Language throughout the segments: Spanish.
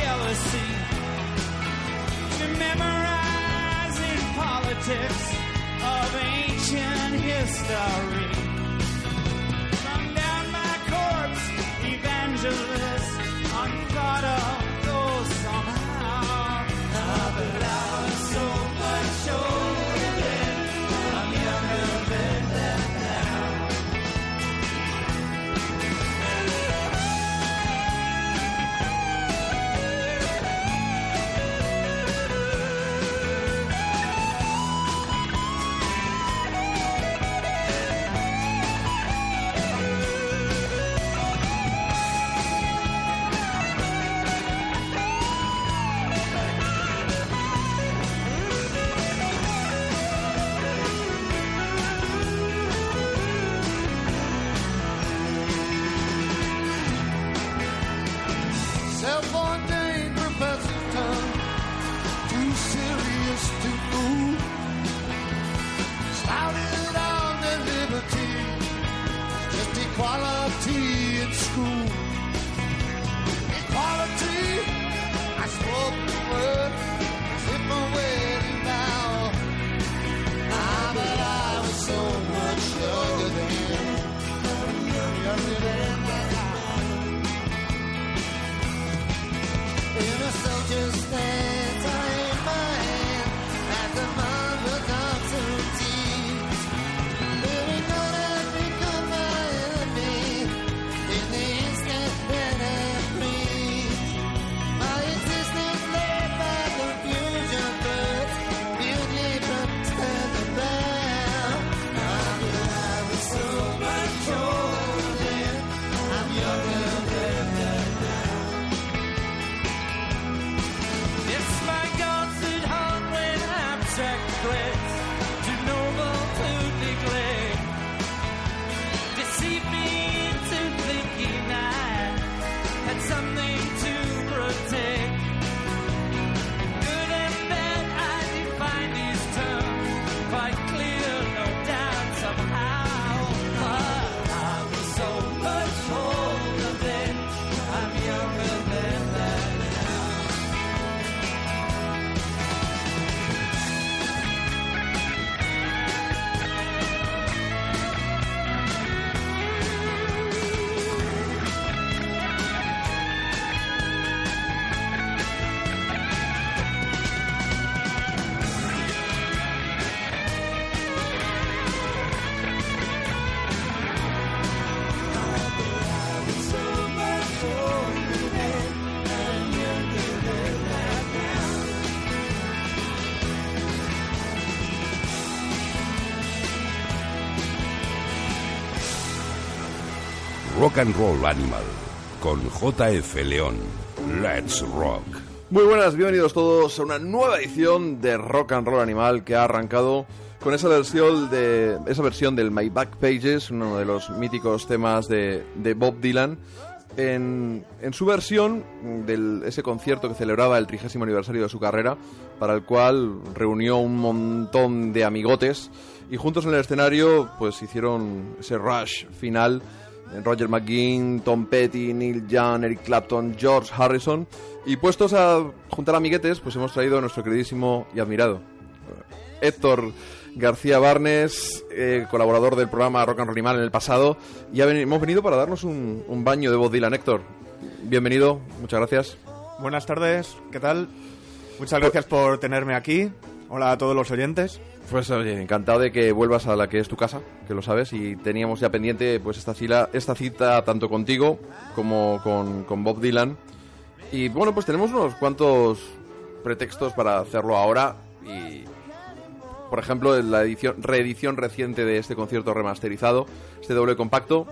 jealousy. You're memorizing politics of ancient history. Rock and Roll Animal con JF León. Let's Rock. Muy buenas, bienvenidos todos a una nueva edición de Rock and Roll Animal que ha arrancado con esa versión, de, esa versión del My Back Pages, uno de los míticos temas de, de Bob Dylan. En, en, su versión de ese concierto que celebraba el trigésimo aniversario de su carrera, para el cual reunió un montón de amigotes y juntos en el escenario pues hicieron ese rush final Roger McGuinn, Tom Petty, Neil Young, Eric Clapton, George Harrison. Y puestos a juntar amiguetes, pues hemos traído a nuestro queridísimo y admirado Héctor García Barnes, eh, colaborador del programa Rock and Roll Animal en el pasado, y hemos venido para darnos un, baño de Bob Dylan. Héctor, bienvenido, muchas gracias. Buenas tardes, ¿qué tal? Muchas gracias por tenerme aquí. Hola a todos los oyentes. Pues oye, encantado de que vuelvas a la que es tu casa, que lo sabes, y teníamos ya pendiente pues esta, cita tanto contigo como con, con Bob Dylan. Y bueno, pues tenemos unos cuantos pretextos para hacerlo ahora y por ejemplo, la edición, reedición reciente de este concierto remasterizado, este doble compacto,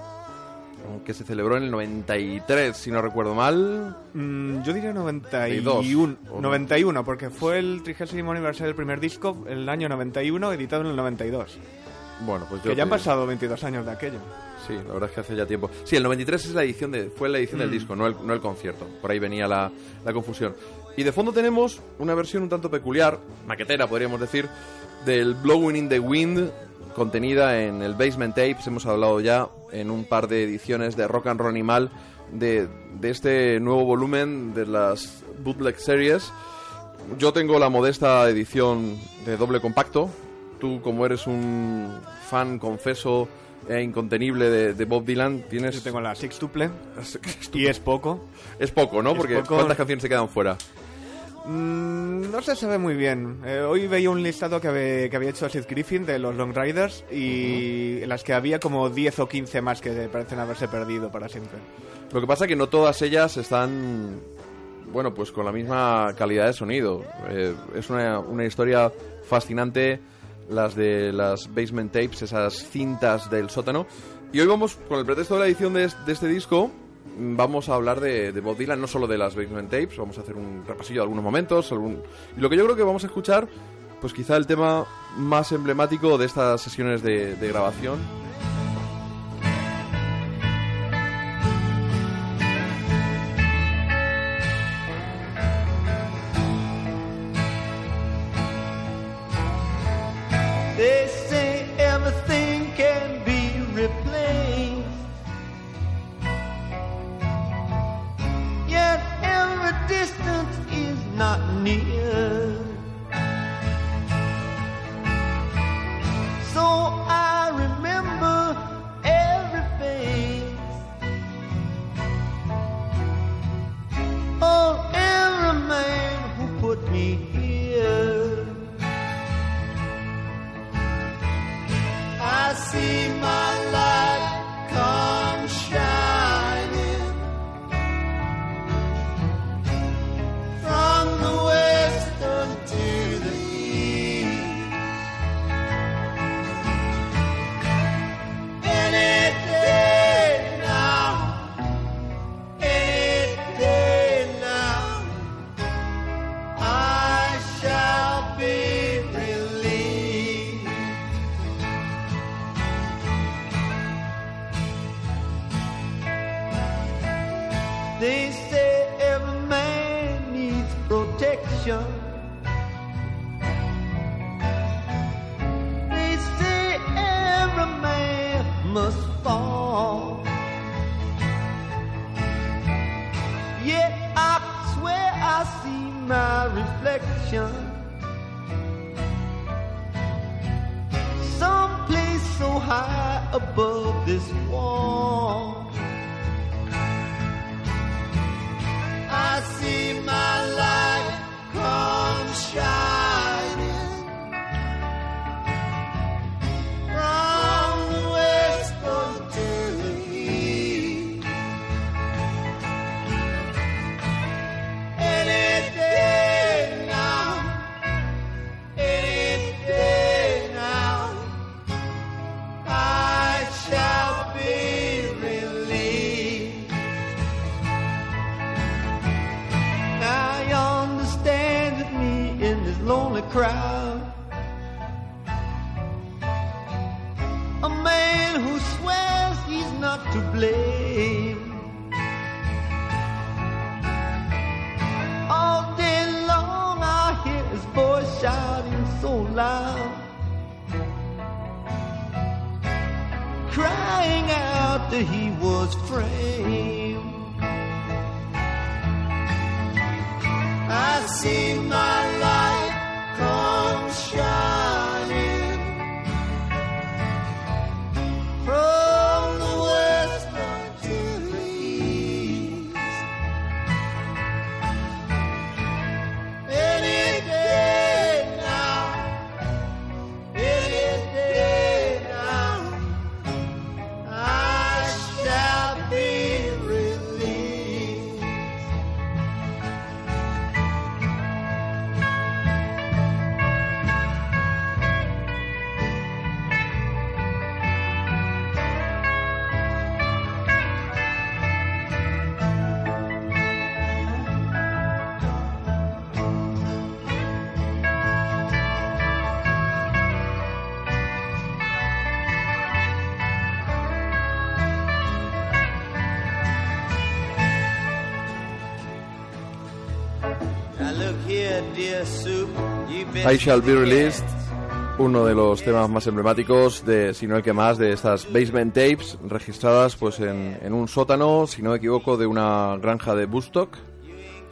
que se celebró en el 93, si no recuerdo mal. Mm, yo diría 92, 91, ¿o no? 91, porque fue el 30 aniversario del primer disco, el año 91, editado en el 92. Bueno, pues yo Que ya han pasado 22 años de aquello. Sí, la verdad es que hace ya tiempo. Sí, el 93 es la edición de, fue la edición del Mm. disco, no el, no el concierto. Por ahí venía la, la confusión. Y de fondo tenemos una versión un tanto peculiar, maquetera podríamos decir, del Blowing in the Wind, contenida en el Basement Tapes. Hemos hablado ya en un par de ediciones de Rock and Roll Animal de, de este nuevo volumen de las Bootleg Series. Yo tengo la modesta edición de doble compacto. Tú, como eres un fan confeso e incontenible de, de Bob Dylan, tienes... Yo tengo la sextuple y es poco. Es poco, ¿no? Porque poco. ¿cuántas canciones se quedan fuera? Mm, no se sabe muy bien. Eh, hoy veía un listado que, habe- que había hecho Sid Griffin de los Long Riders y en las que había como 10 o 15 más que parecen haberse perdido para siempre. Lo que pasa es que no todas ellas están, bueno, pues con la misma calidad de sonido. Eh, es una, una historia fascinante las de las basement tapes, esas cintas del sótano. Y hoy vamos, con el pretexto de la edición de, es- de este disco, vamos a hablar de, de Bob Dylan, no solo de las basement tapes, vamos a hacer un repasillo de algunos momentos. Y lo que yo creo que vamos a escuchar, pues quizá el tema más emblemático de estas sesiones de, grabación. Can be replaced. Every distance is not near. So I remember every face. Oh, every man who put me here. I see my They say I Shall Be Released, uno de los temas más emblemáticos, de, si no el que más, de estas basement tapes registradas pues en, en un sótano, si no me equivoco, de una granja de Bustock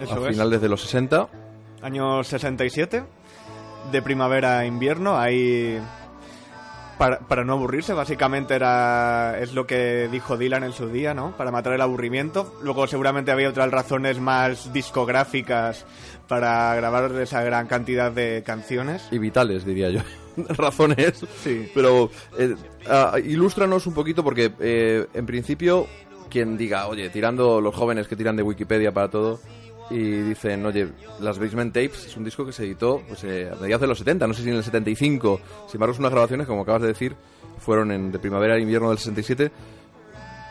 Eso a es. finales de los 60. Año 67, de primavera a invierno, ahí... Para, para no aburrirse, básicamente era es lo que dijo Dylan en su día, ¿no? Para matar el aburrimiento. Luego seguramente había otras razones más discográficas para grabar esa gran cantidad de canciones. y vitales, diría yo. Razones. Sí. Pero eh, ah, ilústranos un poquito porque, eh, en principio, quien diga, oye, tirando los jóvenes que tiran de Wikipedia para todo y dicen, oye, las Basement Tapes es un disco que se editó pues, eh, a mediados de los 70, no sé si en el 75. Sin embargo, son unas grabaciones, como acabas de decir, fueron en, de primavera e invierno del 67.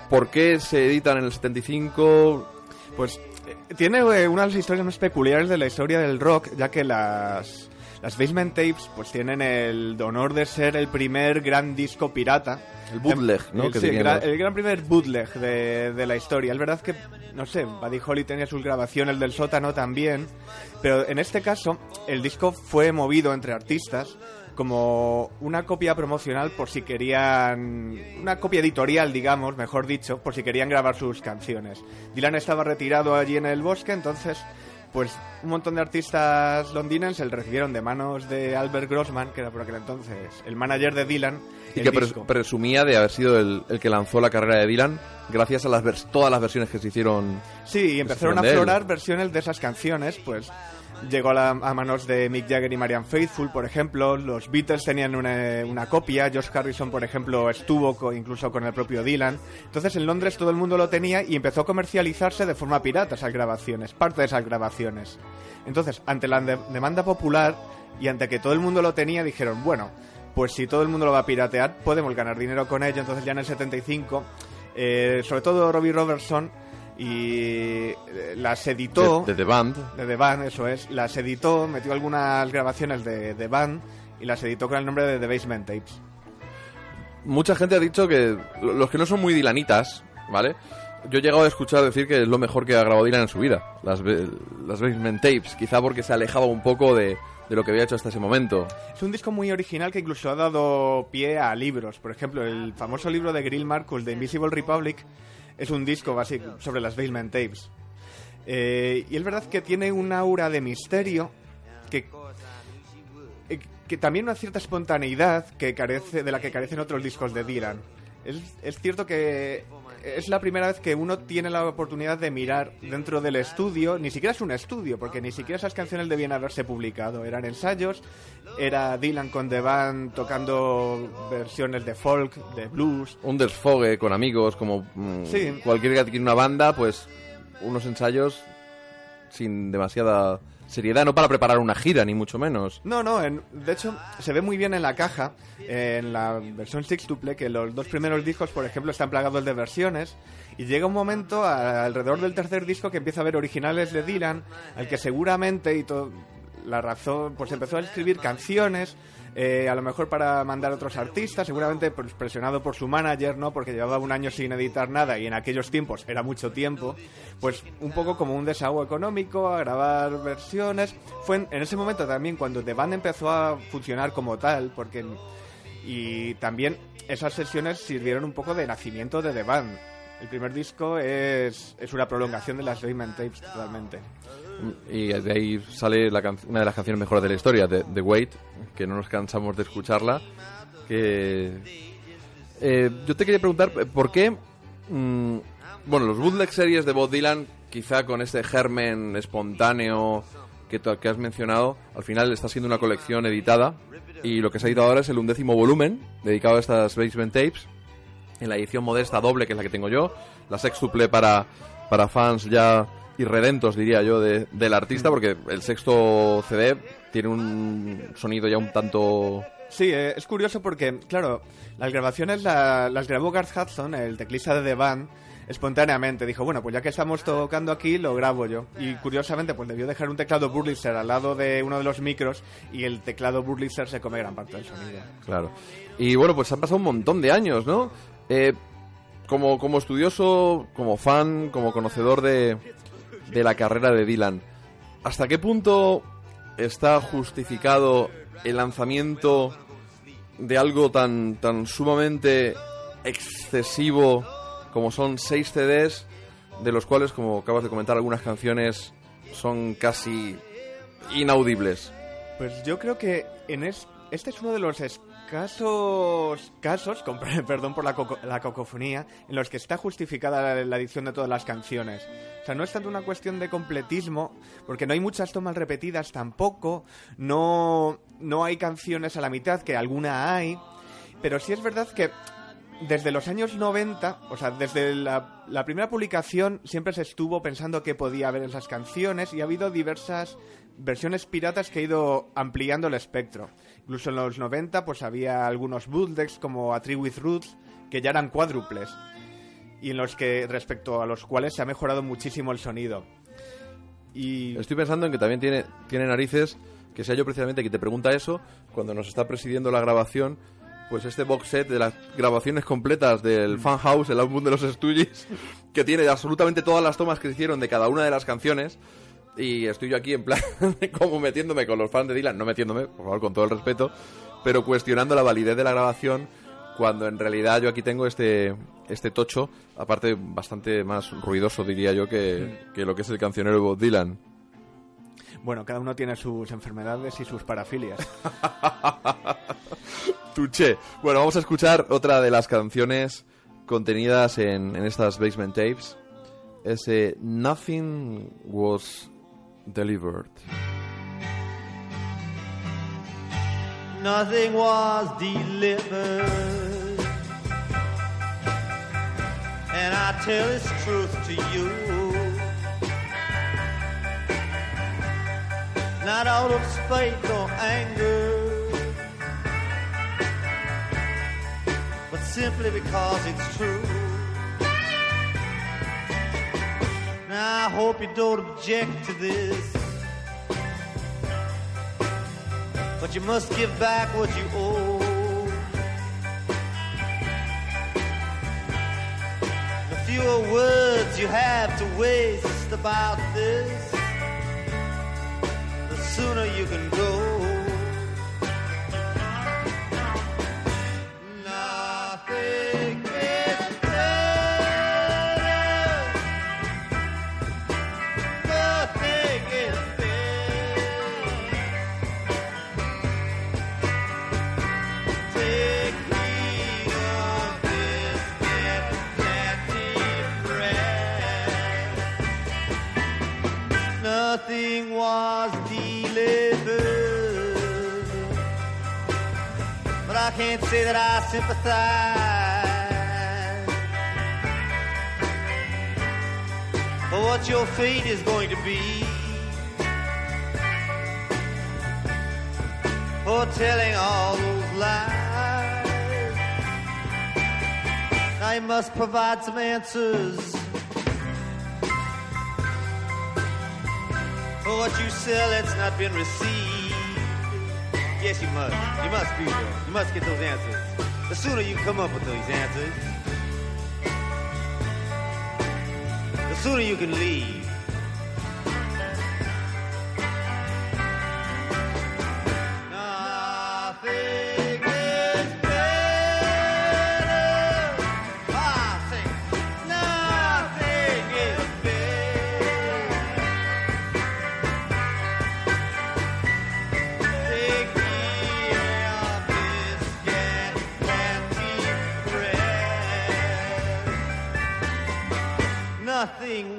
¿Por qué se editan en el 75? Pues eh, tiene eh, una de las historias más peculiares de la historia del rock, ya que las, las Basement Tapes pues tienen el honor de ser el primer gran disco pirata. El bootleg, ¿no? El, Que sí, el, dirían gran, el gran primer bootleg de, de la historia. Es verdad que, no sé, Buddy Holly tenía sus grabaciones del sótano también, pero en este caso el disco fue movido entre artistas como una copia promocional por si querían una copia editorial digamos mejor dicho por si querían grabar sus canciones Dylan estaba retirado allí en el bosque entonces pues un montón de artistas londinenses le recibieron de manos de Albert Grossman que era por aquel entonces el manager de Dylan Y el que disco. presumía de haber sido el, el que lanzó la carrera de Dylan gracias a las vers- todas las versiones que se hicieron. Sí, y empezaron a aflorar versiones de esas canciones, pues llegó a, la- a manos de Mick Jagger y Marianne Faithfull, por ejemplo, los Beatles tenían una, una copia, Josh Harrison, por ejemplo, estuvo co- incluso con el propio Dylan. Entonces en Londres todo el mundo lo tenía y empezó a comercializarse de forma pirata esas grabaciones, parte de esas grabaciones. Entonces, ante la de- demanda popular y ante que todo el mundo lo tenía, dijeron, bueno, pues si todo el mundo lo va a piratear, podemos ganar dinero con ello. Entonces ya en el 75, eh, sobre todo Robbie Robertson, y eh, las editó De, de The Band. de The Band, eso es, las editó, metió algunas grabaciones de The Band y las editó con el nombre de The Basement Tapes. Mucha gente ha dicho que lo- los que no son muy dilanitas, ¿vale? Yo he llegado a escuchar decir que es lo mejor que ha grabado Dylan en su vida, las, las Basement Tapes, quizá porque se alejaba un poco de, de lo que había hecho hasta ese momento. Es un disco muy original que incluso ha dado pie a libros. Por ejemplo, el famoso libro de Grill Marcus de Invisible Republic es un disco básico sobre las Basement Tapes. Eh, y es verdad que tiene un aura de misterio que, eh, que también una cierta espontaneidad que carece de la que carecen otros discos de Dylan. Es, es cierto que es la primera vez que uno tiene la oportunidad de mirar dentro del estudio, ni siquiera es un estudio, porque ni siquiera esas canciones debían haberse publicado, eran ensayos, era Dylan con The Band tocando versiones de folk, de blues, Un desfogue con amigos, como mm, Sí. cualquier que tiene una banda, pues unos ensayos sin demasiada seriedad, no para preparar una gira, ni mucho menos. No, no, de hecho se ve muy bien en la caja, en la versión sextuple, que los dos primeros discos, por ejemplo, están plagados de versiones, y llega un momento alrededor del tercer disco que empieza a haber originales de Dylan, al que seguramente, y to- la razón, pues empezó a escribir canciones, eh, a lo mejor para mandar a otros artistas, seguramente pues, presionado por su manager, ¿no? Porque llevaba un año sin editar nada y en aquellos tiempos era mucho tiempo, pues un poco como un desahogo económico, a grabar versiones. Fue en, ese momento también cuando The Band empezó a funcionar como tal, porque y también esas sesiones sirvieron un poco de nacimiento de The Band. El primer disco es, es una prolongación de las Rayman Tapes totalmente. Y de ahí sale una de las canciones mejores de la historia, de The Wait, que no nos cansamos de escucharla. Que eh, yo te quería preguntar eh, por qué, mm, bueno, los bootleg series de Bob Dylan, quizá con este germen espontáneo que, que has mencionado, al final está siendo una colección editada y lo que se ha editado ahora es el undécimo volumen dedicado a estas basement tapes en la edición modesta doble, que es la que tengo yo, la sextuple para, para fans ya irredentos, diría yo, de- del artista, porque el sexto CD tiene un sonido ya un tanto... Sí, eh, es curioso porque, claro, las grabaciones la- las grabó Garth Hudson, el teclista de The Band, espontáneamente. Dijo, bueno, pues ya que estamos tocando aquí, lo grabo yo. Y curiosamente, pues debió dejar un teclado Burlister al lado de uno de los micros y el teclado Burlister se come gran parte del sonido. Claro. Y bueno, pues han pasado un montón de años, ¿no? Eh, como, como estudioso, como fan, como conocedor de, de la carrera de Dylan, ¿hasta qué punto está justificado el lanzamiento de algo tan, tan sumamente excesivo como son seis CDs, de los cuales, como acabas de comentar, algunas canciones son casi inaudibles? Pues yo creo que en es- este es uno de los casos, con perdón por la, coco- la cacofonía, en los que está justificada la, la edición de todas las canciones. O sea, no es tanto una cuestión de completismo, porque no hay muchas tomas repetidas tampoco, no, no hay canciones a la mitad, que alguna hay, pero sí es verdad que desde los años 90, o sea, desde la, la primera publicación, siempre se estuvo pensando qué podía haber esas canciones y ha habido diversas versiones piratas que ha ido ampliando el espectro. Incluso en los 90, pues había algunos bootlegs como A Tree with Roots, que ya eran cuádruples y en los que, respecto a los cuales se ha mejorado muchísimo el sonido. Y Estoy pensando en que también tiene, tiene narices que sea yo precisamente quien te pregunta eso cuando nos está presidiendo la grabación. Pues este box set de las grabaciones completas del Fan House, el álbum de los Stooges, que tiene absolutamente todas las tomas que se hicieron de cada una de las canciones. Y estoy yo aquí en plan como metiéndome con los fans de Dylan, no metiéndome, por favor, con todo el respeto, pero cuestionando la validez de la grabación cuando en realidad yo aquí tengo este este tocho, aparte bastante más ruidoso diría yo que, que lo que es el cancionero de Bob Dylan. bueno, cada uno tiene sus enfermedades y sus parafilias. Tuché. Bueno, vamos a escuchar otra de las canciones contenidas en, en estas basement tapes. Ese Nothing Was Delivered. nothing was delivered. And I tell this truth to you. Not out of spite or anger, but simply because it's true. Now I hope you don't object to this. but you must give back what you owe. The fewer words you have to waste about this, the sooner you can go. Nothing was delivered, but I can't say that I sympathize for what your fate is going to be. for telling all those lies. I must provide some answers. For what you sell that's not been received. Yes, you must. You must, Pedro. You must get those answers. The sooner you come up with those answers, the sooner you can leave.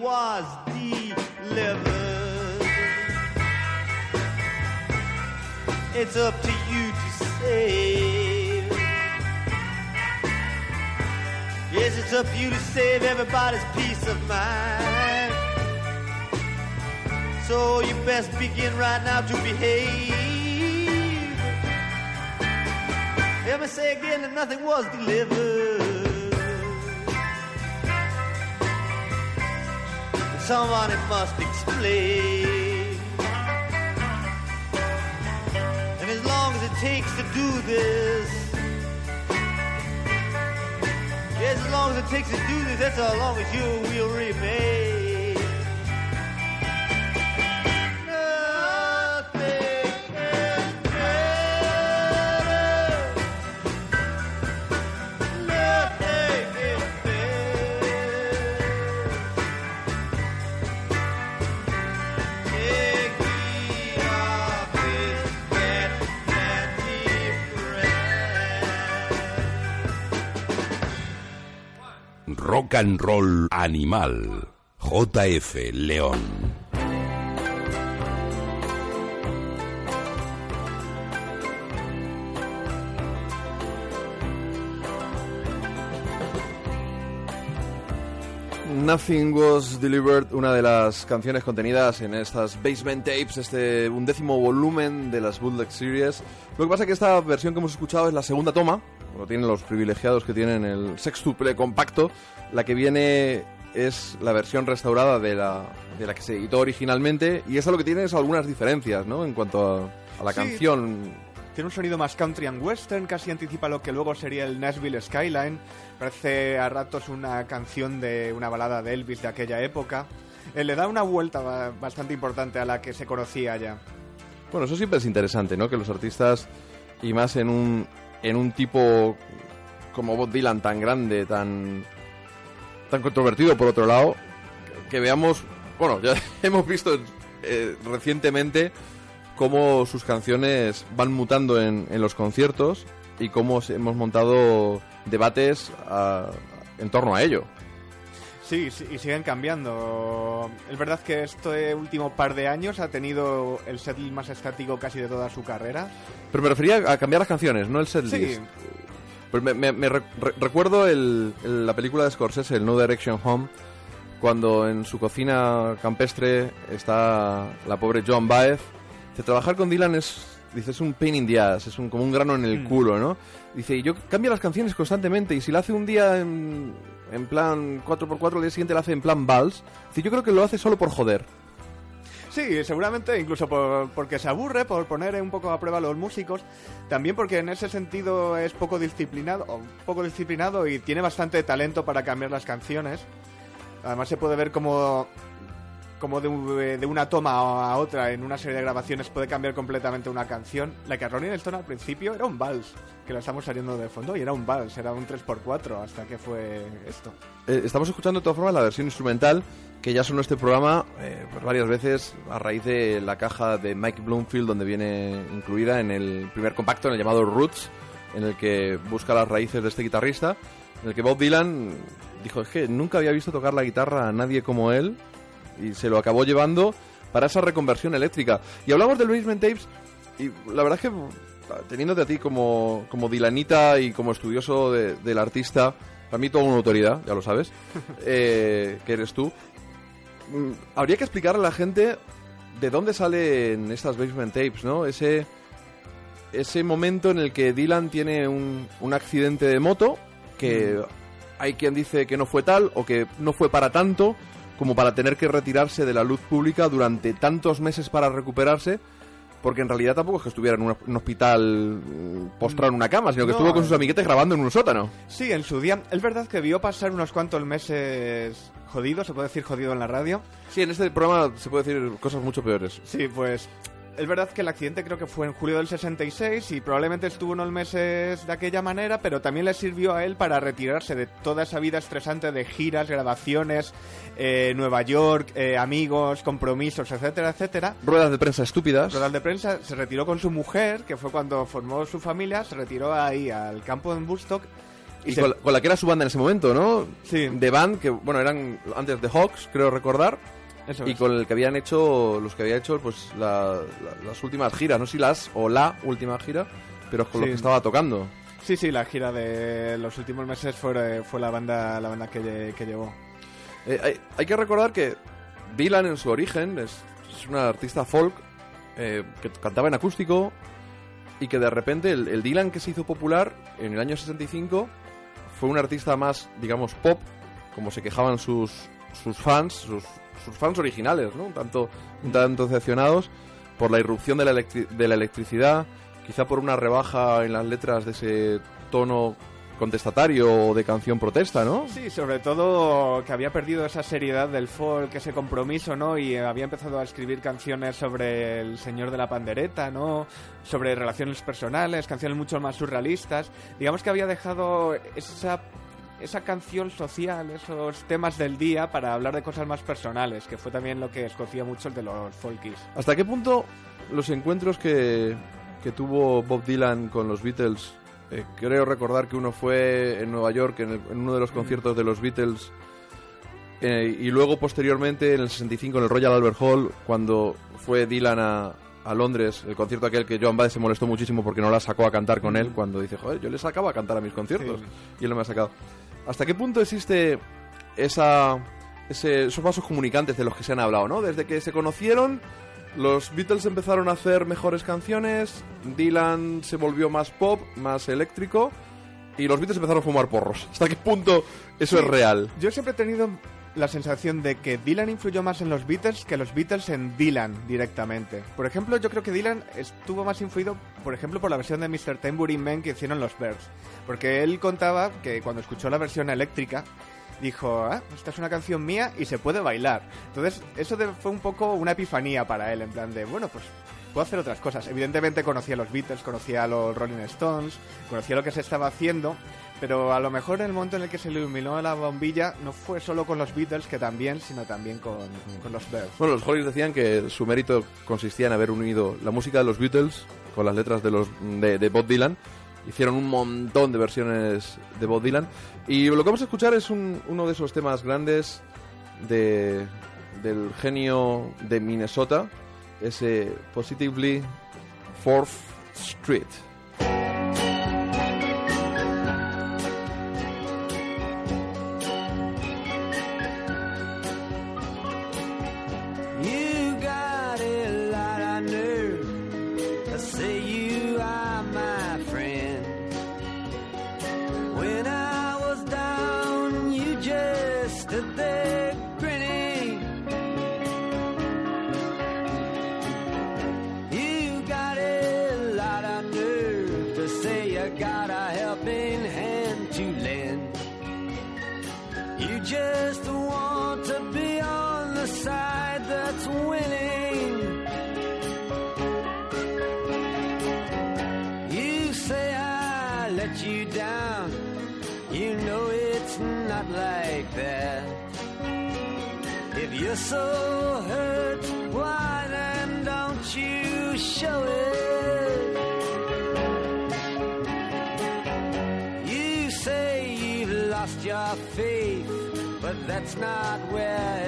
Was delivered. It's up to you to save. Yes, it's up to you to save everybody's peace of mind. So you best begin right now to behave. Let me say again that nothing was delivered. Somebody must explain. And as long as it takes to do this, yes, as long as it takes to do this, that's how long as you will remain. Rock and Roll Animal. JF León. Nothing Was Delivered, una de las canciones contenidas en estas Basement Tapes, este undécimo volumen de las Bootleg Series. Lo que pasa es que esta versión que hemos escuchado es la segunda toma, lo tienen los privilegiados que tienen el sextuple compacto. La que viene es la versión restaurada de la, de la que se editó originalmente y esa lo que tiene es algunas diferencias, ¿no? En cuanto a, a la Sí. canción. Tiene un sonido más country and western, casi anticipa lo que luego sería el Nashville Skyline. Parece a ratos una canción de una balada de Elvis de aquella época. Eh, le da una vuelta ba- bastante importante a la que se conocía ya. Bueno, eso siempre es interesante, ¿no? Que los artistas, y más en un, en un tipo como Bob Dylan tan grande, tan, tan controvertido por otro lado, que, veamos, bueno, ya hemos visto eh, recientemente cómo sus canciones van mutando en, en los conciertos y cómo hemos montado debates a- en torno a ello. Sí, y siguen cambiando. Es verdad que este último par de años ha tenido el setlist más estático casi de toda su carrera. Pero me refería a cambiar las canciones, no el setlist. Sí, Pues me, me- me re- re- recuerdo el- el- la película de Scorsese, el No Direction Home, cuando en su cocina campestre está la pobre Joan Baez. Dice, trabajar con Dylan es, dice, es un pain in the ass, es un, como un grano en el Mm. culo, ¿no? Dice, y yo cambio las canciones constantemente y si la hace un día en, en plan 4x4, el día siguiente la hace en plan vals. Yo creo que lo hace solo por joder. Sí, seguramente incluso por- porque se aburre, por poner un poco a prueba a los músicos, también porque en ese sentido es poco disciplinado, poco disciplinado y tiene bastante talento para cambiar las canciones. Además se puede ver como, como de, un- de una toma a otra en una serie de grabaciones puede cambiar completamente una canción. La que Rolling Stone al principio era un vals, que la estamos saliendo de fondo, y era un vals, era un 3x4 hasta que fue esto. Eh, estamos escuchando de todas formas la versión instrumental que ya sonó este programa eh, pues varias veces a raíz de la caja de Mike Bloomfield donde viene incluida en el primer compacto, en el llamado Roots, en el que busca las raíces de este guitarrista, en el que Bob Dylan dijo es que nunca había visto tocar la guitarra a nadie como él y se lo acabó llevando para esa reconversión eléctrica. Y hablamos del Basement Tapes y la verdad es que teniéndote a ti como, como Dylanita y como estudioso de- del artista, para mí toda una autoridad, ya lo sabes, eh, que eres tú, mm, habría que explicarle a la gente de dónde salen estas basement tapes, ¿no? Ese, ese momento en el que Dylan tiene un, un accidente de moto, que hay quien dice que no fue tal o que no fue para tanto, como para tener que retirarse de la luz pública durante tantos meses para recuperarse, porque en realidad tampoco es que estuviera en un, hospital mm, postrado en una cama, sino que No, estuvo con eh. sus amiguetes grabando en un sótano. Sí, en su día. Es verdad que vio pasar unos cuantos meses jodidos, se puede decir jodido en la radio. Sí, en este programa se puede decir cosas mucho peores. Sí, pues es verdad que el accidente creo que fue en julio del 66 y probablemente estuvo unos meses de aquella manera, pero también le sirvió a él para retirarse de toda esa vida estresante de giras, grabaciones, eh, Nueva York, eh, amigos, compromisos, etcétera, etcétera. Ruedas de prensa estúpidas. Ruedas de prensa, se retiró con su mujer, que fue cuando formó su familia, se retiró ahí al campo en Bustock. Y se- con, la, con la que era su banda en ese momento, ¿no? Sí. De band, que bueno, eran antes de Hawks, creo recordar. Eso Y es. con el que habían hecho, los que había hecho, pues la- la- las últimas giras, no sé si las o la última gira, pero con lo Sí. que estaba tocando. Sí, sí, la gira de los últimos meses fue, fue la banda, la banda que, que llevó. Eh, hay, hay que recordar que Dylan en su origen es, es una artista folk eh, que cantaba en acústico y que de repente el, el Dylan que se hizo popular en el año 65 fue un artista más, digamos, pop, como se quejaban sus, sus fans, sus, sus fans originales, ¿no? Un tanto, tanto decepcionados por la irrupción de la, de la electricidad, quizá por una rebaja en las letras de ese tono contestatario o de canción protesta, ¿no? Sí, sobre todo que había perdido esa seriedad del folk, ese compromiso, ¿no? Y había empezado a escribir canciones sobre el señor de la pandereta, ¿no? Sobre relaciones personales, canciones mucho más surrealistas. Digamos que había dejado esa esa canción social, esos temas del día para hablar de cosas más personales, que fue también lo que escocía mucho el de los folkies. ¿Hasta qué punto los encuentros que, que tuvo Bob Dylan con los Beatles, eh, creo recordar que uno fue en Nueva York, en, el- en uno de los conciertos de los Beatles, eh, y luego posteriormente en el 65 en el Royal Albert Hall, cuando fue Dylan a, a Londres, el concierto aquel que Joan Baez se molestó muchísimo porque no la sacó a cantar con él, cuando dice, joder, yo le sacaba a cantar a mis conciertos, Sí. y él no me ha sacado. ¿Hasta qué punto existe esa, ese- esos vasos comunicantes de los que se han hablado, ¿no? Desde que se conocieron, los Beatles empezaron a hacer mejores canciones, Dylan se volvió más pop, más eléctrico, y los Beatles empezaron a fumar porros. ¿Hasta qué punto eso Sí. es real? Yo siempre he tenido la sensación de que Dylan influyó más en los Beatles que los Beatles en Dylan directamente. Por ejemplo, yo creo que Dylan estuvo más influido, por ejemplo, por la versión de Mr. Tambourine Man que hicieron los Birds. Porque él contaba que cuando escuchó la versión eléctrica, dijo, ah, esta es una canción mía y se puede bailar. Entonces, eso de- fue un poco una epifanía para él, en plan de, bueno, pues puedo hacer otras cosas. Evidentemente conocía a los Beatles, conocía a los Rolling Stones, conocía lo que se estaba haciendo, pero a lo mejor el momento en el que se iluminó la bombilla no fue solo con los Beatles, que también, sino también con, con los Birds. Bueno, los Hollies decían que su mérito consistía en haber unido la música de los Beatles con las letras de, los, de, de Bob Dylan. Hicieron un montón de versiones de Bob Dylan. Y lo que vamos a escuchar es un- uno de esos temas grandes de, del genio de Minnesota, ese Positively Fourth Street. Not where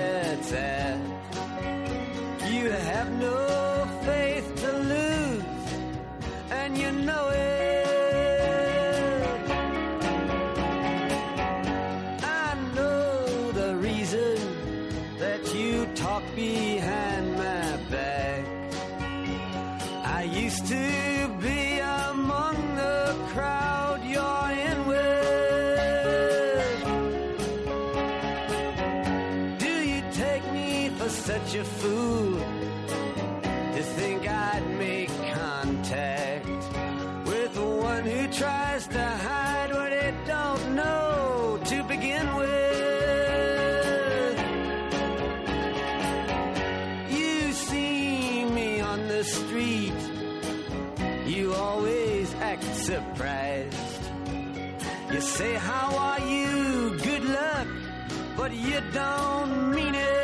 you always act surprised. You say, How are you? Good luck, but you don't mean it.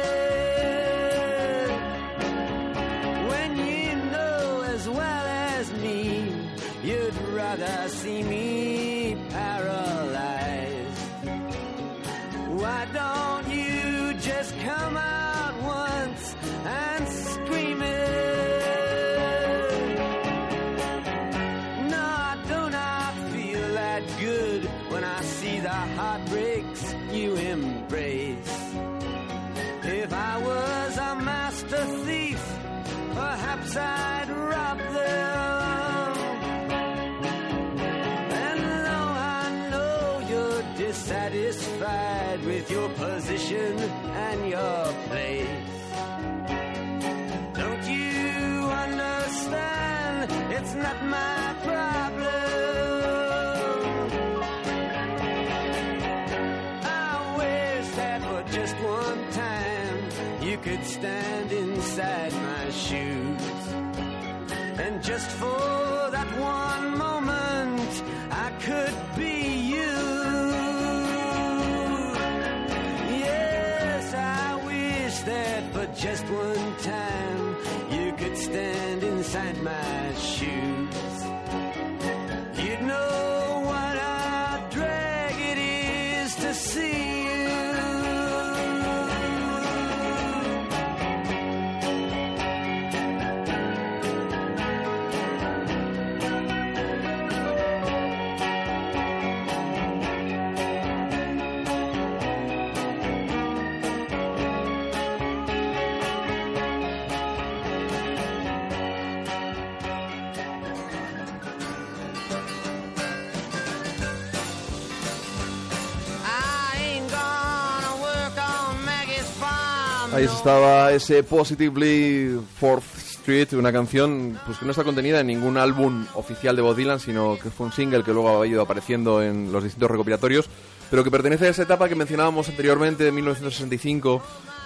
Estaba ese Positively Fourth Street, una canción pues que no está contenida en ningún álbum oficial de Bob Dylan, sino que fue un single que luego ha ido apareciendo en los distintos recopilatorios, pero que pertenece a esa etapa que mencionábamos anteriormente, de 1965,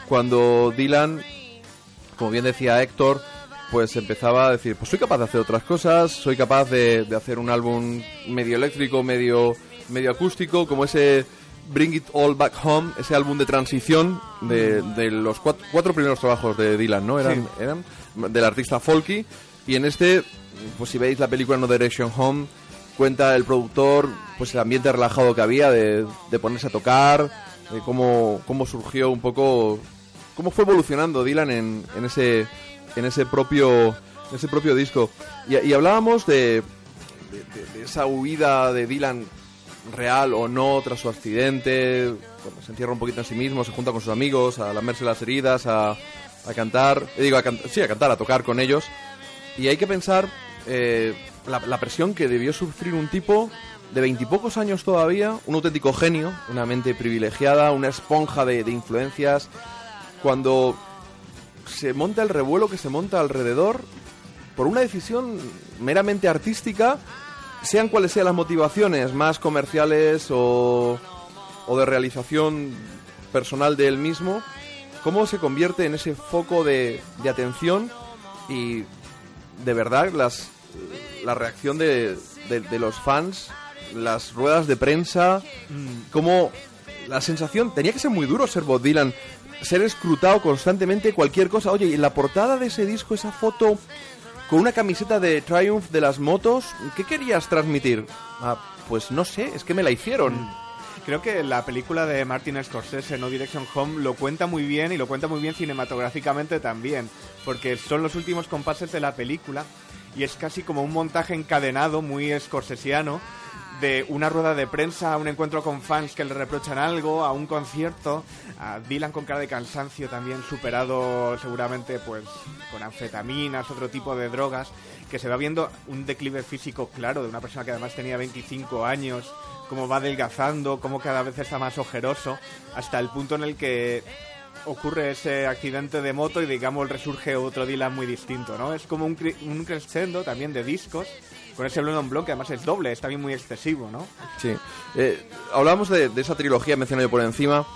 cuando Dylan, como bien decía Héctor, pues empezaba a decir, pues soy capaz de hacer otras cosas, soy capaz de, de hacer un álbum medio eléctrico, medio, medio acústico, como ese Bring It All Back Home, ese álbum de transición de, de los cuatro, cuatro primeros trabajos de Dylan, ¿no? Eran, eran del artista Folky. Y en este, pues si veis la película No Direction Home, cuenta el productor pues el ambiente relajado que había de, de ponerse a tocar, de cómo, cómo surgió un poco, cómo fue evolucionando Dylan en, en ese en ese propio en ese propio disco. Y, y hablábamos de- de esa huida de Dylan real o no tras su accidente, se encierra un poquito en sí mismo, se junta con sus amigos a lamerse las heridas, a, a cantar, eh, digo, a can- sí, a cantar, a tocar con ellos. Y hay que pensar eh, la, presión que debió sufrir un tipo de veintipocos años todavía, un auténtico genio, una mente privilegiada, una esponja de influencias, cuando se monta el revuelo que se monta alrededor por una decisión meramente artística, sean cuales sean las motivaciones, más comerciales o, o de realización personal de él mismo, cómo se convierte en ese foco de, de atención y de verdad las, la reacción de, de- de los fans, las ruedas de prensa, como la sensación, tenía que ser muy duro ser Bob Dylan, ser escrutado constantemente cualquier cosa. Oye, y en la portada de ese disco, esa foto con una camiseta de Triumph de las motos, ¿qué querías transmitir? Ah, pues no sé, es que me la hicieron. Creo que la película de Martin Scorsese, No Direction Home, lo cuenta muy bien y lo cuenta muy bien cinematográficamente también, porque son los últimos compases de la película y es casi como un montaje encadenado muy scorsesiano de una rueda de prensa a un encuentro con fans que le reprochan algo, a un concierto, a Dylan con cara de cansancio también superado seguramente pues con anfetaminas, otro tipo de drogas, que se va viendo un declive físico claro de una persona que además tenía 25 años, cómo va adelgazando, cómo cada vez está más ojeroso, hasta el punto en el que ocurre ese accidente de moto y digamos resurge otro Dylan muy distinto, ¿no? Es como un, un crescendo también de discos con ese Blond on Blonde que además es doble, es también muy excesivo, ¿no? Sí. Eh, hablábamos de, de esa trilogía mencionada yo por encima.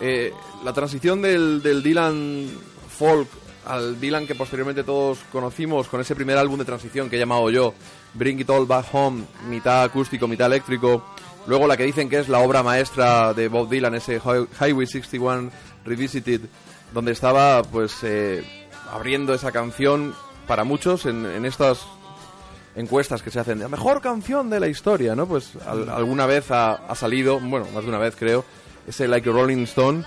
Eh, la transición del, del Dylan folk al Dylan que posteriormente todos conocimos con ese primer álbum de transición que he llamado yo, Bring It All Back Home, mitad acústico, mitad eléctrico. Luego la que dicen que es la obra maestra de Bob Dylan, ese Hi- Highway 61 Revisited, donde estaba pues eh, abriendo esa canción para muchos en, en estas encuestas que se hacen, la mejor canción de la historia, ¿no? Pues al- alguna vez ha, ha salido, bueno, más de una vez creo, ese Like a Rolling Stone,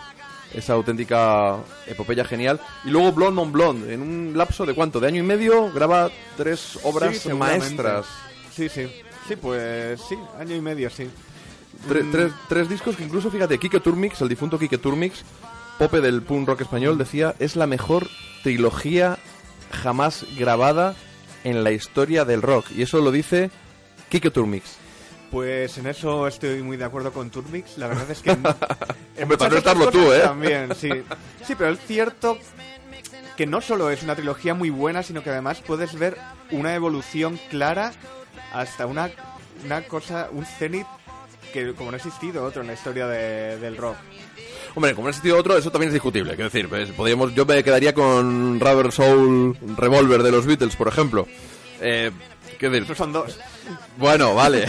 esa auténtica epopeya genial. Y luego Blonde on Blonde, en un lapso de cuánto, de año y medio, graba tres obras Sí, maestras. Sí, sí. Sí, pues sí, año y medio, sí. Tre- Mm. tres, tres discos que incluso, fíjate, Kike Turmix, el difunto Kike Turmix, Pope del punk rock español, decía, es la mejor trilogía jamás grabada en la historia del rock. Y eso lo dice Kike Turmix. Pues en eso estoy muy de acuerdo con Turmix. La verdad es que. Hombre, para no estarlo tú, ¿eh? También, sí. Sí, pero es cierto que no solo es una trilogía muy buena, sino que además puedes ver una evolución clara hasta una, una cosa, un cenit que como no ha existido otro en la historia de- del rock. Hombre, como no ha existido otro, eso también es discutible. Quiero decir, pues, podríamos, yo me quedaría con Rubber Soul Revolver de los Beatles, por ejemplo. Eh, ¿qué decir? Esos son dos. Bueno, vale.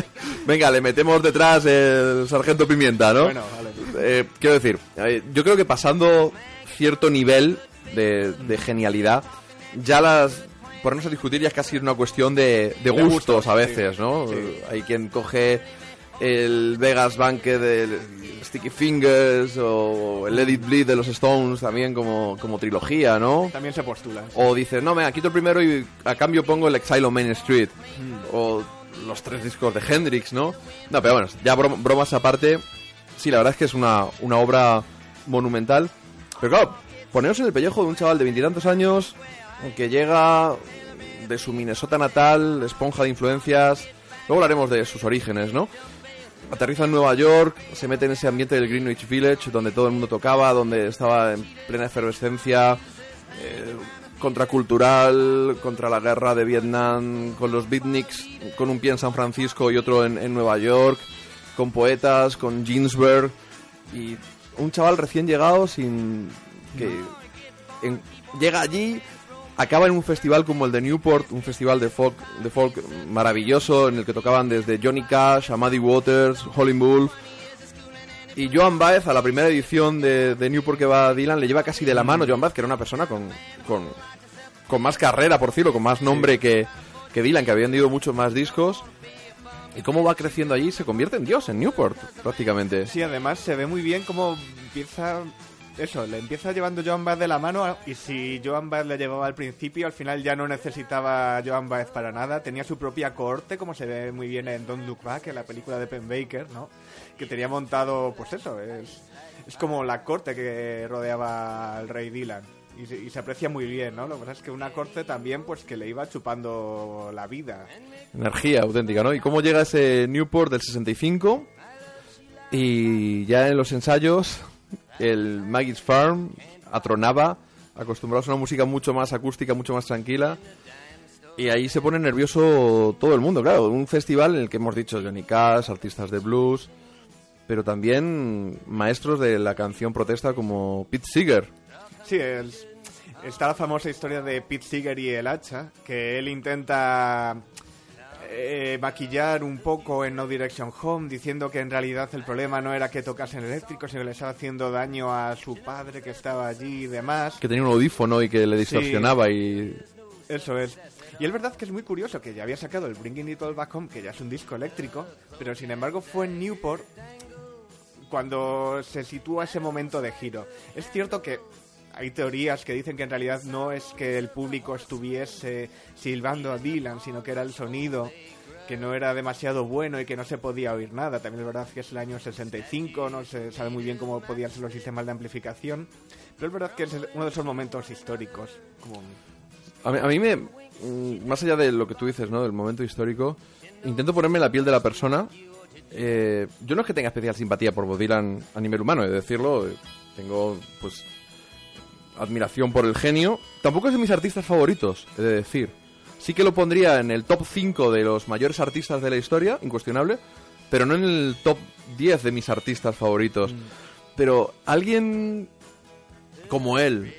Venga, le metemos detrás el sargento pimienta, ¿no? Bueno, vale. Eh, quiero decir, eh, yo creo que pasando cierto nivel de, de genialidad, ya las ponernos a discutir ya es casi una cuestión de, de De gustos, gustos, a veces, sí, ¿no? sí. Hay quien coge el Vegas Banque del Sticky Fingers o el Let It Bleed de los Stones también como, como trilogía, ¿no? También se postula. O dices, no, me quito el primero y a cambio pongo el Exile on Main Street. O los tres discos de Hendrix, ¿no? No, pero bueno, ya brom- bromas aparte. Sí, la verdad es que es una, una obra monumental. Pero claro, poneros en el pellejo de un chaval de veintitantos años que llega de su Minnesota natal, esponja de influencias. Luego hablaremos de sus orígenes, ¿no? Aterriza en Nueva York, se mete en ese ambiente del Greenwich Village, donde todo el mundo tocaba, donde estaba en plena efervescencia, eh, contracultural, contra la guerra de Vietnam, con los beatniks, con un pie en San Francisco y otro en, Nueva York, con poetas, con Ginsberg, y un chaval recién llegado sin que en- llega allí acaba en un festival como el de Newport, un festival de folk, de folk maravilloso en el que tocaban desde Johnny Cash a Muddy Waters, Howlin' Wolf. Y Joan Baez, a la primera edición de, de Newport que va Dylan, le lleva casi de la mano Joan Baez, que era una persona con, con, con más carrera, por decirlo, con más nombre que, que Dylan, que habían vendido muchos más discos. Y cómo va creciendo allí, se convierte en Dios en Newport, prácticamente. Sí, además se ve muy bien cómo empieza. Eso, le empieza llevando Joan Baez de la mano y si Joan Baez le llevaba al principio, al final ya no necesitaba Joan Baez para nada. Tenía su propia cohorte, como se ve muy bien en Don't Look Back, en la película de Penn Baker, ¿no? Que tenía montado, pues eso, es, es como la corte que rodeaba al rey Dylan. Y se, y se aprecia muy bien, ¿no? Lo que pasa es que una corte también, pues que le iba chupando la vida. Energía auténtica, ¿no? ¿Y cómo llega ese Newport del 65? Y ya en los ensayos, el Maggie's Farm atronaba, acostumbrados a una música mucho más acústica, mucho más tranquila. Y ahí se pone nervioso todo el mundo, claro. Un festival en el que hemos dicho Johnny Cash, artistas de blues, pero también maestros de la canción protesta como Pete Seeger. Sí, el- está la famosa historia de Pete Seeger y el hacha, que él intenta eh, maquillar un poco en No Direction Home, diciendo que en realidad el problema no era que tocasen eléctrico, sino que le estaba haciendo daño a su padre que estaba allí y demás. que tenía un audífono y que le distorsionaba y Eso es. Y es verdad que es muy curioso que ya había sacado el Bringing It All Back Home, que ya es un disco eléctrico, pero sin embargo fue en Newport cuando se sitúa ese momento de giro. Es cierto que hay teorías que dicen que en realidad no es que el público estuviese silbando a Dylan, sino que era el sonido que no era demasiado bueno y que no se podía oír nada. También es verdad que es el año 65, no se sabe muy bien cómo podían ser los sistemas de amplificación, pero es verdad que es uno de esos momentos históricos. Como... A mí, a mí me. mm, Más allá de lo que tú dices, ¿no? Del momento histórico, intento ponerme la piel de la persona eh, yo no es que tenga especial simpatía por Bob Dylan a nivel humano, he de decirlo. eh, Tengo, pues, admiración por el genio. Tampoco es de mis artistas favoritos, he de decir. Sí que lo pondría en el top 5 de los mayores artistas de la historia, incuestionable, pero no en el top 10 de mis artistas favoritos. Pero alguien como él,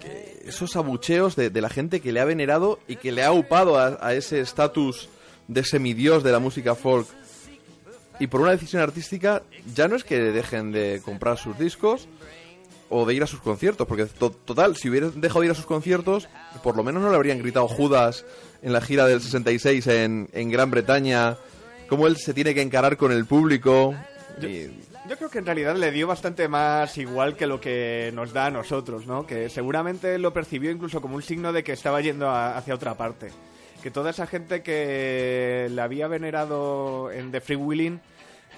que esos abucheos de, de la gente que le ha venerado y que le ha upado a, a ese estatus de semidios de la música folk, y por una decisión artística, ya no es que dejen de comprar sus discos o de ir a sus conciertos, porque to- total, si hubieran dejado de ir a sus conciertos, por lo menos no le habrían gritado Judas en la gira del 66 en, en Gran Bretaña, cómo él se tiene que encarar con el público. y- Yo creo que en realidad le dio bastante más igual que lo que nos da a nosotros, ¿no? Que seguramente lo percibió incluso como un signo de que estaba yendo a- hacia otra parte. Que toda esa gente que le había venerado en The Free Willing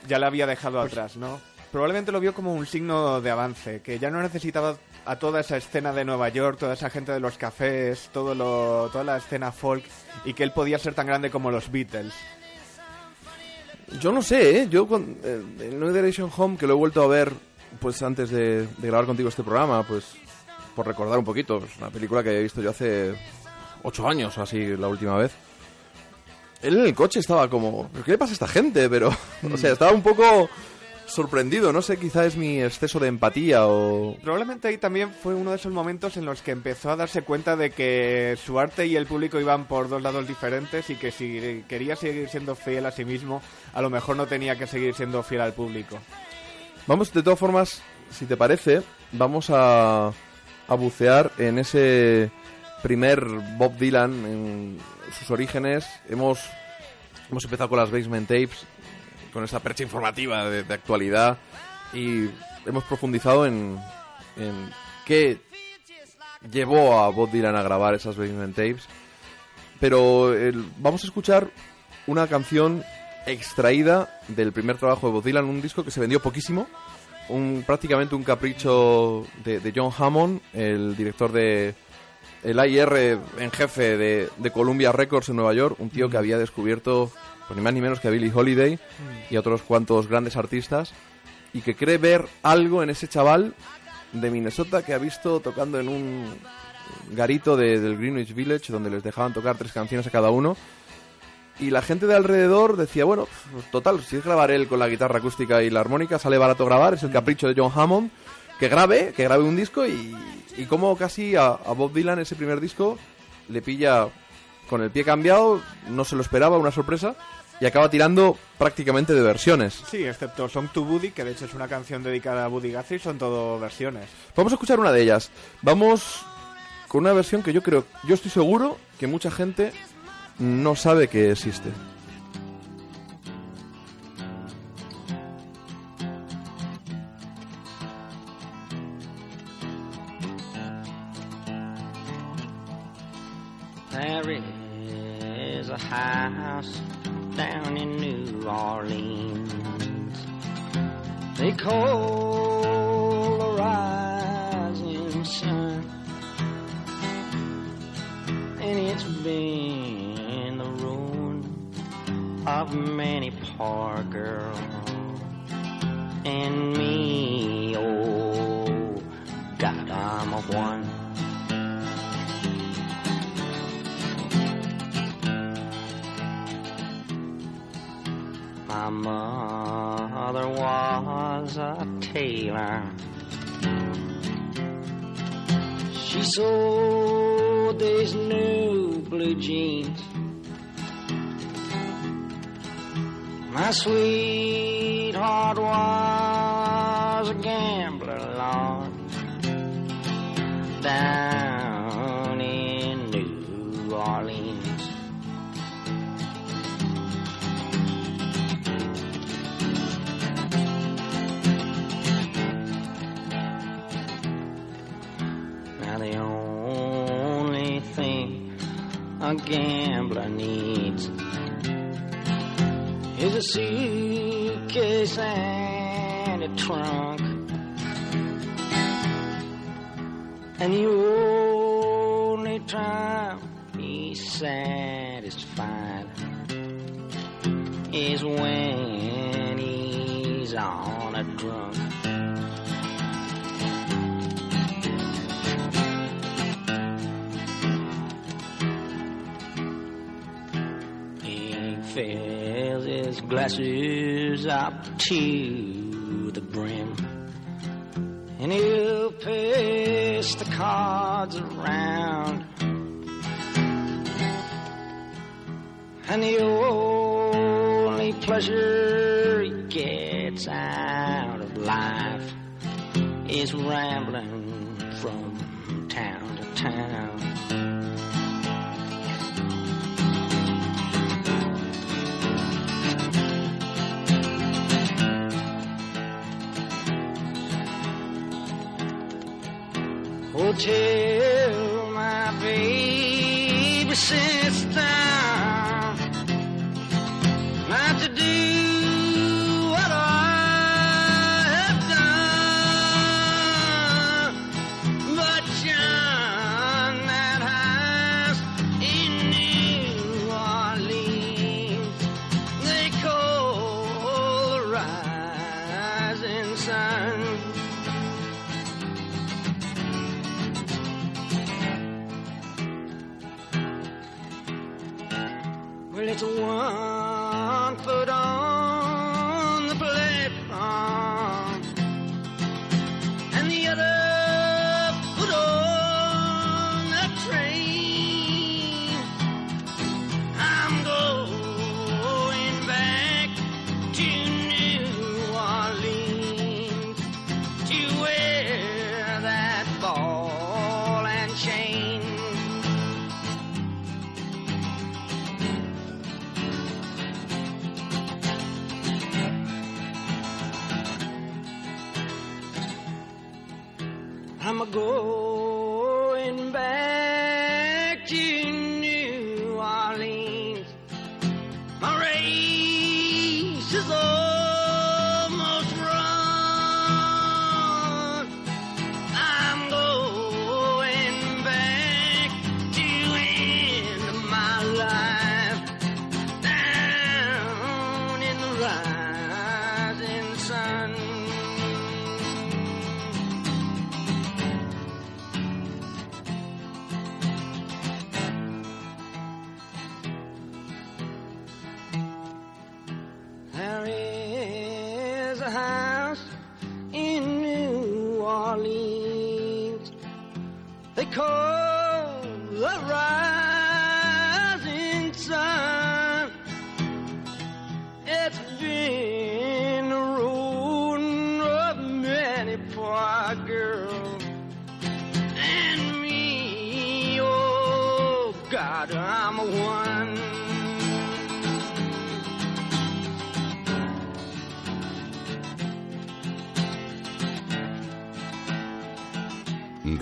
ya la había dejado atrás, ¿no? Probablemente lo vio como un signo de avance, que ya no necesitaba a toda esa escena de Nueva York, toda esa gente de los cafés, todo lo, toda la escena folk, y que él podía ser tan grande como los Beatles. Yo no sé, ¿eh? Yo con eh, el No Direction Home, que lo he vuelto a ver pues antes de, grabar contigo este programa, pues por recordar un poquito, es una película que había visto yo hace ocho años así la última vez. Él en el coche estaba como, ¿qué le pasa a esta gente? Pero, o sea, estaba un poco sorprendido, no sé, quizá es mi exceso de empatía o... Probablemente ahí también fue uno de esos momentos en los que empezó a darse cuenta de que su arte y el público iban por dos lados diferentes y que si quería seguir siendo fiel a sí mismo, a lo mejor no tenía que seguir siendo fiel al público. Vamos, de todas formas, si te parece, vamos a, a bucear en ese primer Bob Dylan, en sus orígenes. Hemos, hemos empezado con las Basement Tapes, con esa percha informativa de, de actualidad, y hemos profundizado en, en qué llevó a Bob Dylan a grabar esas Basement Tapes. Pero el- vamos a escuchar una canción extraída del primer trabajo de Bob Dylan, un disco que se vendió poquísimo, un, prácticamente un capricho de, de John Hammond, el director de el AIR en jefe de, de Columbia Records en Nueva York, un tío que había descubierto pues, ni más ni menos que a Billie Holiday y a otros cuantos grandes artistas y que cree ver algo en ese chaval de Minnesota que ha visto tocando en un garito de- del Greenwich Village donde les dejaban tocar tres canciones a cada uno. Y la gente de alrededor decía, bueno, pues, total, si es grabar él con la guitarra acústica y la armónica, sale barato grabar, es el capricho de John Hammond, que grabe, que grabe un disco y, y como casi a, a Bob Dylan ese primer disco le pilla con el pie cambiado, no se lo esperaba, una sorpresa, y acaba tirando prácticamente de versiones. Sí, excepto Song to Woody, que de hecho es una canción dedicada a Woody Guthrie, son todo versiones. Vamos a escuchar una de ellas. Vamos con una versión que yo creo, yo estoy seguro que mucha gente no sabe que existe. There is a house down in New Orleans. They call the rising sun. And it's been the ruin of many poor girls. And me, oh, God, I'm a one. A tailor. She sold these new blue jeans. My sweetheart was a gambler, Lord, down a gambler needs is a suitcase and a trunk. And the only time he's satisfied is when he's on a drum. Fills his glasses up to the brim. And he'll pass the cards around. And the only pleasure he gets out of life is rambling from town to town. Tell my baby sister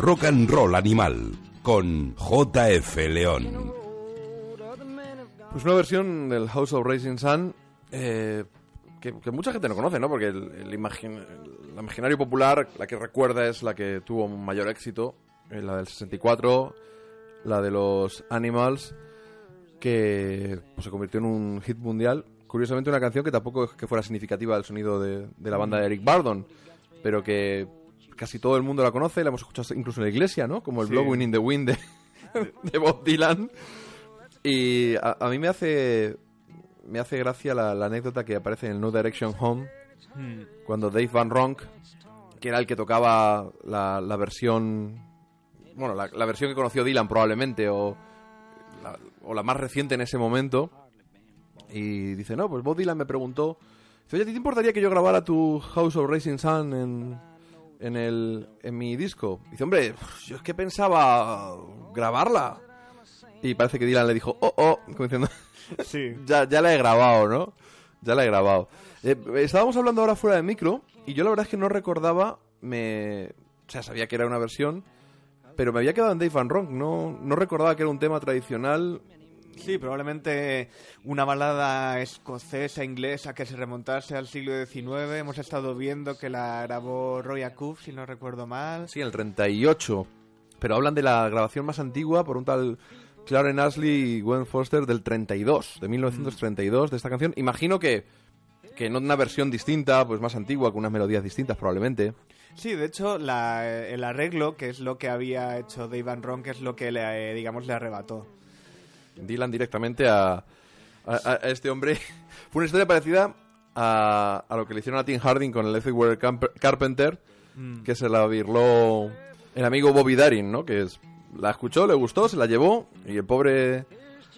Rock and Roll Animal con JF León. Pues una versión del House of Rising Sun eh, que, mucha gente no conoce, ¿no? Porque el, el imaginario popular, la que recuerda es la que tuvo mayor éxito, eh, la del 64, la de los Animals, que pues, se convirtió en un hit mundial. Curiosamente una canción que tampoco es que fuera significativa del sonido de, de la banda de Eric Bardon, pero que casi todo el mundo la conoce, la hemos escuchado incluso en la iglesia, ¿no? Como el Sí. Blowing in the Wind de, de Bob Dylan. Y a, a mí me hace me hace gracia la, la anécdota que aparece en el No Direction Home cuando Dave Van Ronk, que era el que tocaba la, la versión bueno, la, la versión que conoció Dylan probablemente o la, o la más reciente en ese momento y dice, "No, pues Bob Dylan me preguntó, dice, "Oye, ¿a ti te importaría que yo grabara tu House of Racing Sun en en el en mi disco?" Dice, "Hombre, yo es que pensaba grabarla." Y parece que Dylan le dijo, oh, oh, como diciendo, Sí. ya, ya la he grabado, ¿no? Ya la he grabado. Eh, estábamos hablando ahora fuera de micro y yo la verdad es que no recordaba, me... o sea, sabía que era una versión, pero me había quedado en Dave Van Ronk, no, no recordaba que era un tema tradicional. Sí, probablemente una balada escocesa, inglesa, que se remontase al siglo XIX. Hemos estado viendo que la grabó Roy Acuff, si no recuerdo mal. Sí, en el 38. Pero hablan de la grabación más antigua por un tal Clarence Ashley y Gwen Foster del 32, de 1932, de esta canción. Imagino que, que en una versión distinta, pues más antigua, con unas melodías distintas probablemente. Sí, de hecho, la- el arreglo, que es lo que había hecho Dave Van Ron, que es lo que le, eh, digamos, le arrebató. Dylan directamente a, a- a- a este hombre. Fue una historia parecida a, a lo que le hicieron a Tim Harding con el Everywhere Camp- Carpenter, que se la virló el amigo Bobby Darin, ¿no? Que es, la escuchó, le gustó, se la llevó y el pobre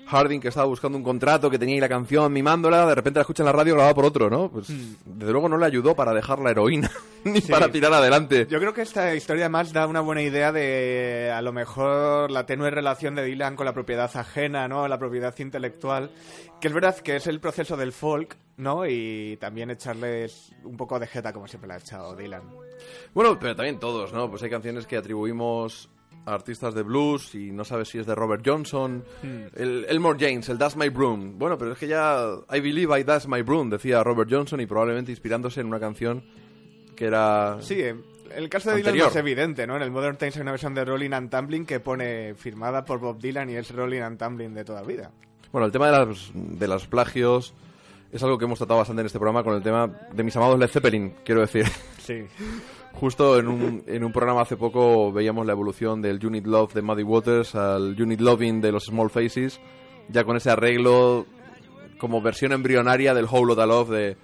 Harding que estaba buscando un contrato, que tenía ahí la canción mimándola, de repente la escucha en la radio grabada por otro, ¿no? Pues desde luego no le ayudó para dejar la heroína ni para tirar adelante. Yo creo que esta historia además da una buena idea de a lo mejor la tenue relación de Dylan con la propiedad ajena, ¿no? La propiedad intelectual. Que es verdad que es el proceso del folk, ¿no? Y también echarles un poco de jeta como siempre la ha echado Dylan. Bueno, pero también todos, ¿no? Pues hay canciones que atribuimos artistas de blues y no sabes si es de Robert Johnson. El Elmore James, el That's My Broom. Bueno, pero es que ya I Believe I That's My Broom, decía Robert Johnson y probablemente inspirándose en una canción que era... Sí, eh, el caso de Dylan Anterior. es evidente, ¿no? En el Modern Times hay una versión de Rolling and Tumbling que pone firmada por Bob Dylan y es Rolling and Tumbling de toda vida. Bueno, el tema de, las, de los plagios es algo que hemos tratado bastante en este programa con el tema de mis amados Led Zeppelin, quiero decir. Sí. Justo en un, en un programa hace poco veíamos la evolución del Unit Love de Muddy Waters al Unit Loving de los Small Faces, ya con ese arreglo como versión embrionaria del Whole Lotta Love de,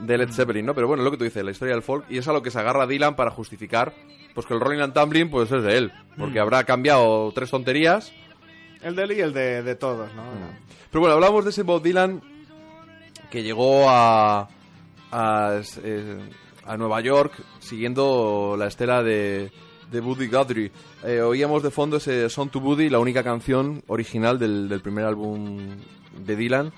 de Led Zeppelin, ¿no? Pero bueno, lo que tú dices, la historia del folk, y es a lo que se agarra Dylan para justificar pues que el Rolling and Tumbling pues es de él, porque habrá cambiado tres tonterías. El de él y el de, de todos, ¿no? Pero bueno, hablamos de ese Bob Dylan que llegó a, a, eh, a Nueva York siguiendo la estela de, de Buddy Guthrie. Eh, oíamos de fondo ese Song to Buddy, la única canción original del, del primer álbum de Dylan.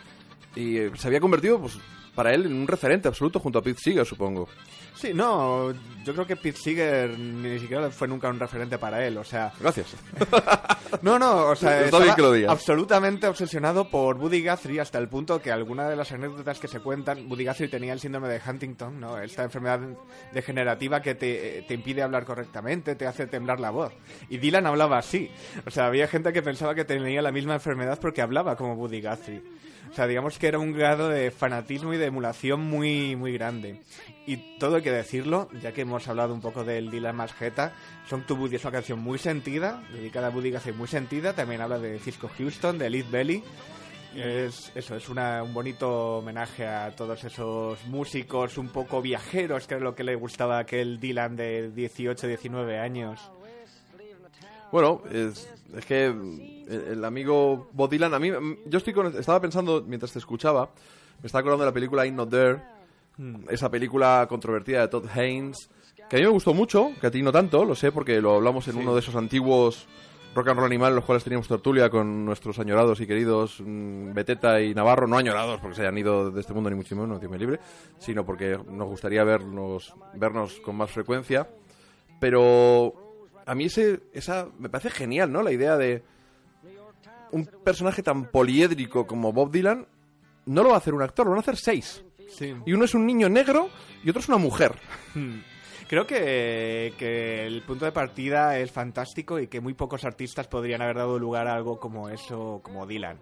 Y eh, se había convertido, pues, para él un referente absoluto junto a Pete Seeger, supongo. Sí, no, yo creo que Pete Seeger ni siquiera fue nunca un referente para él, o sea... Gracias. No, no, o sea, estaba absolutamente obsesionado por Buddy Guthrie hasta el punto que alguna de las anécdotas que se cuentan, Buddy Guthrie tenía el síndrome de Huntington, ¿no? Esta enfermedad degenerativa que te, te impide hablar correctamente, te hace temblar la voz. Y Dylan hablaba así. O sea, había gente que pensaba que tenía la misma enfermedad porque hablaba como Buddy Guthrie. O sea, digamos que era un grado de fanatismo y de emulación muy, muy grande. Y todo hay que decirlo, ya que hemos hablado un poco del Dylan más jeta, Song to Buddy es una canción muy sentida, dedicada a Buddy Guthrie muy sentida, también habla de Cisco Houston, de Lead Belly. Es, eso, es una- un bonito homenaje a todos esos músicos un poco viajeros, que era lo que le gustaba aquel Dylan de 18, 19 años. Bueno, es, es que el, el amigo Bob Dylan, a mí, mm, yo estoy con- estaba pensando mientras te escuchaba, me estaba acordando de la película I'm Not There, esa película controvertida de Todd Haynes, que a mí me gustó mucho, que a ti no tanto, lo sé porque lo hablamos en uno de esos antiguos rock and roll animal los cuales teníamos tertulia con nuestros añorados y queridos mm, Beteta y Navarro, no añorados porque se hayan ido de este mundo ni mucho menos, Dios me libre, sino porque nos gustaría vernos, vernos con más frecuencia. Pero a mí ese, esa me parece genial, ¿no? La idea de un personaje tan poliédrico como Bob Dylan no lo va a hacer un actor, lo van a hacer seis. Sí. Y uno es un niño negro y otro es una mujer. Creo que, que el punto de partida es fantástico y que muy pocos artistas podrían haber dado lugar a algo como eso, como Dylan.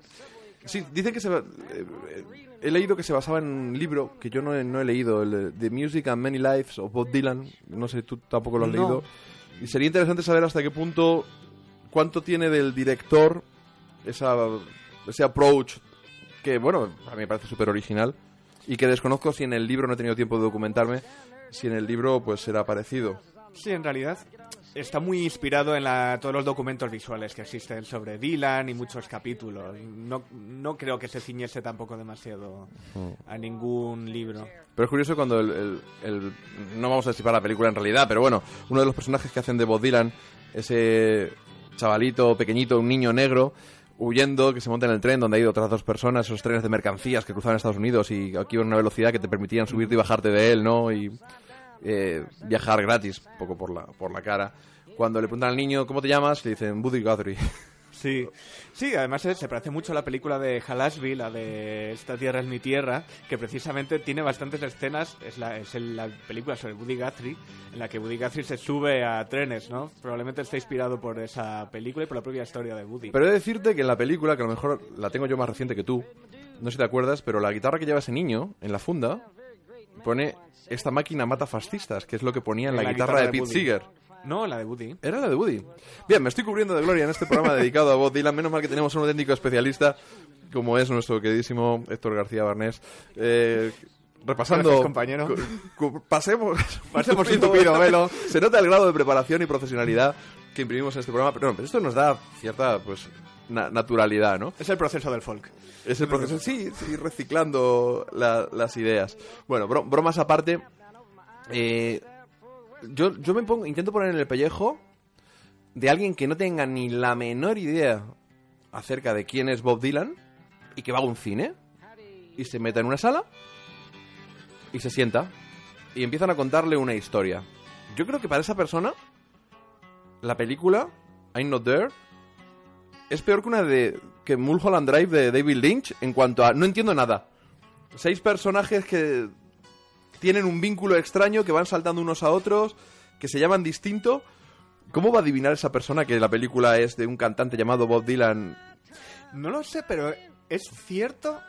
Sí, dicen que se eh, he leído que se basaba en un libro que yo no he, no he leído, el The Music and Many Lives of Bob Dylan. No sé, tú tampoco lo has No. leído. Y sería interesante saber hasta qué punto, cuánto tiene del director esa, ese approach que, bueno, a mí me parece súper original y que desconozco si en el libro no he tenido tiempo de documentarme, si en el libro pues será parecido. Sí, en realidad está muy inspirado en la- todos los documentos visuales que existen sobre Dylan y muchos capítulos. No, no creo que se ciñese tampoco demasiado a ningún libro. Pero es curioso cuando el, el- No vamos a destripar la película en realidad, pero bueno, uno de los personajes que hacen de Bob Dylan, ese chavalito pequeñito, un niño negro, huyendo, que se monta en el tren donde hay otras dos personas, esos trenes de mercancías que cruzaban Estados Unidos y aquí iban a una velocidad que te permitían subirte y bajarte de él, ¿no? Y eh, viajar gratis, un poco por la, por la cara. Cuando le preguntan al niño, ¿cómo te llamas? Le dicen, Buddy Guthrie. Sí, sí, además se parece mucho a la película de Halasby, la de Esta tierra es mi tierra, que precisamente tiene bastantes escenas, es la, es el- la película sobre Woody Guthrie, en la que Woody Guthrie se sube a trenes, ¿no? Probablemente está inspirado por esa película y por la propia historia de Woody. Pero he de decirte que en la película, que a lo mejor la tengo yo más reciente que tú, no sé si te acuerdas, pero la guitarra que lleva ese niño en la funda pone esta máquina mata fascistas, que es lo que ponía en la, guitarra, de Pete Woody. Seeger. No, la de Woody. Era la de Woody. Bien, me estoy cubriendo de gloria en este programa dedicado a Bob Dylan. Menos mal que tenemos un auténtico especialista, como es nuestro queridísimo Héctor García Barnés. Eh, repasando. Gracias, compañero. pasemos. Pasemos un tupido velo. Se nota el grado de preparación y profesionalidad que imprimimos en este programa. Pero, no, pero esto nos da cierta pues na- naturalidad, ¿no? Es el proceso del folk. Es el proceso, sí, sí, reciclando la- las ideas. Bueno, bro- bromas aparte. eh, yo, yo me pongo, intento poner en el pellejo de alguien que no tenga ni la menor idea acerca de quién es Bob Dylan y que va a un cine y se meta en una sala y se sienta y empiezan a contarle una historia. Yo creo que para esa persona la película I'm Not There es peor que una de que Mulholland Drive de David Lynch en cuanto a no entiendo nada. Seis personajes que tienen un vínculo extraño que van saltando unos a otros, que se llaman distinto. ¿Cómo va a adivinar esa persona que la película es de un cantante llamado Bob Dylan? No lo sé, pero es cierto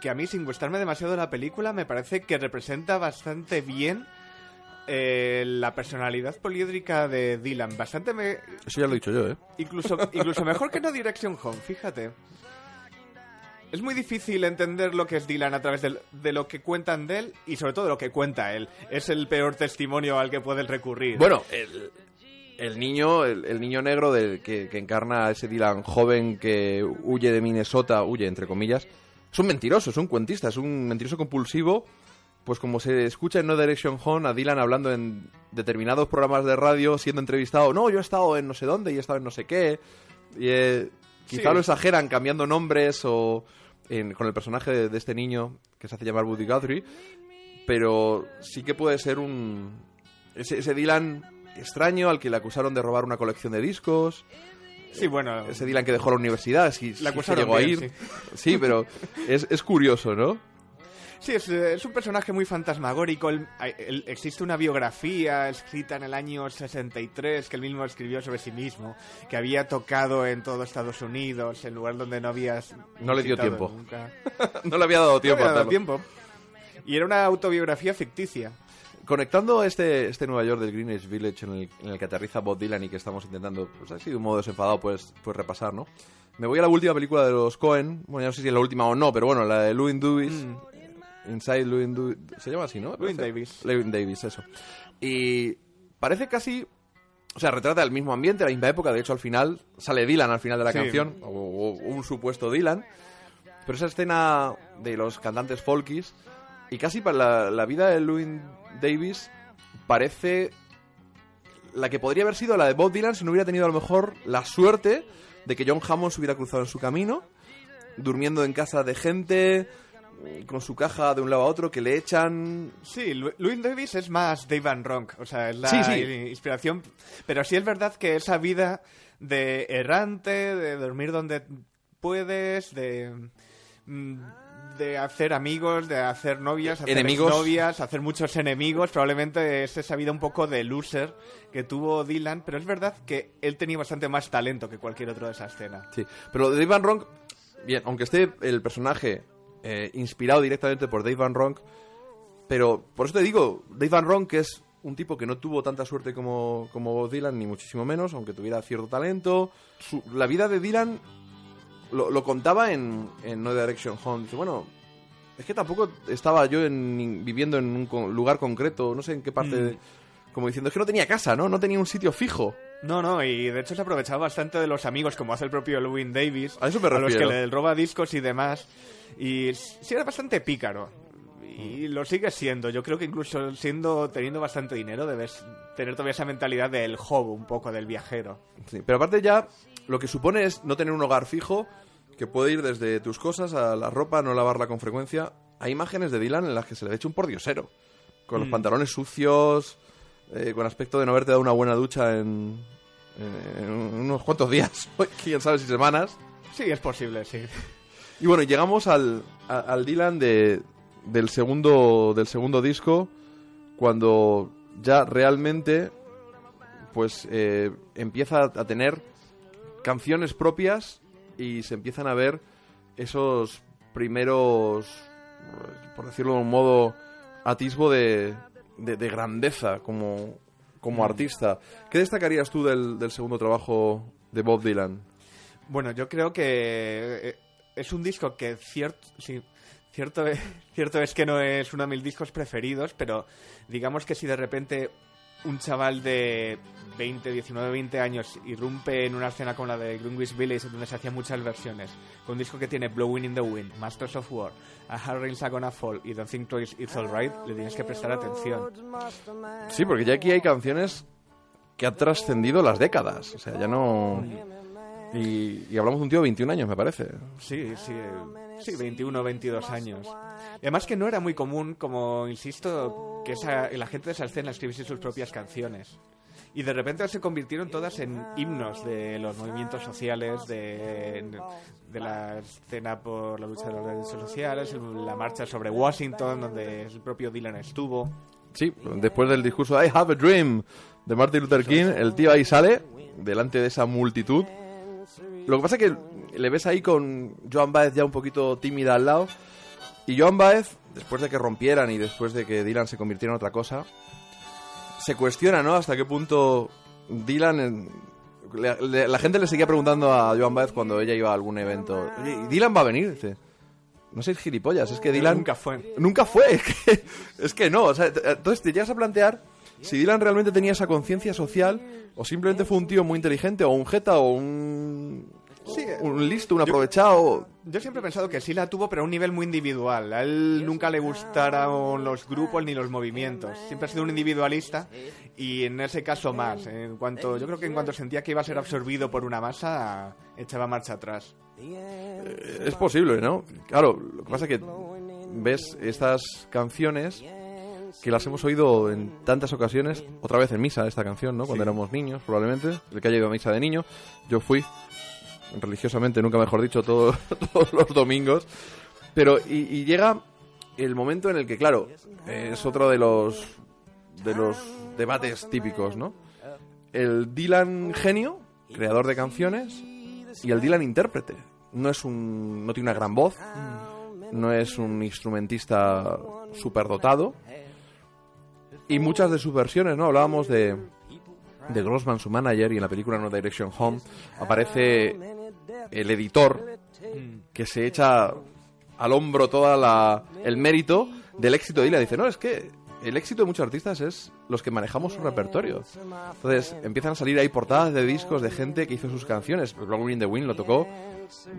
que a mí, sin gustarme demasiado la película, me parece que representa bastante bien eh, la personalidad poliédrica de Dylan. Bastante me... Eso ya lo he dicho yo, ¿eh? Incluso, incluso mejor que no Direction Home, fíjate. Es muy difícil entender lo que es Dylan a través de, lo que cuentan de él y sobre todo de lo que cuenta él. Es el peor testimonio al que puedes recurrir. Bueno, el, el niño, el, el niño negro del que, que encarna a ese Dylan joven que huye de Minnesota, huye entre comillas, es un mentiroso, es un cuentista, es un mentiroso compulsivo. Pues como se escucha en No Direction Home a Dylan hablando en determinados programas de radio, siendo entrevistado, no, yo he estado en no sé dónde y he estado en no sé qué. Y, eh, quizá Sí. lo exageran cambiando nombres o en- con el personaje de, de este niño que se hace llamar Woody Guthrie, pero sí que puede ser un ese, ese Dylan extraño al que le acusaron de robar una colección de discos, sí, bueno, ese Dylan que dejó la universidad, si, que acusaron llegó a ir. Sí, pero es, es curioso, ¿no? Sí, es, eh, es un personaje muy fantasmagórico. El- el- existe una biografía escrita en el año 63 que él mismo escribió sobre sí mismo, que había tocado en todo Estados Unidos, en lugar donde no habías No le dio tiempo. nunca. No le había dado No tiempo había dado tiempo. Y era una autobiografía ficticia. Conectando este, este Nueva York del Greenwich Village en el, en el que aterriza Bob Dylan y que estamos intentando, pues así de un modo desenfadado, pues, pues repasar, ¿no? Me voy a la última película de los Cohen, bueno, ya no sé si es la última o no, pero bueno, la de Louis Dewis, Mm. Inside Louis Dewis, se llama así, ¿no? Parece. Davis. Llewyn Davis, eso. Y parece casi, o sea, retrata el mismo ambiente, la misma época, de hecho al final sale Dylan al final de la Sí. canción, o, o un supuesto Dylan, pero esa escena de los cantantes folkies y casi para la, la vida de Louis Davis parece la que podría haber sido la de Bob Dylan si no hubiera tenido a lo mejor la suerte de que John Hammond se hubiera cruzado en su camino, durmiendo en casa de gente, con su caja de un lado a otro, que le echan... Sí, Louis Davis es más Dave Van Ronk, o sea, es la Sí, sí. inspiración. Pero sí es verdad que esa vida de errante, de dormir donde puedes, de mm, de hacer amigos, de hacer novias, hacer Enemigos. novias, hacer muchos enemigos, probablemente es esa vida un poco de loser que tuvo Dylan, pero es verdad que él tenía bastante más talento que cualquier otro de esa escena. Sí, pero Dave Van Ronk, bien, aunque esté el personaje eh, inspirado directamente por Dave Van Ronk, pero por eso te digo, Dave Van Ronk es un tipo que no tuvo tanta suerte como, como Bob Dylan, ni muchísimo menos, aunque tuviera cierto talento. Su- la vida de Dylan lo, lo contaba en, en No Direction Home. Dice, bueno, es que tampoco estaba yo en- viviendo en un lugar concreto, no sé en qué parte, Mm. de- como diciendo, es que no tenía casa, ¿no? No tenía un sitio fijo. No, no, y de hecho se aprovechaba bastante de los amigos, como hace el propio Lewin Davis. A eso me los que le roba discos y demás. Y sí era bastante pícaro. Y lo sigue siendo. Yo creo que incluso siendo teniendo bastante dinero debes tener todavía esa mentalidad del hobo, un poco del viajero. Sí, pero aparte ya lo que supone es no tener un hogar fijo que puede ir desde tus cosas a la ropa, no lavarla con frecuencia. Hay imágenes de Dylan en las que se le ve hecho un pordiosero, con los Mm. pantalones sucios, eh, con aspecto de no haberte dado una buena ducha en, en, en unos cuantos días, quién sabe si semanas. Sí, es posible, sí. Y bueno, llegamos al, al Dylan de, del, segundo, del segundo disco, cuando ya realmente pues eh, empieza a tener canciones propias y se empiezan a ver esos primeros, por decirlo de un modo, atisbo de, de- de grandeza como, como artista. ¿Qué destacarías tú del, del segundo trabajo de Bob Dylan? Bueno, yo creo que eh, es un disco que cierto, sí, cierto, cierto es que no es uno de mis discos preferidos, pero digamos que si de repente un chaval de 20, 19, 20 años irrumpe en una escena como la de Greenwich Village, donde se hacían muchas versiones, con un disco que tiene Blowing in the Wind, Masters of War, A Hard Rain's a Gonna Fall y Don't Think Twice It's Alright, le tienes que prestar atención. Sí, porque ya aquí hay canciones que han trascendido las décadas. O sea, ya no. Y, y hablamos de un tío de 21 años, me parece. Sí, sí, sí, 21, 22 años. Y además que no era muy común, como insisto, que esa, la gente de esa escena escribiese sus propias canciones. Y de repente se convirtieron todas en himnos de los movimientos sociales, de, de la escena por la lucha de los derechos sociales, la marcha sobre Washington, donde el propio Dylan estuvo. Sí, después del discurso I Have a Dream de Martin Luther King, el tío ahí sale, delante de esa multitud. Lo que pasa es que le ves ahí con Joan Baez ya un poquito tímida al lado. Y Joan Baez, después de que rompieran y después de que Dylan se convirtiera en otra cosa, se cuestiona, ¿no? Hasta qué punto Dylan... en- le- le- la gente le seguía preguntando a Joan Baez cuando ella iba a algún evento. Oye, ¿y Dylan va a venir? Dice, no seis gilipollas, es que Dylan... Nunca fue. Nunca fue, es que, es que no. o sea, t- entonces te llegas a plantear si Dylan realmente tenía esa conciencia social o simplemente fue un tío muy inteligente o un jeta o un, un listo, un aprovechado. Yo siempre he pensado que sí la tuvo, pero a un nivel muy individual. A él nunca le gustaron los grupos ni los movimientos. Siempre ha sido un individualista y en ese caso más. En cuanto, yo creo que en cuanto sentía que iba a ser absorbido por una masa, echaba marcha atrás. Es posible, ¿no? Claro, lo que pasa es que ves estas canciones que las hemos oído en tantas ocasiones, otra vez en misa esta canción, ¿no? Cuando éramos niños, probablemente, el que haya ido a misa de niño, yo fui religiosamente, nunca mejor dicho, todo- todos los domingos, pero y, llega el momento en el que, claro, es otro de los de los debates típicos, ¿no? El Dylan genio, creador de canciones, y el Dylan intérprete. No es un no tiene una gran voz, no es un instrumentista superdotado. Y muchas de sus versiones, ¿no? Hablábamos de de Grossman, su manager, y en la película No Direction Home aparece el editor que se echa al hombro toda la el mérito del éxito de Dylan. Dice, no, es que el éxito de muchos artistas es los que manejamos su repertorio. Entonces empiezan a salir ahí portadas de discos de gente que hizo sus canciones. Blowing in the Wind lo tocó.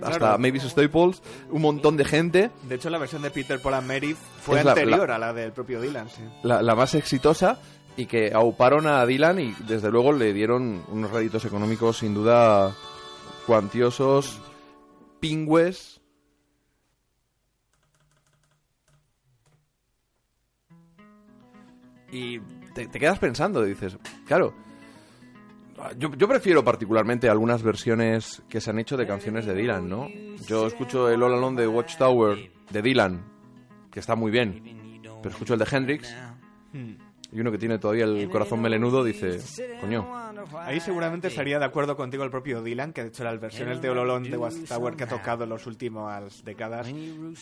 Hasta Claro. Mavis Staples, un montón de gente. De hecho, la versión de Peter Paul and Mary fue la- anterior la- a la del propio Dylan. Sí. la, la más exitosa y que auparon a Dylan y desde luego le dieron unos réditos económicos sin duda cuantiosos, pingües. Y te, quedas pensando, dices, claro, yo, yo prefiero particularmente algunas versiones que se han hecho de canciones de Dylan, ¿no? Yo escucho el All Alone de Watchtower de Dylan, que está muy bien, pero escucho el de Hendrix y uno que tiene todavía el corazón melenudo dice, coño, Ahí seguramente estaría de acuerdo contigo el propio Dylan, que de hecho las versiones de Ololón de Watchtower que ha tocado en las últimas décadas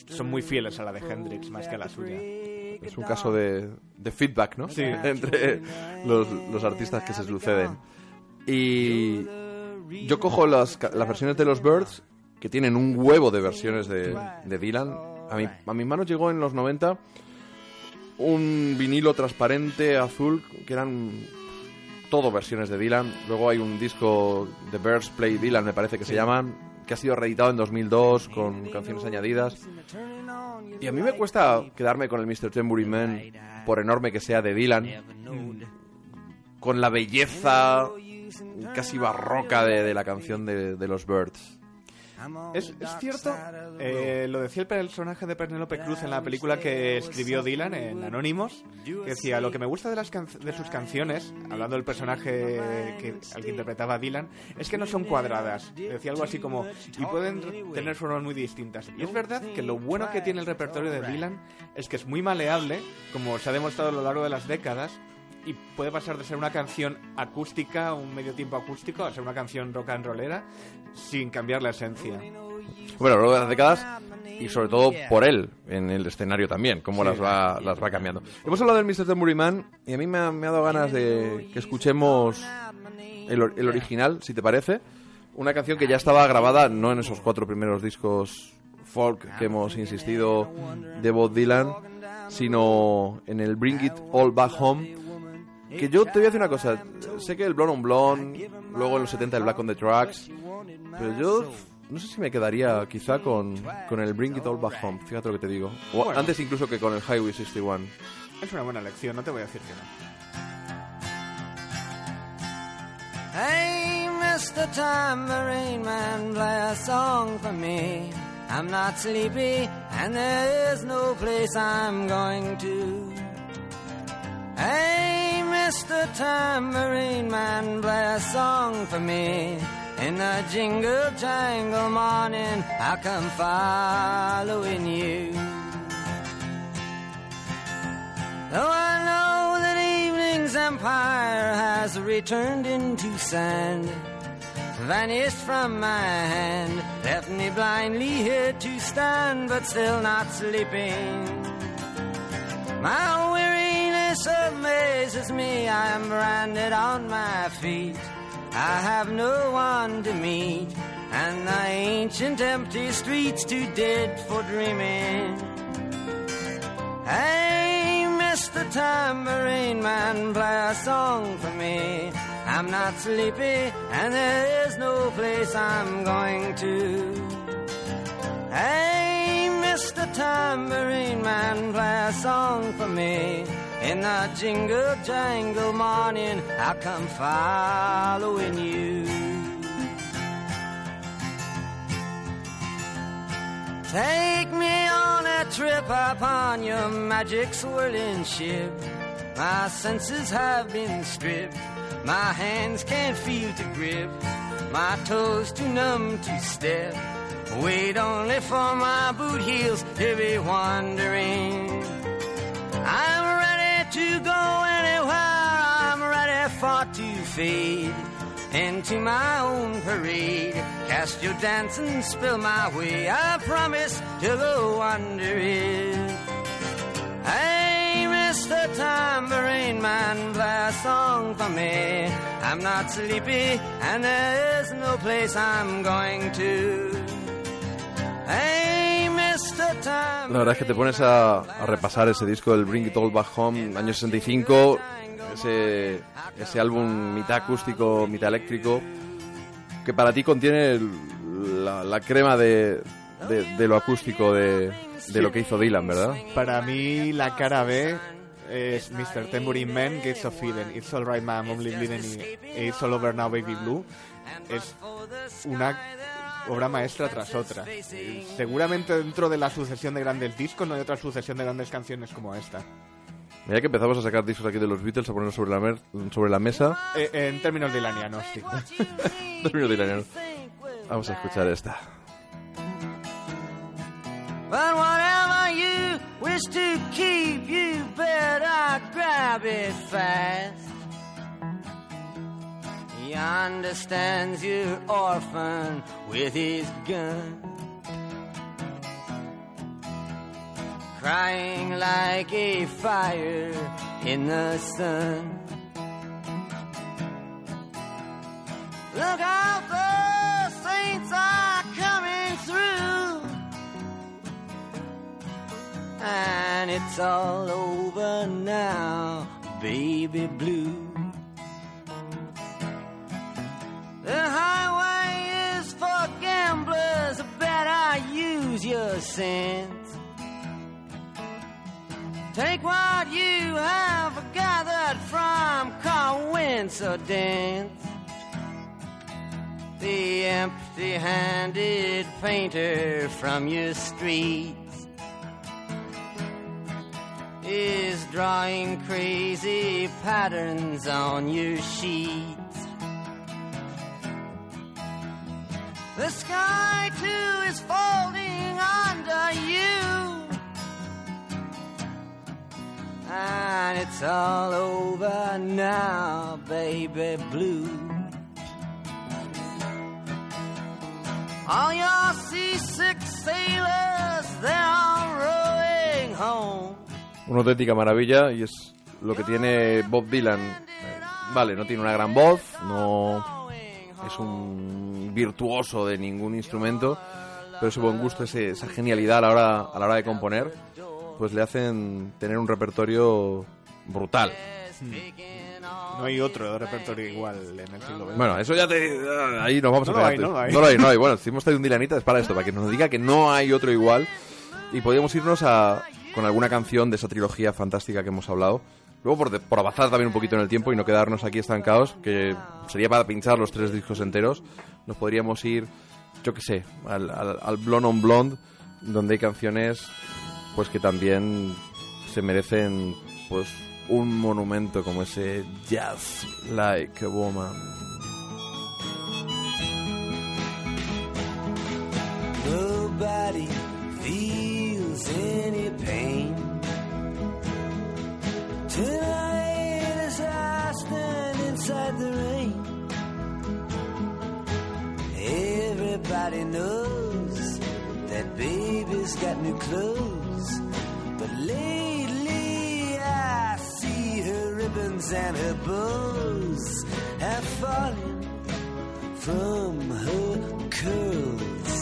son muy fieles a la de Hendrix más que a la suya. es un caso de, de feedback, ¿no? Sí. Entre los, los artistas que se suceden. Y yo cojo las, ca- las versiones de los Birds, que tienen un huevo de versiones de, de Dylan. A, mi, a mis manos llegó en los 90 un vinilo transparente azul, que eran todo versiones de Dylan. Luego hay un disco de Birds Play Dylan, me parece que se llaman, que ha sido reeditado en 2002 con canciones añadidas. Y a mí me cuesta quedarme con el Mr. Tambourine Man, por enorme que sea de Dylan, con la belleza casi barroca de, de la canción de, de los Birds. Es, cierto, eh, lo decía el personaje de Penélope Cruz en la película que escribió Dylan en Anónimos, que decía, lo que me gusta de, sus canciones, hablando del personaje que, al que interpretaba Dylan, es que no son cuadradas. Decía algo así como, y pueden tener formas muy distintas. Y es verdad que lo bueno que tiene el repertorio de Dylan es que es muy maleable, como se ha demostrado a lo largo de las décadas, y puede pasar de ser una canción acústica, un medio tiempo acústico, a ser una canción rock and rollera, sin cambiar la esencia. Bueno, largo de las décadas y sobre todo por él en el escenario también, cómo las, va, las va cambiando. Hemos hablado del Mr. Tambourine Man y a mí me ha, me ha dado ganas de que escuchemos el, el original, si te parece. Una canción que ya estaba grabada no en esos cuatro primeros discos folk que hemos insistido de Bob Dylan, sino en el Bring It All Back Home. Que yo te voy a decir una cosa, sé que el Blonde on Blonde, luego en los 70 el Black on the Tracks, pero yo no sé si me quedaría quizá con, con el Bring It All Back Home, fíjate lo que te digo. O Bueno. antes incluso que con el Highway 61. Es una buena elección, no te voy a decir que no. Hey, Mr. Tambourine Man, play a song for me. I'm not sleepy, and there is no place I'm going to. Hey, Mr. Tambourine Man, play a song for me. In the jingle jangle morning, I come following you. Though I know that evening's empire has returned into sand, vanished from my hand, left me blindly here to stand, but still not sleeping. My weariness amazes me, I am branded on my feet. I have no one to meet, and the ancient empty streets too dead for dreaming. Hey, Mr. Tambourine Man, play a song for me. I'm not sleepy, and there is no place I'm going to. Hey, Mr. Tambourine Man, play a song for me. In the jingle jangle morning, I come following you. Take me on a trip upon your magic swirling ship. My senses have been stripped. My hands can't feel to grip. My toes too numb to step. Wait only for my boot heels to be wandering. I'm ready to go anywhere. I'm ready for to fade into my own parade. Cast your dance and spill my way. I promise to go under it. Hey, Mr. Tambourine Man, play a song for me. I'm not sleepy, and there is no place I'm going to. La verdad es que te pones a, a repasar ese disco del Bring It All Back Home, año 65, ese, ese álbum mitad acústico, mitad eléctrico, que para ti contiene la, la crema de, de, de lo acústico de, de lo que hizo Dylan, ¿verdad? Para mí, la cara B es Mr. Tambourine Man, Gates of Eden, It's Alright Man, Only Bleeding It's All Over Now Baby Blue. Es una obra maestra tras otra. Seguramente dentro de la sucesión de grandes discos no hay otra sucesión de grandes canciones como esta. Mira que empezamos a sacar discos aquí de los Beatles, a ponerlos sobre la, mer- sobre la mesa. Eh, en términos dilanianos, sí. Término dilaniano. Vamos a escuchar esta. But whatever you wish to keep, you better grab it fast. He understands your orphan with his gun. Crying like a fire in the sun. Look out, the saints are coming through. And it's all over now, baby blue. Sense. Take what you have gathered from coincidence. The empty handed painter from your streets is drawing crazy patterns on your sheets. The sky too is folding And it's all over now, baby blue. Una auténtica maravilla y es lo que tiene Bob Dylan. Vale, no tiene una gran voz, no es un virtuoso de ningún instrumento, pero ese buen gusto, ese- esa genialidad a la, hora, a la hora de componer, pues le hacen tener un repertorio brutal. No hay otro repertorio igual en el siglo XX. Bueno, eso ya te... Ahí nos vamos No a pegar. hay, no lo hay. No lo hay, no hay. Bueno, si hemos traído un Dylanita es para esto, para que nos diga que no hay otro igual. Y podríamos irnos a, con alguna canción de esa trilogía fantástica que hemos hablado. Luego, por, por avanzar también un poquito en el tiempo y no quedarnos aquí estancados, que sería para pinchar los tres discos enteros, nos podríamos ir, yo qué sé, al, al, Blonde on Blonde, donde hay canciones pues que también se merecen pues un monumento como ese Just Like a Woman. Nobody feels any pain. Tonight I inside the rain, everybody knows that baby's got new clothes. But lately I see her ribbons and her bows have fallen from her curls.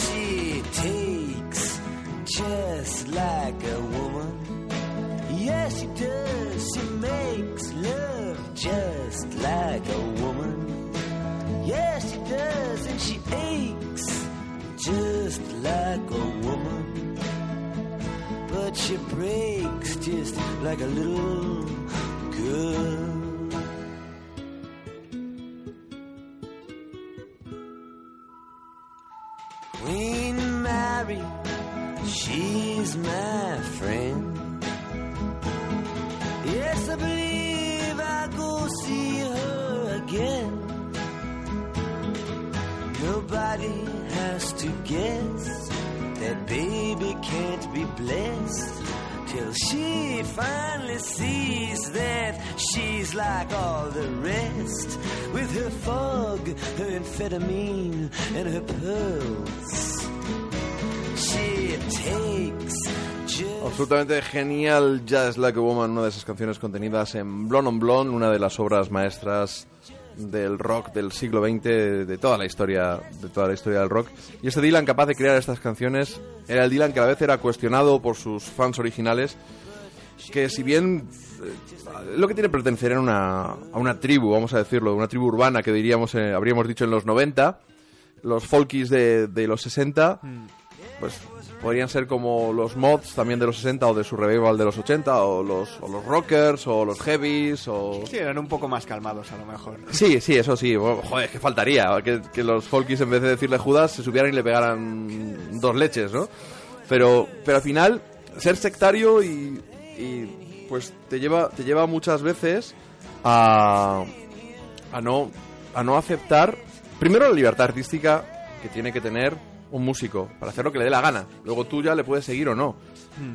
She takes just like a woman. Yes, she does. She makes love just like a woman. Yes, she does. And she aches just like a woman. But she breaks just like a little girl. Queen Mary, she's my friend. Yes, I believe I'll go see her again. Nobody has to guess that baby can't be blessed till she finally sees that she's like all the rest with her fog, her amphetamine, and her pearls. She takes Absolutamente genial Just Like a Woman, una de esas canciones contenidas en Blonde on Blonde, una de las obras maestras del rock del siglo XX, de toda la historia, de toda la historia del rock. Y este Dylan capaz de crear estas canciones era el Dylan que a la vez era cuestionado por sus fans originales, que si bien eh, lo que tiene pertenecer a una, a una tribu, vamos a decirlo, una tribu urbana que diríamos, eh, habríamos dicho en los 90, los folkies de, de los 60, pues podrían ser como los mods también de los 60 o de su revival de los 80 o los, o los rockers o los heavies o... Sí, eran un poco más calmados a lo mejor. Sí, sí, eso sí. Bueno, Joder, que faltaría que, que los folkies en vez de decirle Judas se subieran y le pegaran dos leches, ¿no? Pero, pero al final ser sectario y, y, pues te lleva te lleva muchas veces a a no a no aceptar primero la libertad artística que tiene que tener un músico para hacer lo que le dé la gana. Luego tú ya le puedes seguir o no.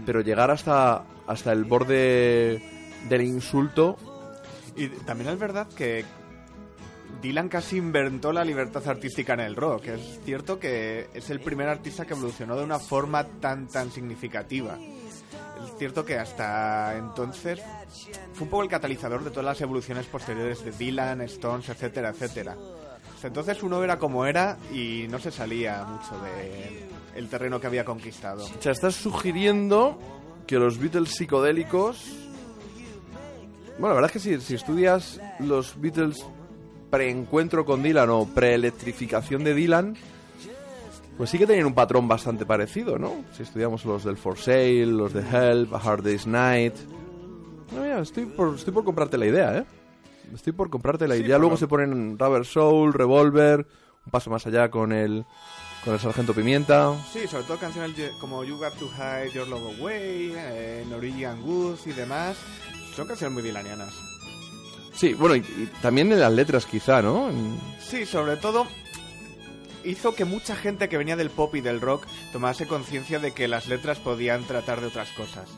Pero llegar hasta hasta el borde del insulto Y también es verdad que Dylan casi inventó la libertad artística en el rock. Es cierto que es el primer artista que evolucionó de una forma tan tan significativa. Es cierto que hasta entonces fue un poco el catalizador de todas las evoluciones posteriores de Dylan, Stones, etcétera, etcétera. Entonces uno era como era y no se salía mucho de el terreno que había conquistado. O sea, estás sugiriendo que los Beatles psicodélicos... Bueno, la verdad es que si, si estudias los Beatles preencuentro con Dylan o preelectrificación de Dylan, pues sí que tenían un patrón bastante parecido, ¿no? Si estudiamos los del For Sale, los de Help, A Hard Day's Night... No, mira, estoy por, estoy por comprarte la idea, ¿eh? Estoy por comprártela y Sí, ya por luego se ponen Rubber Soul, Revolver, un paso más allá con el con el Sargento Pimienta. Sí, sobre todo canciones como You Got to Hide Your Love Away, eh, Norwegian Wood y demás. Son canciones muy dilanianas. Sí, bueno, y, y también en las letras quizá, ¿no? Sí, sobre todo hizo que mucha gente que venía del pop y del rock tomase conciencia de que las letras podían tratar de otras cosas.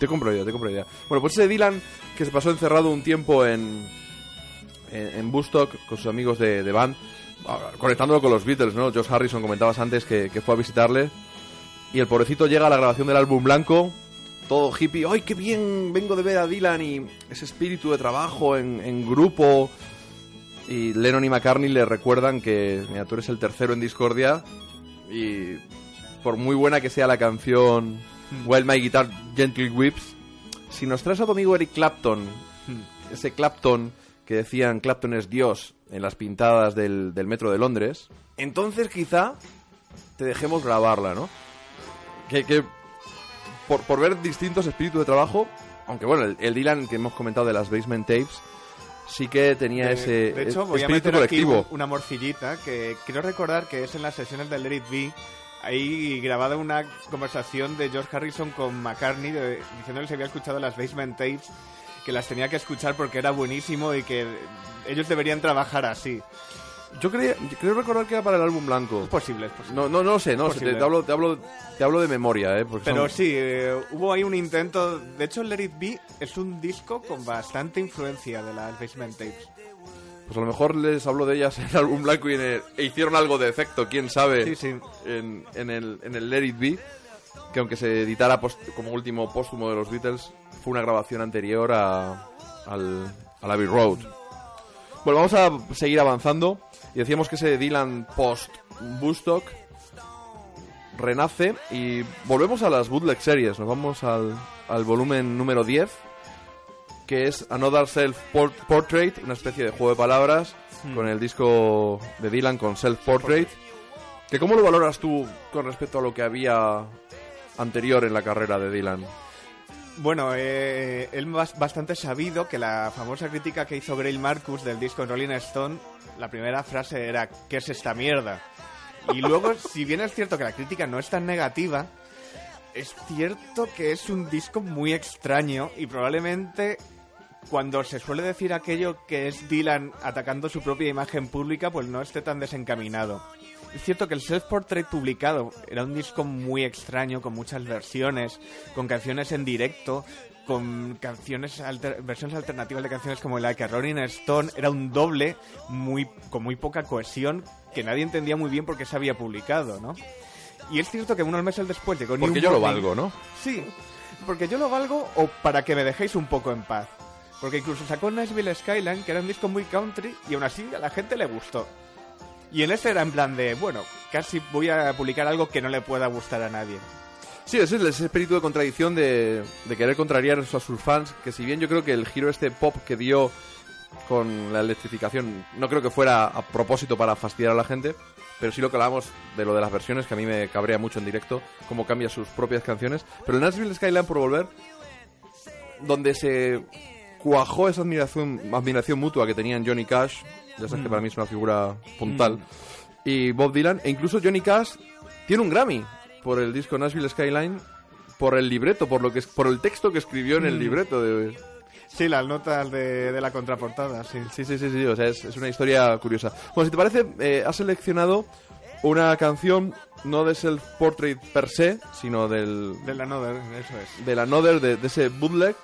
Te compro idea, te compro idea. Bueno, pues ese Dylan que se pasó encerrado un tiempo en, en, en Woodstock con sus amigos de, de band, ah, conectándolo con los Beatles, ¿no? Josh Harrison, comentabas antes que, que fue a visitarle. Y el pobrecito llega a la grabación del álbum blanco, todo hippie. ¡Ay, qué bien! Vengo de ver a Dylan y ese espíritu de trabajo en, en grupo. Y Lennon y McCartney le recuerdan que, mira, tú eres el tercero en discordia. Y por muy buena que sea la canción While My Guitar Gently Whips, si nos traes a tu amigo Eric Clapton, ese Clapton que decían Clapton es Dios en las pintadas del, del metro de Londres, entonces quizá te dejemos grabarla, ¿no? Que, que por, por ver distintos espíritus de trabajo, aunque bueno, el, el Dylan que hemos comentado de las Basement Tapes, sí que tenía Eh, ese de hecho, es- voy a espíritu aquí colectivo. un- una morcillita que quiero recordar que es en las sesiones del Let It Be. Ahí grabada una conversación de George Harrison con McCartney de- diciéndole si había escuchado las Basement Tapes, que las tenía que escuchar porque era buenísimo y que ellos deberían trabajar así. Yo creía, creo recordar que era para el álbum blanco. Es posible, es posible. No, no, no lo sé, no lo sé, te, hablo, te, hablo, te hablo de memoria, ¿eh? porque Pero son- sí, eh, hubo ahí un intento. De hecho, Let It Be es un disco con bastante influencia de las Basement Tapes. Pues a lo mejor les hablo de ellas en el álbum blanco y, en el- e hicieron algo de efecto, quién sabe, Sí, sí. En, en el, en el Let It Be, que aunque se editara post- como último póstumo de los Beatles, fue una grabación anterior a, al, al Abbey Road. Bueno, vamos a seguir avanzando. Y decíamos que ese Dylan post Bustock renace y volvemos a las bootleg series. Nos vamos al, al volumen número 10, que es Another Self Por- Portrait, una especie de juego de palabras con el disco de Dylan con Self Portrait. Que ¿Cómo lo valoras tú con respecto a lo que había anterior en la carrera de Dylan? Bueno, eh, él bas- bastante sabido que la famosa crítica que hizo Grail Marcus del disco Rolling Stone, la primera frase era ¿qué es esta mierda? Y luego, si bien es cierto que la crítica no es tan negativa, es cierto que es un disco muy extraño y probablemente cuando se suele decir aquello que es Dylan atacando su propia imagen pública, pues no esté tan desencaminado. Es cierto que el Self-Portrait publicado era un disco muy extraño, con muchas versiones, con canciones en directo, con canciones alter- versiones alternativas de canciones como la que Rolling Stone era un doble muy con muy poca cohesión que nadie entendía muy bien por qué se había publicado, ¿no? Y es cierto que unos meses después llegó New Porque yo lo valgo, ¿no? Sí, porque yo lo valgo o para que me dejéis un poco en paz. Porque incluso sacó Nashville Skyline, que era un disco muy country, y aún así a la gente le gustó. Y en ese era en plan de, bueno, casi voy a publicar algo que no le pueda gustar a nadie. Sí, ese es ese espíritu de contradicción de, de querer contrariar a sus fans, que si bien yo creo que el giro este pop que dio con la electrificación, no creo que fuera a propósito para fastidiar a la gente, pero sí lo que hablábamos de lo de las versiones, que a mí me cabrea mucho en directo, cómo cambia sus propias canciones. Pero el Nashville Skyline, por volver, donde se cuajó esa admiración, admiración mutua que tenían Johnny Cash, ya sabes que para mí es una figura puntal, y Bob Dylan, e incluso Johnny Cash tiene un Grammy por el disco Nashville Skyline, por el libreto, por lo que es- por el texto que escribió en el libreto de, Sí, las notas de, de la contraportada, sí. Sí, sí, sí, sí, o sea, es, es una historia curiosa. Bueno, si te parece, eh, has seleccionado una canción no de Self Portrait per se, sino del, De la Another, eso es. del Another, de, de ese bootleg.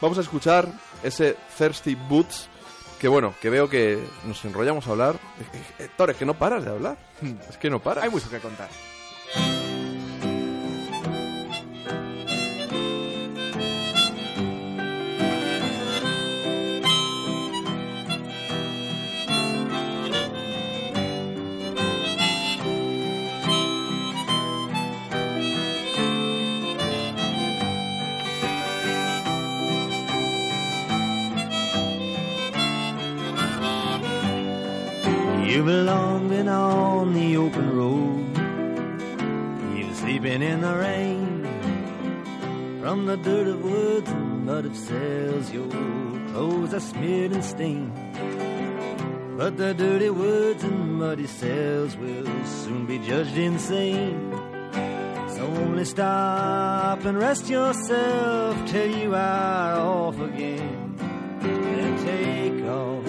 Vamos a escuchar ese Thirsty Boots, que bueno, que veo que nos enrollamos a hablar. Eh, eh, Héctor, es que no paras de hablar. Es que no paras. Hay mucho que contar. You've long been on the open road. You've sleeping in the rain. From the dirt of woods and mud of cells, your clothes are smeared and stained. But the dirty woods and muddy cells will soon be judged insane. So only stop and rest yourself till you are off again. And take off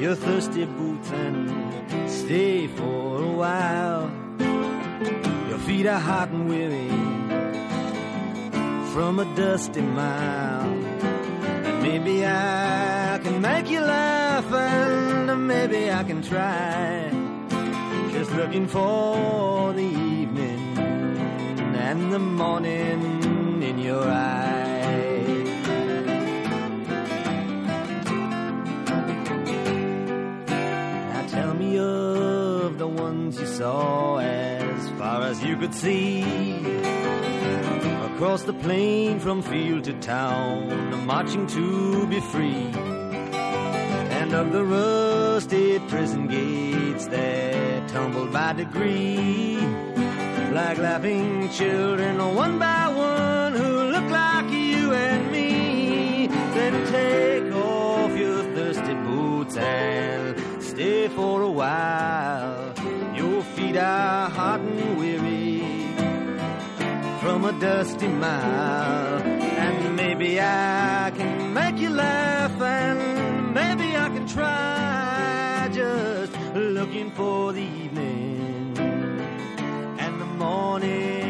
your thirsty boots and stay for a while. Your feet are hot and weary from a dusty mile. And maybe I can make you laugh and maybe I can try. Just looking for the evening and the morning in your eyes. The ones you saw as far as you could see. Across the plain from field to town, marching to be free. And of the rusted prison gates that tumbled by degree. Like laughing children, one by one, who look like you and me. Then take off your thirsty boots and stay for a while. Feet hot and weary from a dusty mile. And maybe I can make you laugh, and maybe I can try just looking for the evening and the morning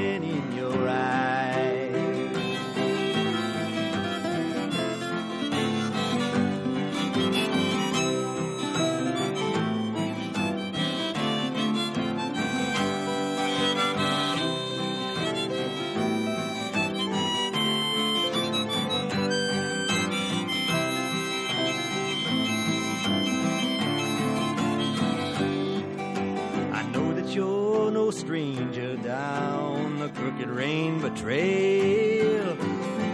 stranger down the crooked rainbow trail.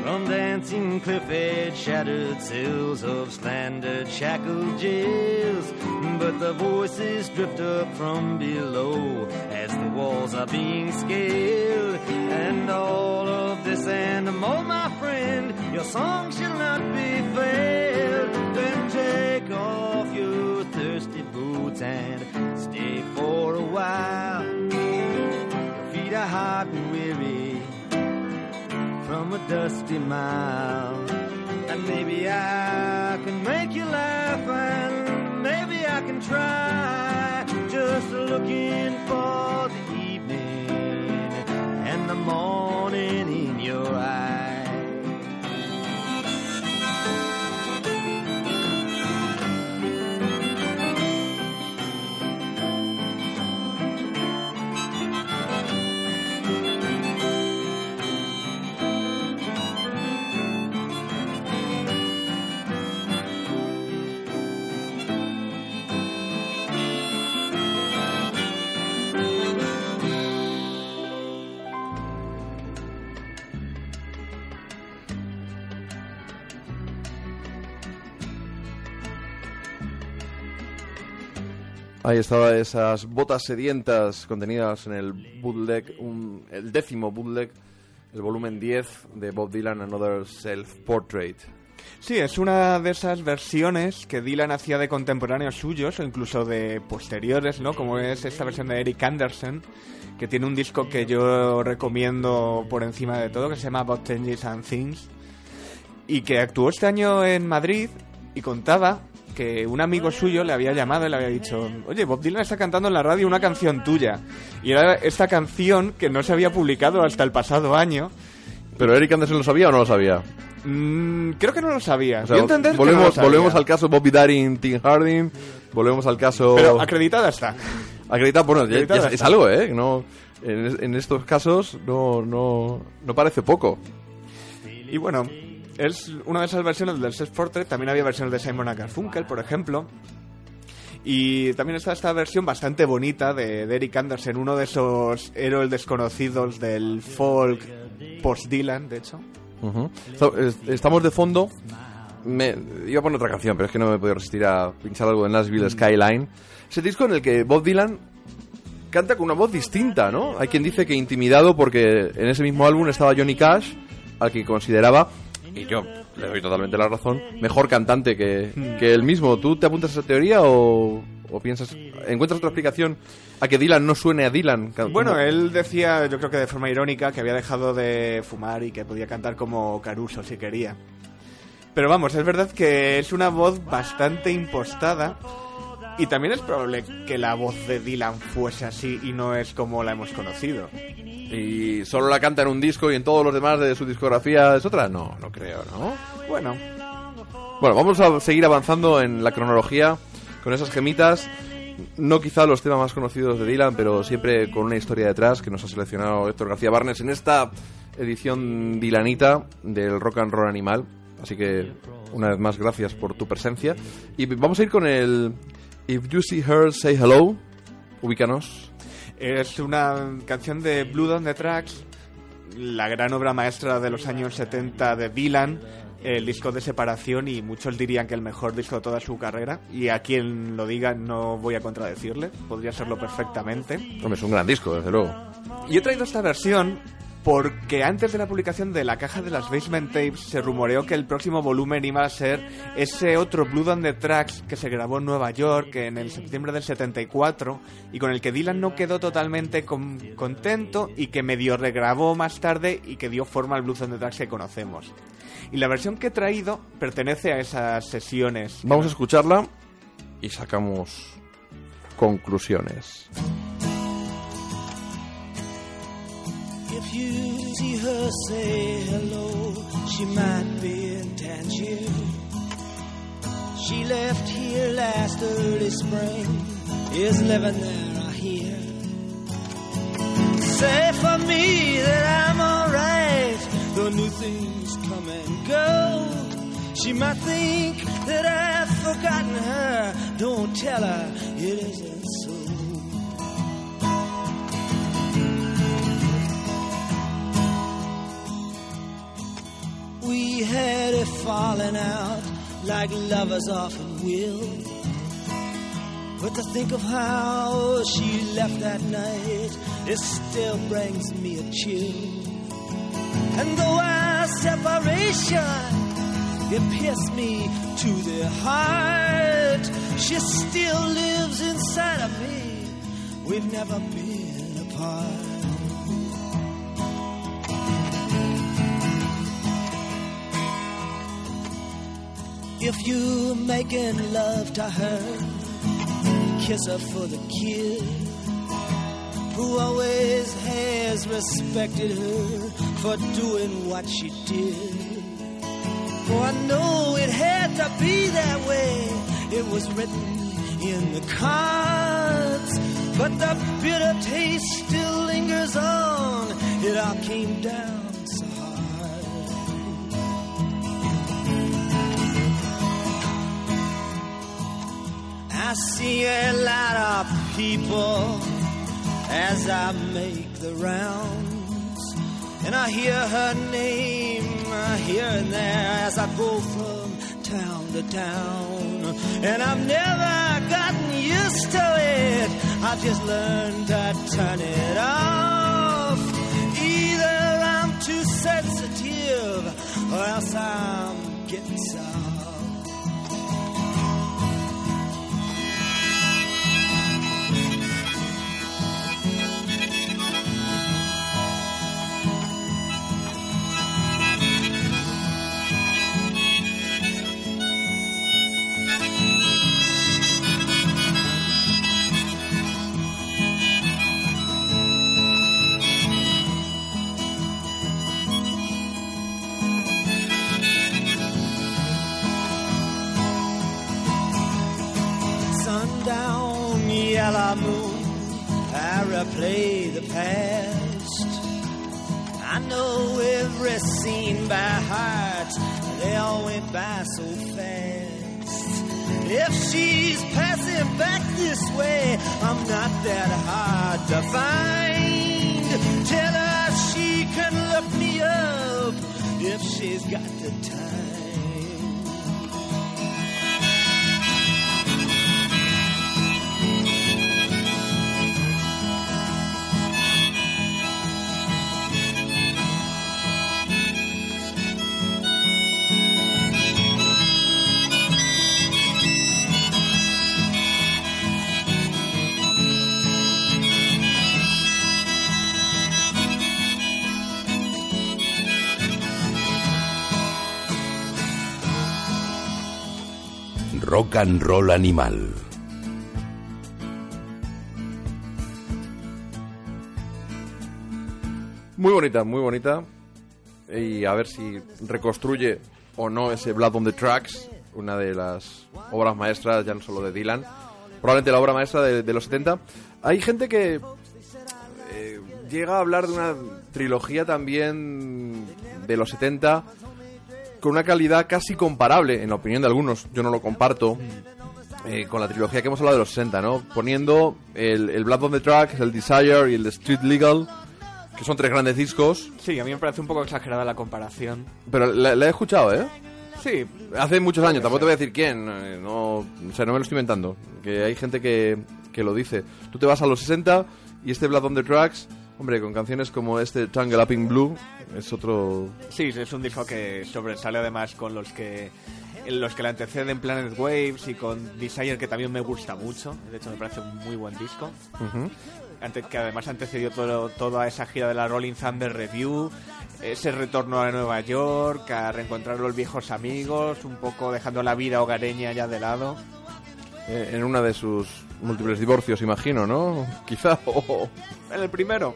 From dancing cliff edge, shattered cells of slandered shackled jails. But the voices drift up from below as the walls are being scaled. And all of this and more, my friend, your song shall not be failed. Then take off your thirsty boots and stay for a while. Hot and weary from a dusty mile. And maybe I can make you laugh, and maybe I can try. Just looking for the evening and the morning Ahí estaba esas botas sedientas contenidas en el bootleg, un- el décimo bootleg, el volumen 10 de Bob Dylan, Another Self-Portrait. Sí, es una de esas versiones que Dylan hacía de contemporáneos suyos o incluso de posteriores, ¿no? Como es esta versión de Eric Anderson, que tiene un disco que yo recomiendo por encima de todo, que se llama About Changes and Things, y que actuó este año en Madrid y contaba que un amigo suyo le había llamado y le había dicho, oye, Bob Dylan está cantando en la radio una canción tuya. Y era esta canción que no se había publicado hasta el pasado año. ¿Pero Eric Anderson lo sabía o no lo sabía? Mm, creo que no lo sabía. O sea, entender que no volvemos, lo sabía. volvemos al caso Bobby Darin, Tim Harding, volvemos al caso... Pero acreditada está. Acreditado, bueno, ya- ya Acreditada es, está. algo, ¿eh? No, en, en estos casos no, no, no parece poco. Y bueno, es una de esas versiones del Self Portrait. También había versiones de Simon Garfunkel, por ejemplo. Y también está esta versión bastante bonita de, de Eric Anderson, uno de esos héroes desconocidos del folk post-Dylan, de hecho. So, es- Estamos de fondo. Me, iba a poner otra canción, pero es que no me he podido resistir a pinchar algo de Nashville Skyline. Ese disco en el que Bob Dylan canta con una voz distinta, ¿no? Hay quien dice que intimidado porque en ese mismo álbum estaba Johnny Cash, al que consideraba y yo le doy totalmente la razón, mejor cantante que, que él mismo. ¿Tú te apuntas a esa teoría o, o piensas, encuentras otra explicación a que Dylan no suene a Dylan? Bueno, él decía, yo creo que de forma irónica, que había dejado de fumar y que podía cantar como Caruso si quería. Pero vamos, es verdad que es una voz bastante impostada. Y también es probable que la voz de Dylan fuese así y no es como la hemos conocido. ¿Y solo la canta en un disco y en todos los demás de su discografía es otra? No, no creo, ¿no? Bueno, Bueno, vamos a seguir avanzando en la cronología con esas gemitas. No quizá los temas más conocidos de Dylan, pero siempre con una historia detrás que nos ha seleccionado Héctor García Barnes en esta edición Dylanita del Rock and Roll Animal. Así que, una vez más, gracias por tu presencia. Y vamos a ir con el If You See Her, Say Hello. Ubícanos. es una canción de Blood on the Tracks, la gran obra maestra de los años 70 de Dylan, el disco de separación y muchos dirían que el mejor disco de toda su carrera. Y a quien lo diga no voy a contradecirle, podría serlo perfectamente. Hombre, es un gran disco, desde luego. Y he traído esta versión porque antes de la publicación de la caja de las Basement Tapes se rumoreó que el próximo volumen iba a ser ese otro Blood on the Tracks que se grabó en Nueva York en el septiembre del 74 y con el que Dylan no quedó totalmente con- contento y que medio regrabó más tarde y que dio forma al Blood on the Tracks que conocemos. Y la versión que he traído pertenece a esas sesiones. Vamos a escucharla y sacamos conclusiones. If you see her say hello, she might be in Tangier. She left here last early spring, is living there, I hear. Say for me that I'm alright, though new things come and go. She might think that I've forgotten her. Don't tell her it isn't We had a falling out like lovers often will. But to think of how she left that night, it still brings me a chill. And though our separation, it pierced me to the heart, she still lives inside of me. We've never been apart. If you're making love to her, kiss her for the kid who always has respected her for doing what she did. For I know it had to be that way. It was written in the cards, but the bitter taste still lingers on. It all came down I see a lot of people as I make the rounds. And I hear her name here and there as I go from town to town. And I've never gotten used to it. I've just learned to turn it off. Either I'm too sensitive or else I'm getting soft. Past. I know every scene by heart, they all went by so fast. If she's passing back this way, I'm not that hard to find. Tell her she can look me up if she's got the time. Rock and roll animal. Muy bonita, muy bonita. Y a ver si reconstruye o no ese Blood on the Tracks, una de las obras maestras, ya no solo de Dylan, probablemente la obra maestra de, los 70. Hay gente que eh, llega a hablar de una trilogía también de los 70 con una calidad casi comparable, en la opinión de algunos, yo no lo comparto, eh, con la trilogía que hemos hablado de los 60, ¿no? Poniendo el, el Blood on the Tracks, el Desire y el Street Legal, que son tres grandes discos, Sí, a mí me parece un poco exagerada la comparación. pero la, la he escuchado, ¿eh? Sí, Hace muchos años, tampoco te voy a decir quién, eh, no, o sea, no me lo estoy inventando, que hay gente que, que lo dice. Tú te vas a los 60 y este Blood on the Tracks, hombre, con canciones como este Tangle Up in Blue, es otro... sí, es un disco que sobresale además con los que los que le anteceden Planet Waves y con Desire que también me gusta mucho. De hecho, me parece un muy buen disco. Que además antecedió todo, toda esa gira de la Rolling Thunder Review, ese retorno a Nueva York, a reencontrar los viejos amigos, un poco dejando la vida hogareña ya de lado. Eh, en una de sus múltiples divorcios, imagino, ¿no? Quizá, o- En el primero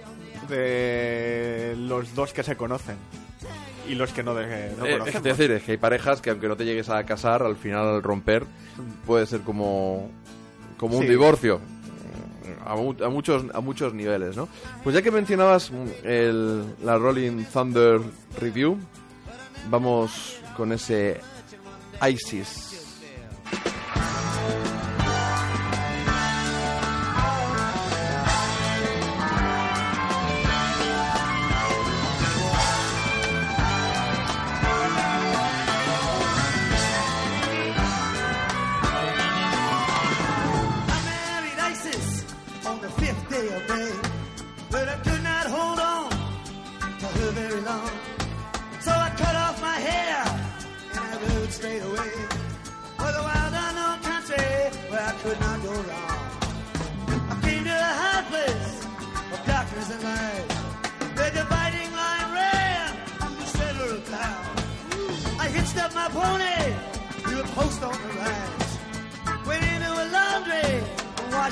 de los dos que se conocen y los que no, de, no Eh, es a decir, es que hay parejas que aunque no te llegues a casar, al final al romper puede ser como, como un divorcio. A, mu- a muchos, a muchos niveles, ¿no? Pues ya que mencionabas mm, el, la Rolling Thunder Review, vamos con ese ISIS.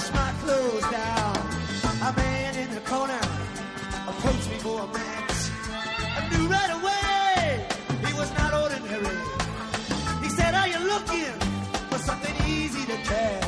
Washed my clothes down. A man in the corner approached me for a match. I knew right away he was not ordinary. He said, Are you looking for something easy to catch?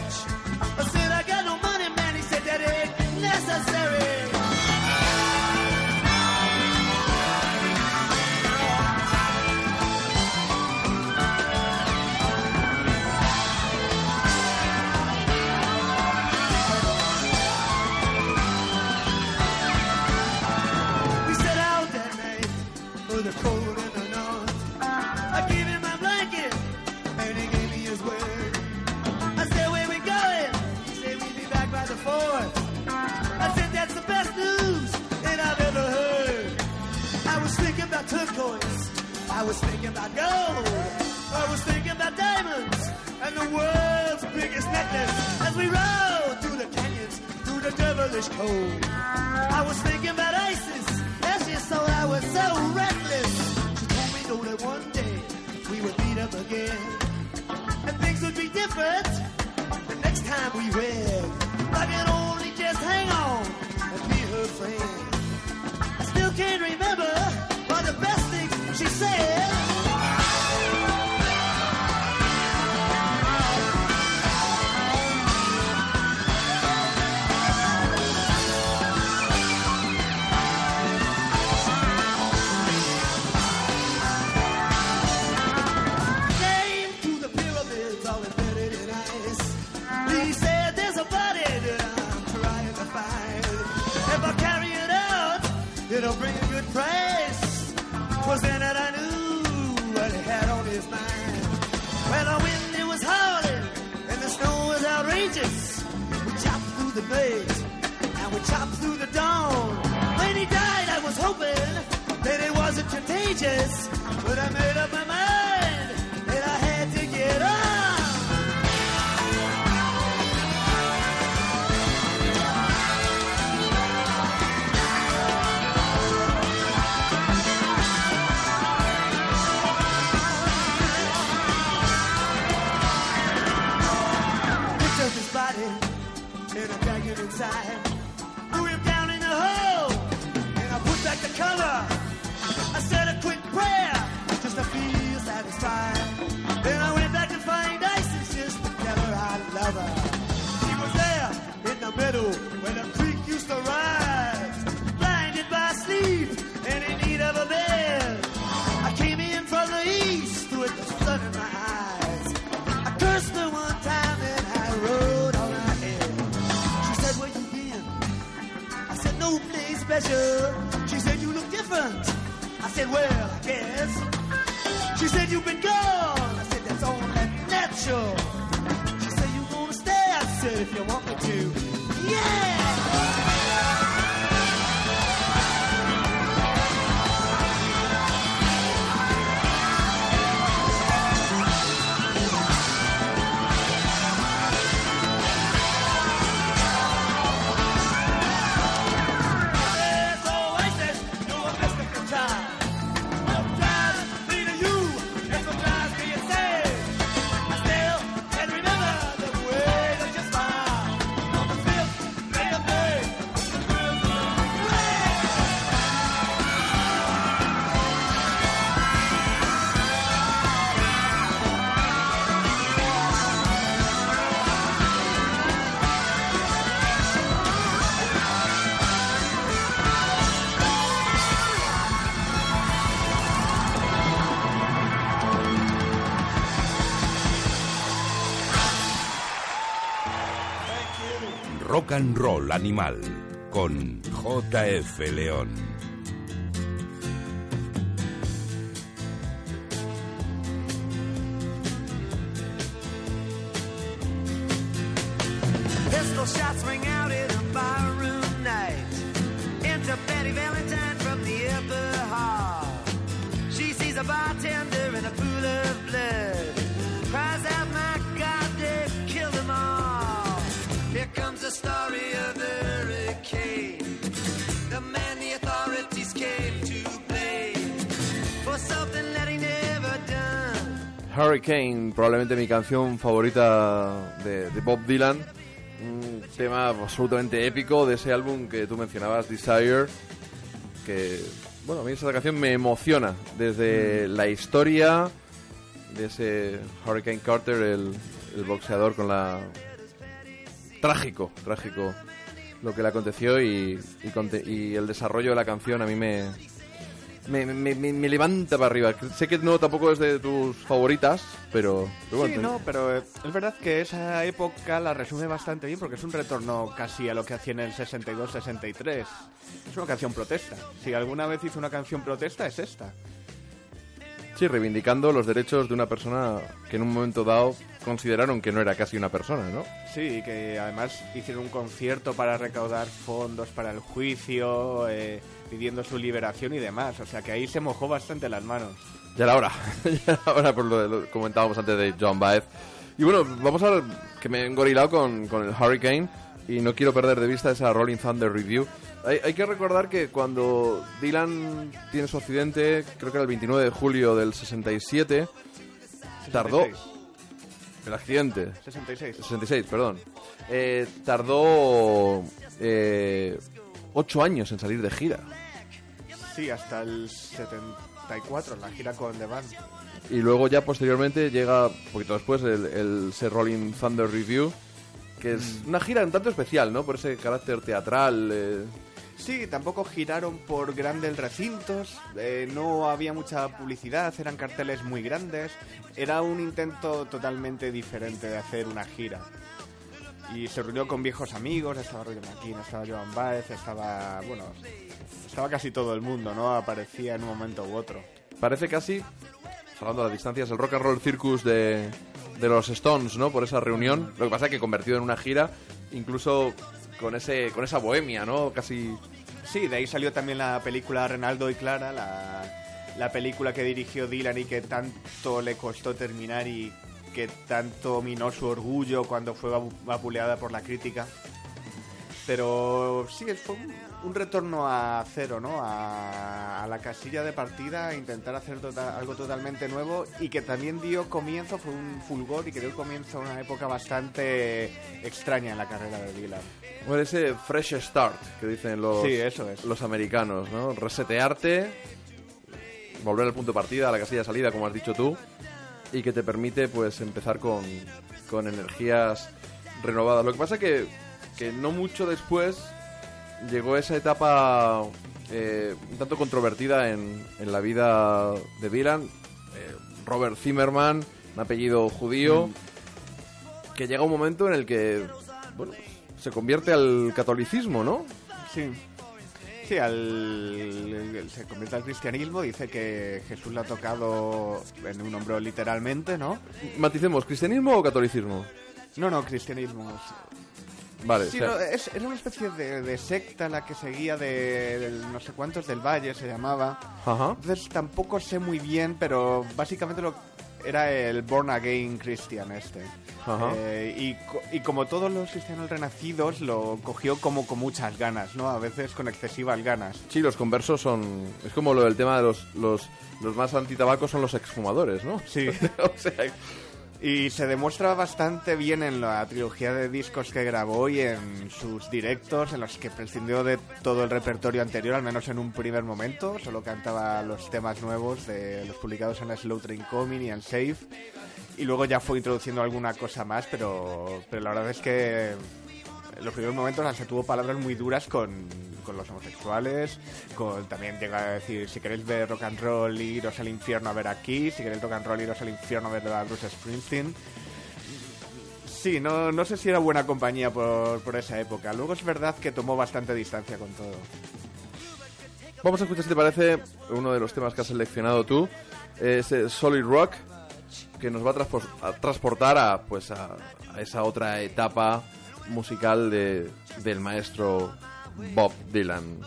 Biggest as we rode through the canyons, through the devilish cold. I was thinking about ISIS as she thought I was so reckless. She told me though that one day we would meet up again and things would be different the next time we read. I can only just hang on and be her friend. I still can't remember of the best things she said. Night and we chopped through the dawn. When he died, I was hoping that it wasn't contagious, but I made up and Roll Animal con JF León. Probablemente mi canción favorita de, de Bob Dylan. Un tema absolutamente épico de ese álbum que tú mencionabas, Desire. Que, bueno, a mí esa canción me emociona. Desde la historia de ese Hurricane Carter, el, el boxeador con la. Trágico, trágico lo que le aconteció y, y el desarrollo de la canción a mí me, me, me, me- me levanta para arriba. Sé que no tampoco es de tus favoritas, pero, pero bueno, Sí, no, pero eh, es verdad que esa época la resume bastante bien porque es un retorno casi a lo que hacía en el 62-63. Es una canción protesta. Si alguna vez hizo una canción protesta, es esta. sí, reivindicando los derechos de una persona que en un momento dado consideraron que no era casi una persona, ¿no? Sí, que además hicieron un concierto para recaudar fondos para el juicio, eh, pidiendo su liberación y demás. O sea que ahí se mojó bastante las manos. Ya era hora, ya era hora por lo, que comentábamos antes de John Baez. Y bueno, vamos a ver que me he engorilado con, con el Hurricane y no quiero perder de vista esa Rolling Thunder Review. Hay, hay que recordar que cuando Dylan tiene su accidente, creo que era el 29 de julio del 67, tardó... 66. El accidente. 66. 66, perdón. Eh, tardó eh, ocho años en salir de gira. Sí, hasta el 74, la gira con The Band. Y luego ya posteriormente llega, un poquito después, el, el Sir Rolling Thunder Review, que es una gira un tanto especial, ¿no? Por ese carácter teatral. eh. Sí, tampoco giraron por grandes recintos, eh, no había mucha publicidad, eran carteles muy grandes. Era un intento totalmente diferente de hacer una gira. Y se reunió con viejos amigos, estaba Roger McKean, estaba Joan Baez, estaba, bueno, estaba casi todo el mundo, ¿no? Aparecía en un momento u otro. Parece casi, hablando de las distancias, el rock and roll circus de, de los Stones, ¿no? Por esa reunión. Lo que pasa es que convertido en una gira, incluso con, ese, con esa bohemia, ¿no? Casi... Sí, de ahí salió también la película Renaldo y Clara, la, la película que dirigió Dylan y que tanto le costó terminar y que tanto minó su orgullo cuando fue vapu- vapuleada por la crítica. Pero sí, fue un, un retorno a cero, ¿no? A, a la casilla de partida, intentar hacer tota- algo totalmente nuevo y que también dio comienzo, fue un fulgor y que dio comienzo a una época bastante extraña en la carrera de Dylan. Bueno, ese fresh start que dicen los, Sí, eso es. los americanos, ¿no? Resetearte, volver al punto de partida, a la casilla de salida, como has dicho tú, y que te permite, pues, empezar con, con energías renovadas. Lo que pasa que, que no mucho después llegó esa etapa eh, un tanto controvertida en, en la vida de Dylan. Eh, Robert Zimmerman, un apellido judío, que llega un momento en el que, bueno, se convierte al catolicismo, ¿no? Sí. Sí, al, se convierte al cristianismo, dice que Jesús le ha tocado en un hombro literalmente, ¿no? Maticemos, ¿cristianismo o catolicismo? No, no, cristianismo. Vale, Sí, o sea, no, es- era una especie de, de secta la que seguía de, no sé cuántos del Valle, se llamaba. Ajá. Entonces tampoco sé muy bien, pero básicamente lo, era el Born Again Christian este. Ajá. Eh, y, y como todos los cristianos renacidos, lo cogió como con muchas ganas, ¿no? A veces con excesivas ganas. Sí, los conversos son... Es como lo del tema de los... Los, los más antitabacos son los exfumadores, ¿no? Sí. o sea, Y se demuestra bastante bien en la trilogía de discos que grabó y en sus directos, en los que prescindió de todo el repertorio anterior, al menos en un primer momento. Solo cantaba los temas nuevos de los publicados en Slow Train Coming y en Safe. Y luego ya fue introduciendo alguna cosa más, pero, pero la verdad es que los primeros momentos hasta tuvo palabras muy duras con, con los homosexuales, con, también llega a decir, si queréis ver rock and roll, iros al infierno a ver aquí, si queréis rock and roll, iros al infierno a ver a Bruce Springsteen. Sí, no, no sé si era buena compañía por, por esa época. Luego es verdad que tomó bastante distancia con todo. Vamos a escuchar, si te parece, uno de los temas que has seleccionado tú. Es eh, Solid Rock, que nos va a, transpor- transportar a, pues a esa otra etapa musical de, del maestro Bob Dylan.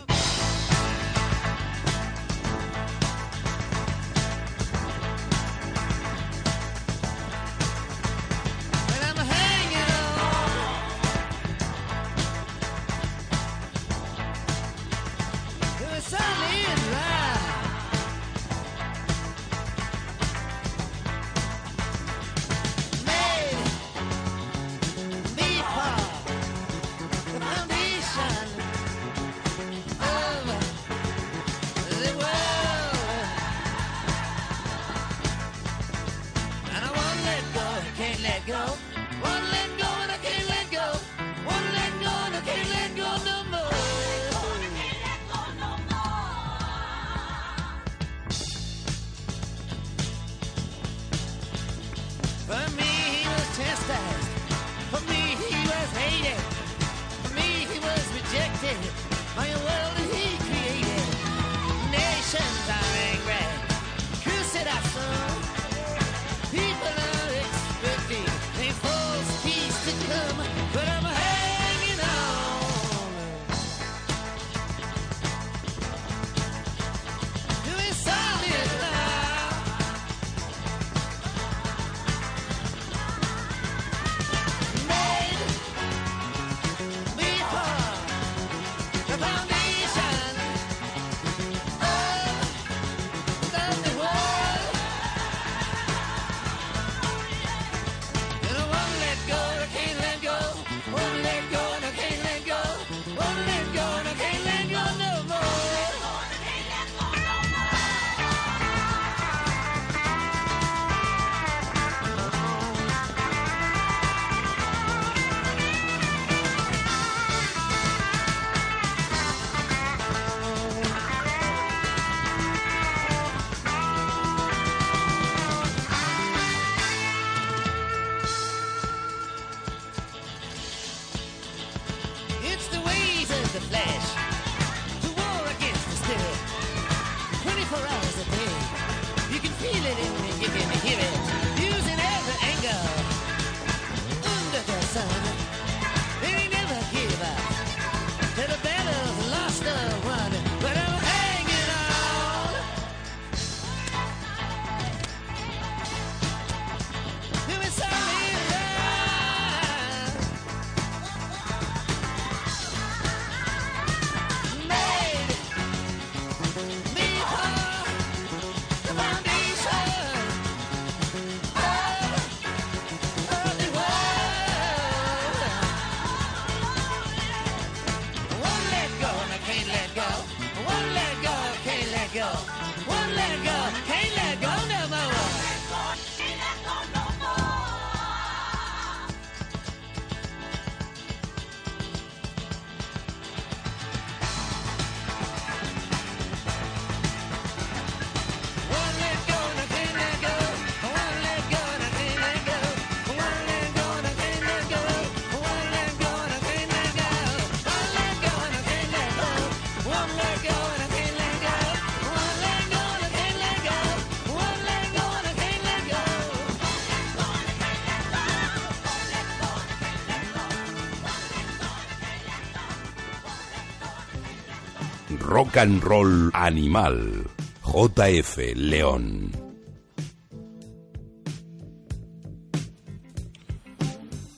Rock and Roll Animal. JF León.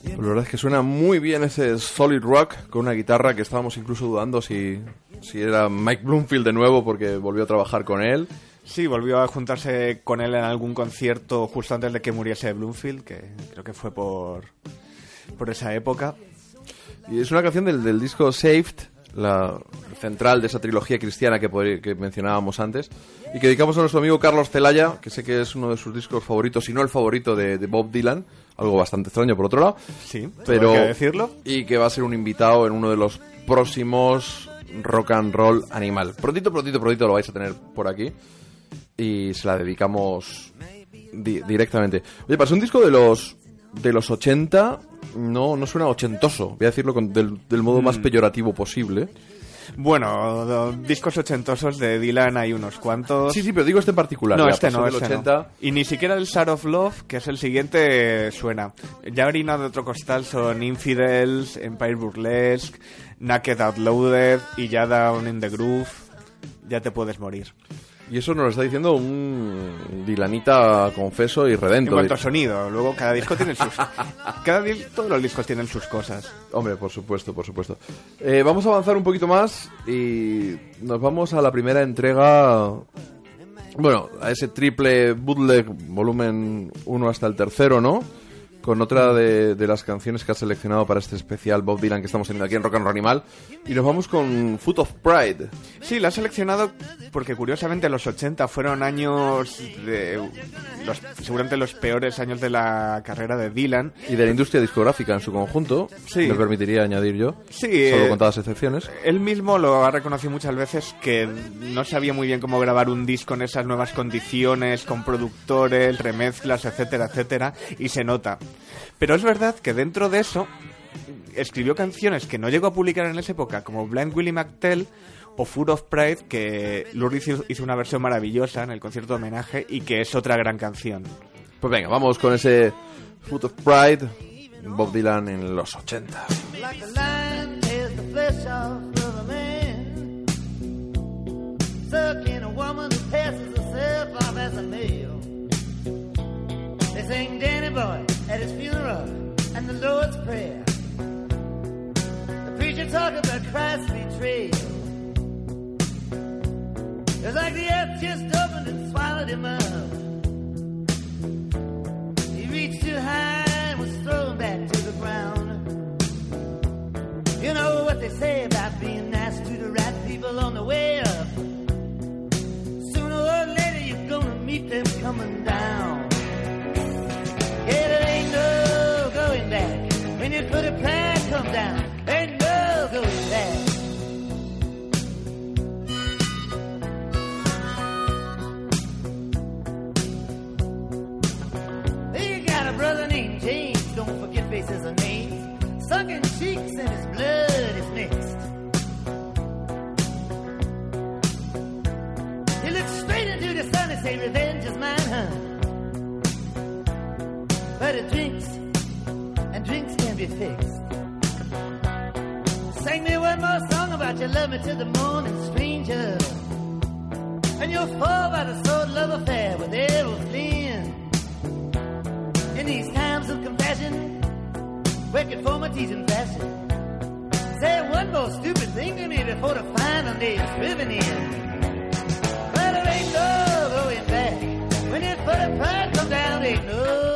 Pues la verdad es que suena muy bien ese solid rock con una guitarra que estábamos incluso dudando si, si era Mike Bloomfield de nuevo porque volvió a trabajar con él. Sí, volvió a juntarse con él en algún concierto justo antes de que muriese Bloomfield, que creo que fue por, por esa época. Y es una canción del, del disco Saved, la central de esa trilogía cristiana que, que mencionábamos antes, y que dedicamos a nuestro amigo Carlos Celaya, que sé que es uno de sus discos favoritos, si no el favorito de, de Bob Dylan, algo bastante extraño por otro lado. Sí, pero que decirlo. y que va a ser un invitado en uno de los próximos Rock and Roll Animal. Prontito, prontito, prontito lo vais a tener por aquí y se la dedicamos di- directamente. Oye, para un disco de los de los 80 no no suena ochentoso, voy a decirlo con- del, del modo Mm. más peyorativo posible. Bueno, discos ochentosos de Dylan hay unos cuantos. Sí, sí, pero digo este en particular. No, este pasó no, este no. 80. Y ni siquiera el Shard of Love, que es el siguiente, suena. Ya harina de otro costal son Infidels, Empire Burlesque, Naked Out Loaded y ya Down in the Groove. Ya te puedes morir. Y eso nos lo está diciendo un Dylanita confeso y En redento. cuanto a sonido, luego cada disco tiene sus... cada todos los discos tienen sus cosas. Hombre, por supuesto, por supuesto. Eh, vamos a avanzar un poquito más y nos vamos a la primera entrega. Bueno, a ese triple bootleg volumen 1 hasta el tercero, ¿no? Con otra de, de las canciones que ha seleccionado para este especial Bob Dylan que estamos teniendo aquí en Rock and Roll Animal. Y nos vamos con Foot of Pride. Sí, la he seleccionado porque curiosamente los 80 fueron años de... Los, seguramente los peores años de la carrera de Dylan. Y de la industria discográfica en su conjunto. Sí. Me permitiría añadir yo. Sí, Solo eh, contadas excepciones. Él mismo lo ha reconocido muchas veces que no sabía muy bien cómo grabar un disco en esas nuevas condiciones, con productores, remezclas, etcétera, etcétera, y se nota. Pero es verdad que dentro de eso escribió canciones que no llegó a publicar en esa época, como Blind Willie McTell o Food of Pride, que Lourdes hizo- hizo una versión maravillosa en el concierto de homenaje y que es otra gran canción. Pues venga, vamos con ese Foot of Pride. Bob Dylan en los 80. Like at his funeral and the Lord's Prayer. The preacher talk about Christ's betrayal. It's like the earth just opened and swallowed him up. He reached too high and was thrown back to the ground. You know what they say about being nice to the right people on the way up. Sooner or later you're gonna meet them coming down. Ain't no going back. When you put a pride come down, ain't no going back. You got a brother named James, don't forget faces and names. Sunken cheeks and his blood is mixed. He looks straight into the sun and say, revenge is mine, huh? It drinks, and drinks can be fixed. Sing me one more song about your love me to the morning, stranger. And you'll fall by the sword love affair with Flynn. In these times of compassion, where conformity's in fashion. Say one more stupid thing to me before the final day is driven in. But there ain't no going oh, back. When it put a pride come down, ain't no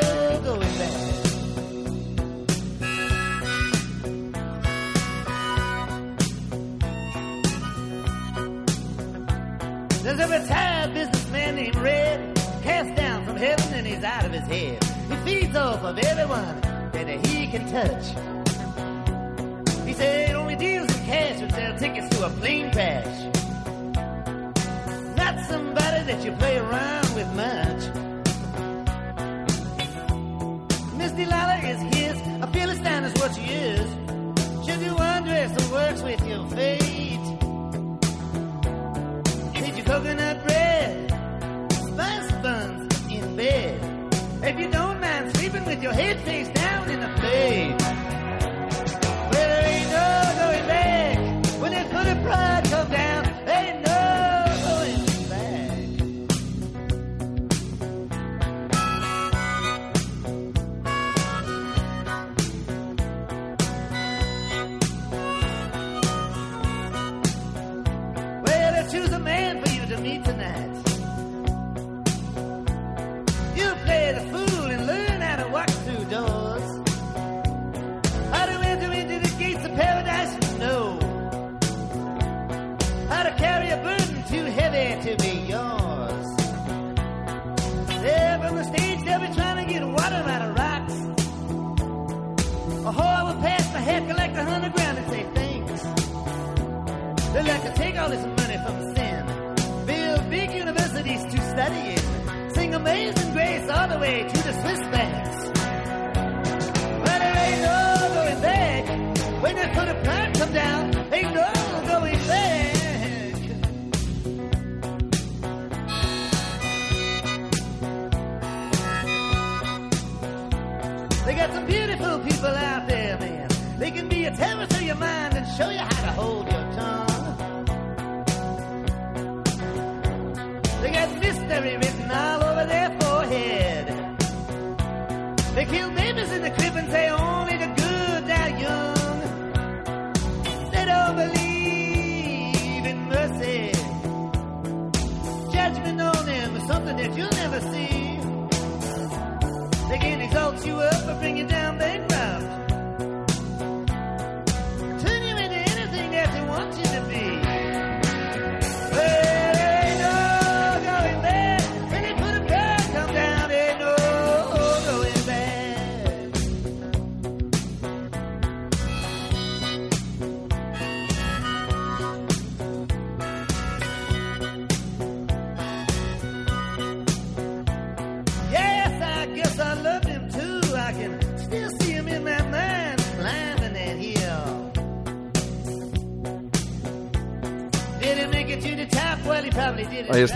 There's a retired businessman named Red, cast down from heaven and he's out of his head. He feeds off of everyone that he can touch. He said only deals in cash would sell tickets to a plane crash. Not somebody that you play around with much. Miss Delilah is his, a Philistine is what she is. You wonder if the works with your fate? Coconut bread, spice buns in bed? If you don't mind sleeping with your head face down in the bed. Well, there ain't no going back when that put a pride take the hundred and say thanks. They like to take all this money from sin, build big universities to study in, sing amazing grace all the way to the Swiss banks. But there ain't no going back when they put a plan come down. Ain't no going back. They got some beautiful people out a to your mind and show you how to hold your tongue. They got mystery written all over their forehead. They kill babies in the crib and say only the good die young. They don't believe in mercy. Judgment on them is something that you'll never see. They can exalt you up or bring you down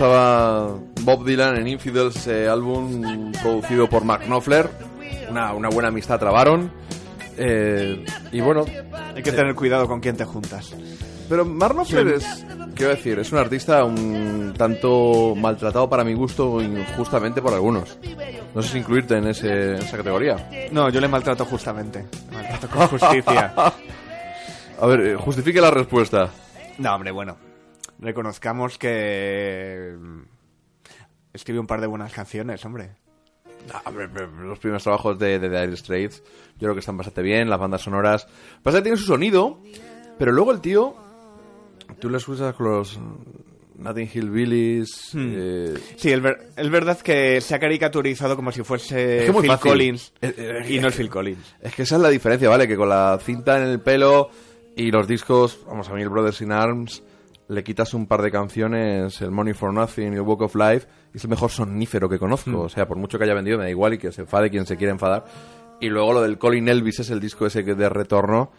estaba Bob Dylan en Infidels, ese álbum producido por Mark Knopfler. Una, una buena amistad trabaron. Eh, y bueno, Hay que tener cuidado con quién te juntas. pero Mark Knopfler es, quiero decir, es un artista un tanto maltratado para mi gusto, injustamente por algunos. No sé si incluirte en, ese, en esa categoría. No, yo le maltrato justamente. Le maltrato con justicia. A ver, eh, justifique la respuesta. No, hombre, bueno. Reconozcamos que... mm, Escribe un par de buenas canciones, hombre. Ah, los primeros trabajos de, de Dire Straits yo creo que están bastante bien, las bandas sonoras. Pasa que tiene su sonido, pero luego el tío, tú le escuchas con los Nothing Hillbillies. eh, Sí, el ver- es verdad que se ha caricaturizado como si fuese Es que Phil fácil. Collins. Eh, eh, y no es Phil Collins. es que esa es la diferencia, ¿vale? Que con la cinta en el pelo y los discos, vamos a mí, el Brothers in Arms, le quitas un par de canciones, el Money for Nothing y el Walk of Life, y es el mejor sonífero que conozco. O sea, por mucho que haya vendido, me da igual y que se enfade quien se quiera enfadar. Y luego lo del Colin Elvis es el disco ese que de retorno.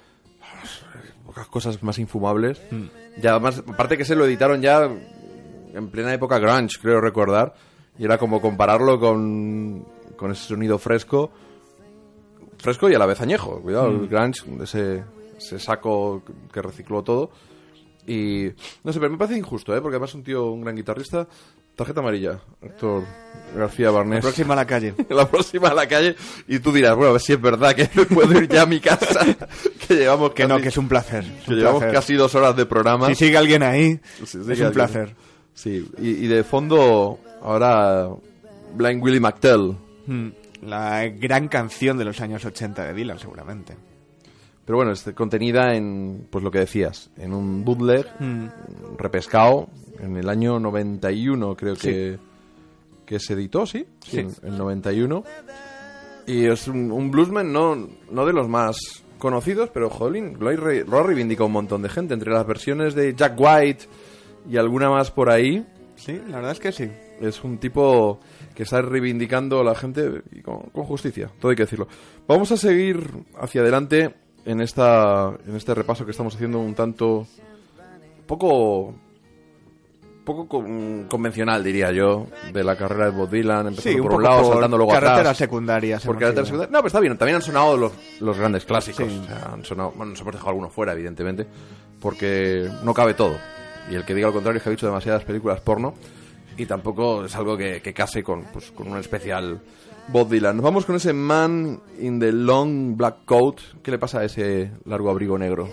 Pocas cosas más infumables. Ya, además, aparte que se lo editaron ya en plena época grunge, creo recordar. Y era como compararlo con, con ese sonido fresco. Fresco y a la vez añejo. Cuidado, el grunge, ese, ese saco que recicló todo. Y no sé, pero me parece injusto, ¿eh? Porque además es un tío, un gran guitarrista. Tarjeta amarilla, Héctor García Barnés. Próxima a la calle. la próxima a la calle y tú dirás, bueno, a ver si es verdad que me puedo ir ya a mi casa, que llevamos Que casi, no, que es un placer. es que un llevamos placer. casi dos horas de programa. Si sigue alguien ahí, Sí, sí, es un alguien- placer. Sí, y, y de fondo ahora Blind Willie McTell. Mm, La gran canción de los años 80 de Dylan, seguramente. Pero bueno, este, contenida en, pues lo que decías, en un bootleg Mm. repescado en el año 91 creo que, que se editó, ¿sí? Sí, en el 91. Y es un, un bluesman no, no de los más conocidos, pero jolín, lo, hay lo ha reivindicado un montón de gente, entre las versiones de Jack White y alguna más por ahí. Sí, la verdad es que sí. Es un tipo que está reivindicando a la gente y con, con justicia, todo hay que decirlo. Vamos a seguir hacia adelante en esta en este repaso que estamos haciendo un tanto poco poco con- convencional diría yo de la carrera de Bob Dylan empezando Sí, un por un lado por saltando luego carreteras atrás secundarias. por carreteras secundarias. no pero está bien también han sonado los, los grandes clásicos Sí. O sea, han sonado bueno nos hemos dejado alguno fuera evidentemente porque no cabe todo y el que diga lo contrario es que ha dicho demasiadas películas porno y tampoco es algo que, que case con, pues, con un especial Bob Dylan. Nos vamos con ese Man in the Long Black Coat. ¿Qué le pasa a ese largo abrigo negro?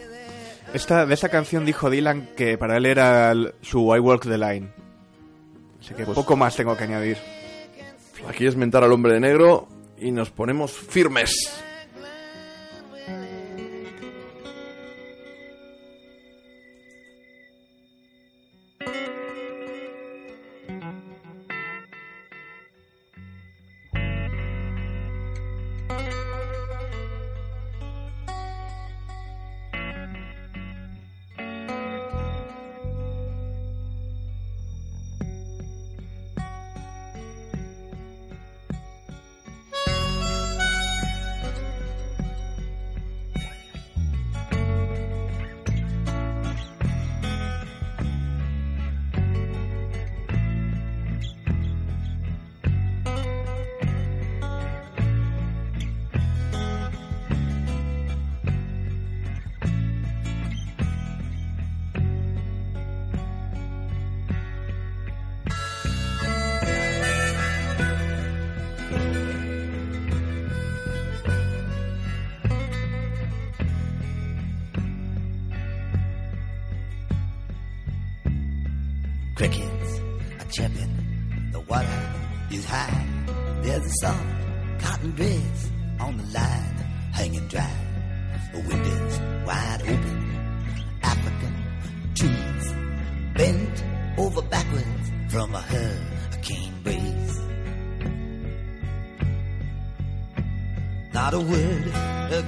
Esta, de esta canción dijo Dylan que para él era el- su I Walk the Line. Así que Pues- poco más tengo que añadir. Aquí es mentar al hombre de negro y nos ponemos firmes.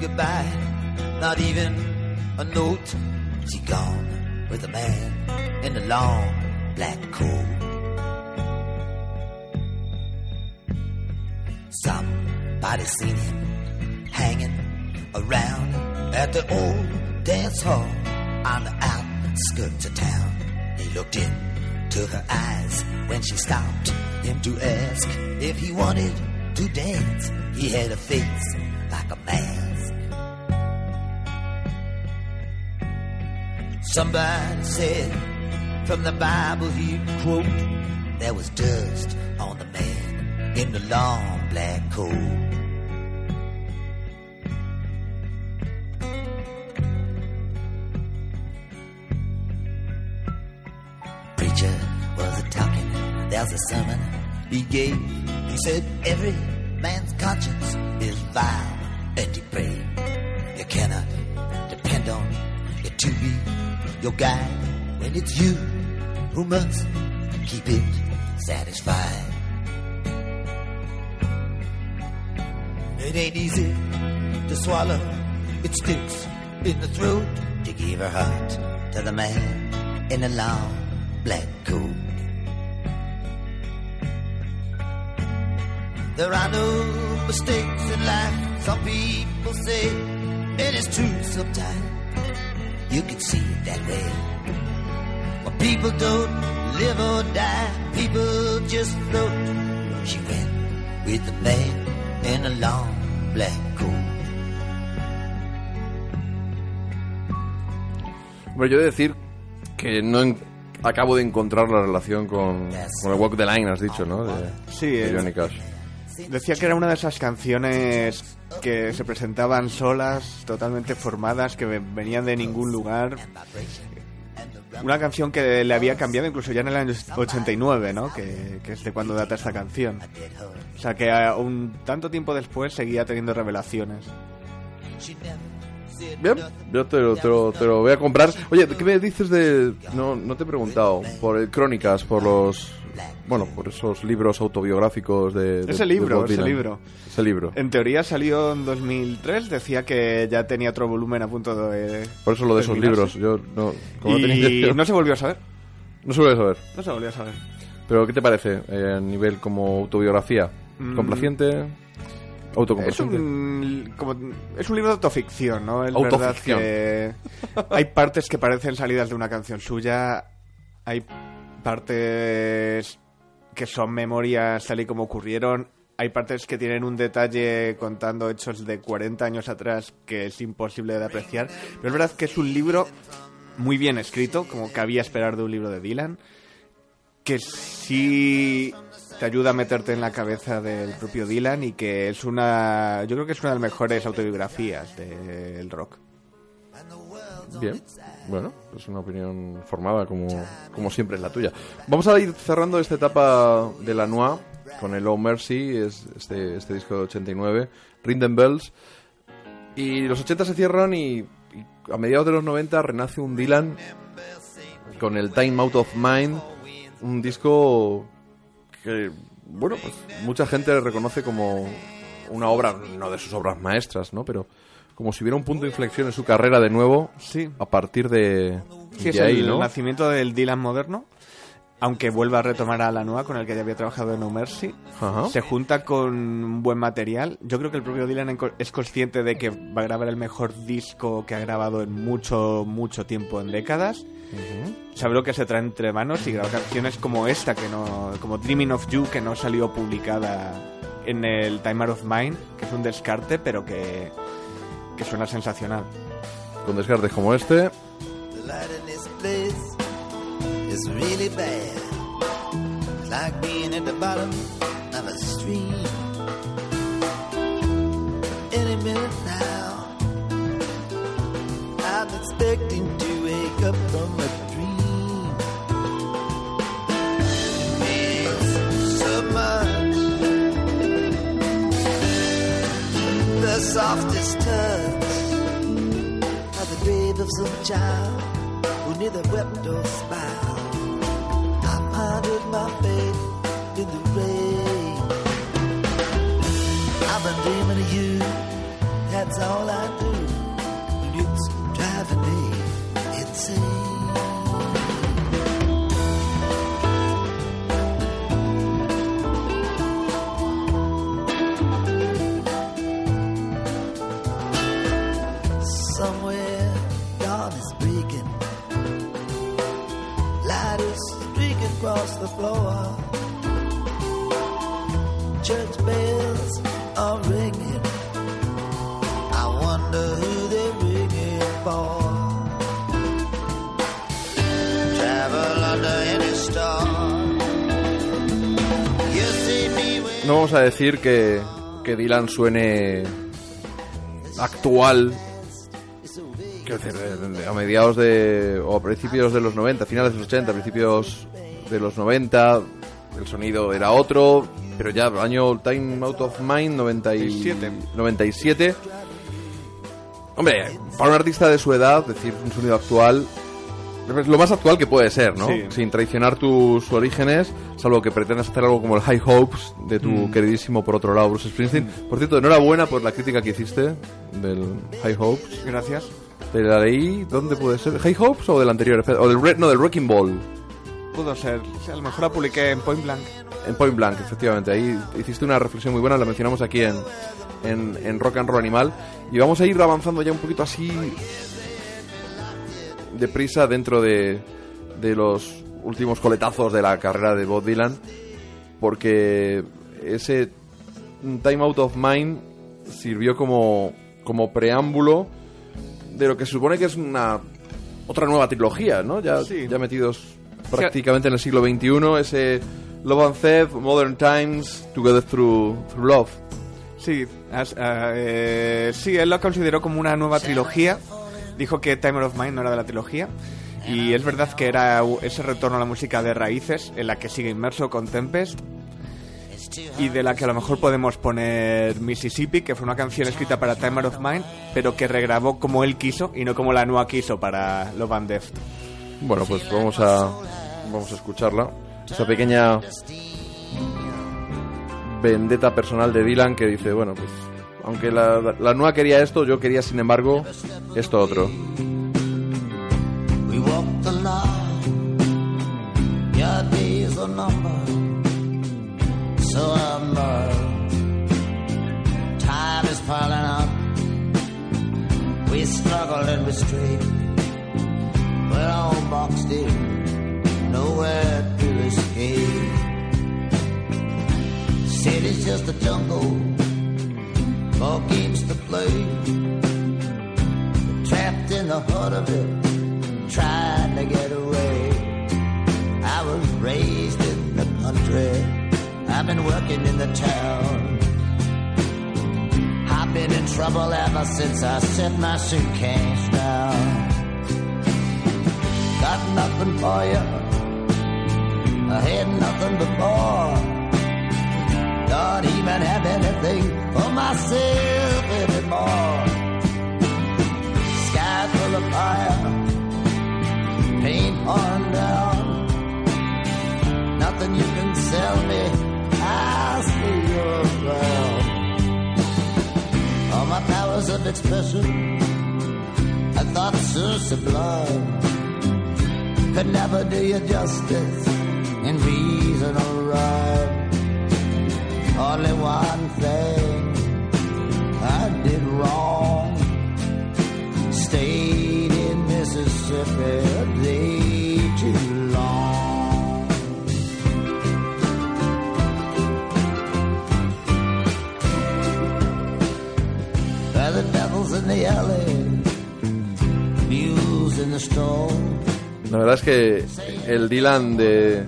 Goodbye, not even a note. She gone with a man in the long black coat. Somebody seen him hanging around at the old dance hall on the outskirts of town. He looked into her eyes when she stopped him to ask if he wanted to dance. He had a face Somebody said from the Bible he'd quote, there was dust on the man in the long black coat. Preacher was a talking, there's a sermon he gave. He said every man's conscience is vile and depraved. You cannot depend on it to be your guide when it's you who must keep it satisfied. It ain't easy to swallow. It sticks in the throat to give her heart to the man in the long black coat. There are no mistakes in life. Some people say it is true sometimes. You can see it that way. But people don't live or die. People just float. She went with the man in a long black coat. Hombre, yo he de decir que no en- acabo de encontrar la relación con, con el Walk the Line, has dicho, ¿no? De, Sí, de Johnny Cash. Decía que era una de esas canciones que se presentaban solas, totalmente formadas, que ve- venían de ningún lugar. Una canción que le había cambiado incluso ya en el año 89, ¿no? Que, que es de cuando data esta canción. O sea que a- un tanto tiempo después seguía teniendo revelaciones. Bien, yo te lo, te, lo, te lo voy a comprar. Oye, ¿qué me dices de...? No, no te he preguntado. Por el Crónicas, por los... Bueno, por esos libros autobiográficos de... de- Ese libro, ese libro. Ese libro. En teoría salió en 2003, decía que ya tenía otro volumen a punto de... Por eso lo de esos libros. Yo no... Como no tenía se volvió a saber. No se suele saber. No se volvió a saber. Pero ¿qué te parece eh, a nivel como autobiografía? Mm. ¿Complaciente? Es un, como, es un libro de autoficción, ¿no? Es Autoficción. verdad que hay partes que parecen salidas de una canción suya, hay partes que son memorias tal y como ocurrieron, hay partes que tienen un detalle contando hechos de 40 años atrás que es imposible de apreciar, pero es verdad que es un libro muy bien escrito, como cabía esperar de un libro de Dylan, que sí te ayuda a meterte en la cabeza del propio Dylan y que es una yo creo que es una de las mejores autobiografías del rock Bien, bueno, es una opinión formada como, como siempre es la tuya. Vamos a ir cerrando esta etapa de la Noir con el Oh Mercy, es este, este disco de 89, Rinden Bells. Y los 80 se cierran y, y a mediados de los 90 renace un Dylan con el Time Out of Mind, un disco que, bueno, pues mucha gente reconoce como una obra, no de sus obras maestras, ¿no? Pero como si hubiera un punto de inflexión en su carrera de nuevo Sí. a partir de, Sí, de ahí, el ¿no? nacimiento del Dylan moderno aunque vuelva a retomar a la nueva con el que ya había trabajado en No Mercy Ajá. se junta con un buen material yo creo que el propio Dylan es consciente de que va a grabar el mejor disco que ha grabado en mucho mucho tiempo en décadas sabe lo que se trae entre manos y graba canciones como esta, que no, como Dreaming of You, que no salió publicada en el Timer of Mine, que es un descarte, pero que, que suena sensacional. Con descartes como este. The light in this place is really bad. It's like being at the bottom of a stream. Any minute now, I'm expecting to wake up from a softest touch by the grave of some child who neither wept nor smiled. I pondered my fate in the rain. I've been dreaming of you, that's all I do. And it's driving me insane. No vamos a decir que, que Dylan suene actual. A mediados de. o a principios de los 90, finales de los 80, principios de los 90, el sonido era otro, pero ya año Time Out of Mind 97. 97. Hombre, para un artista de su edad, decir un sonido actual es lo más actual que puede ser, ¿no? Sí. Sin traicionar tus orígenes, salvo que pretendas hacer algo como el High Hopes de tu Mm. queridísimo, por otro lado, Bruce Springsteen. Por cierto, enhorabuena por la crítica que hiciste del High Hopes. Gracias. Te la leí, ¿dónde puede ser? ¿High Hopes o del anterior? O del, no, del Wrecking Ball. Pudo ser. A lo mejor la publiqué en Point Blank. En Point Blank, efectivamente. Ahí hiciste una reflexión muy buena, la mencionamos aquí en, en, en Rock and Roll Animal. Y vamos a ir avanzando ya un poquito así deprisa dentro de, de los últimos coletazos de la carrera de Bob Dylan. Porque ese Time Out of Mind sirvió como, como preámbulo de lo que se supone que es una otra nueva trilogía, ¿no? Ya, Sí. ya metidos prácticamente en el siglo XXI, ese Love and Theft, Modern Times, Together Through, Through Love. Sí, as- ah, eh, sí, él lo consideró como una nueva trilogía. Dijo que Timer of Mind no era de la trilogía. Y es verdad que era ese retorno a la música de raíces en la que sigue inmerso con Tempest. Y de la que a lo mejor podemos poner Mississippi, que fue una canción escrita para Timer of Mind, pero que regrabó como él quiso y no como la Noa quiso para Love and Deft. Bueno, pues vamos a, vamos a escucharla. Esa pequeña vendetta personal de Dylan que dice, bueno, pues aunque la, la Nua quería esto, yo quería, sin embargo, esto otro. We struggle and we stray. We're all boxed in. Nowhere to escape. City's just a jungle. More games to play. Trapped in the heart of it trying to get away. I was raised in the country. I've been working in the town. I've been in trouble ever since I set my suitcase down. Got nothing for you. I had nothing before. Don't even have anything for myself anymore. Sky full of fire paint pouring down. Nothing you can sell me. I'll stay around. All my powers of expression, I thought so sublime, could never do you justice in reason or rhyme. Only one thing I did wrong stayed in Mississippi a day too long. Where the devil's in the alley, mules in the storm. La verdad es que el Dylan de,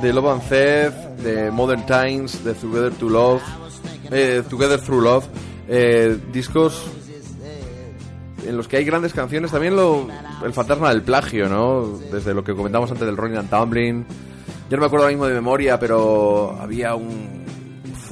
de Love and Theft, de Modern Times, de Together to Love, eh, Together Through Love, eh, discos en los que hay grandes canciones, también lo, el fantasma del plagio, ¿no? Desde lo que comentamos antes del Rolling and Tumbling. Yo no me acuerdo ahora mismo de memoria, pero había un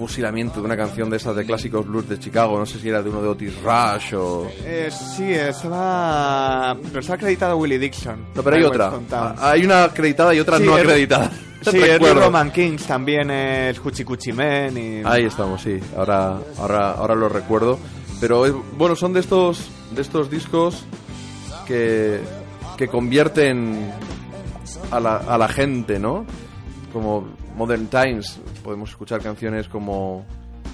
fusilamiento de una canción de esas de clásicos blues de Chicago. No sé si era de uno de Otis Rush o. Eh, sí, estaba. Pero estaba acreditado Willie Dixon. No, pero hay otra. Ah, Hay una acreditada y otra Sí, no acreditada. Sí, Eddie. Roman Kings también es Cuchi Cuchi Men y... Ahí estamos, sí. Ahora, ahora, ahora lo recuerdo. Pero es- bueno, son de estos, de estos discos que, que convierten a la, a la gente, ¿no? Como Modern Times, podemos escuchar canciones como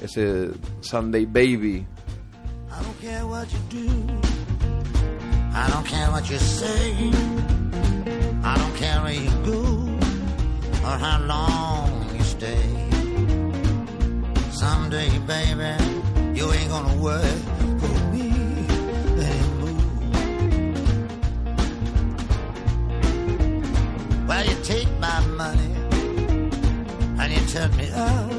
ese Sunday Baby. I don't care what you do. I don't care what you say. I don't care where you go or how long you stay. Someday, baby, you ain't gonna work for me anymore. You take my money and you turn me out.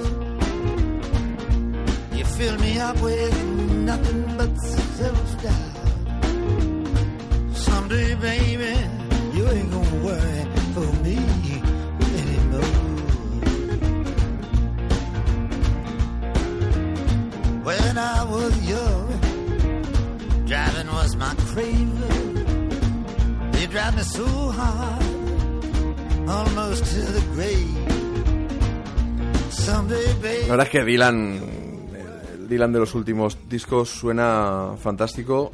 You fill me up with nothing but self-doubt. Someday, baby, you ain't gonna worry for me anymore. When I was young, driving was my craving. You drive me so hard, almost to the grave. La verdad es que Dylan, el Dylan de los últimos discos suena fantástico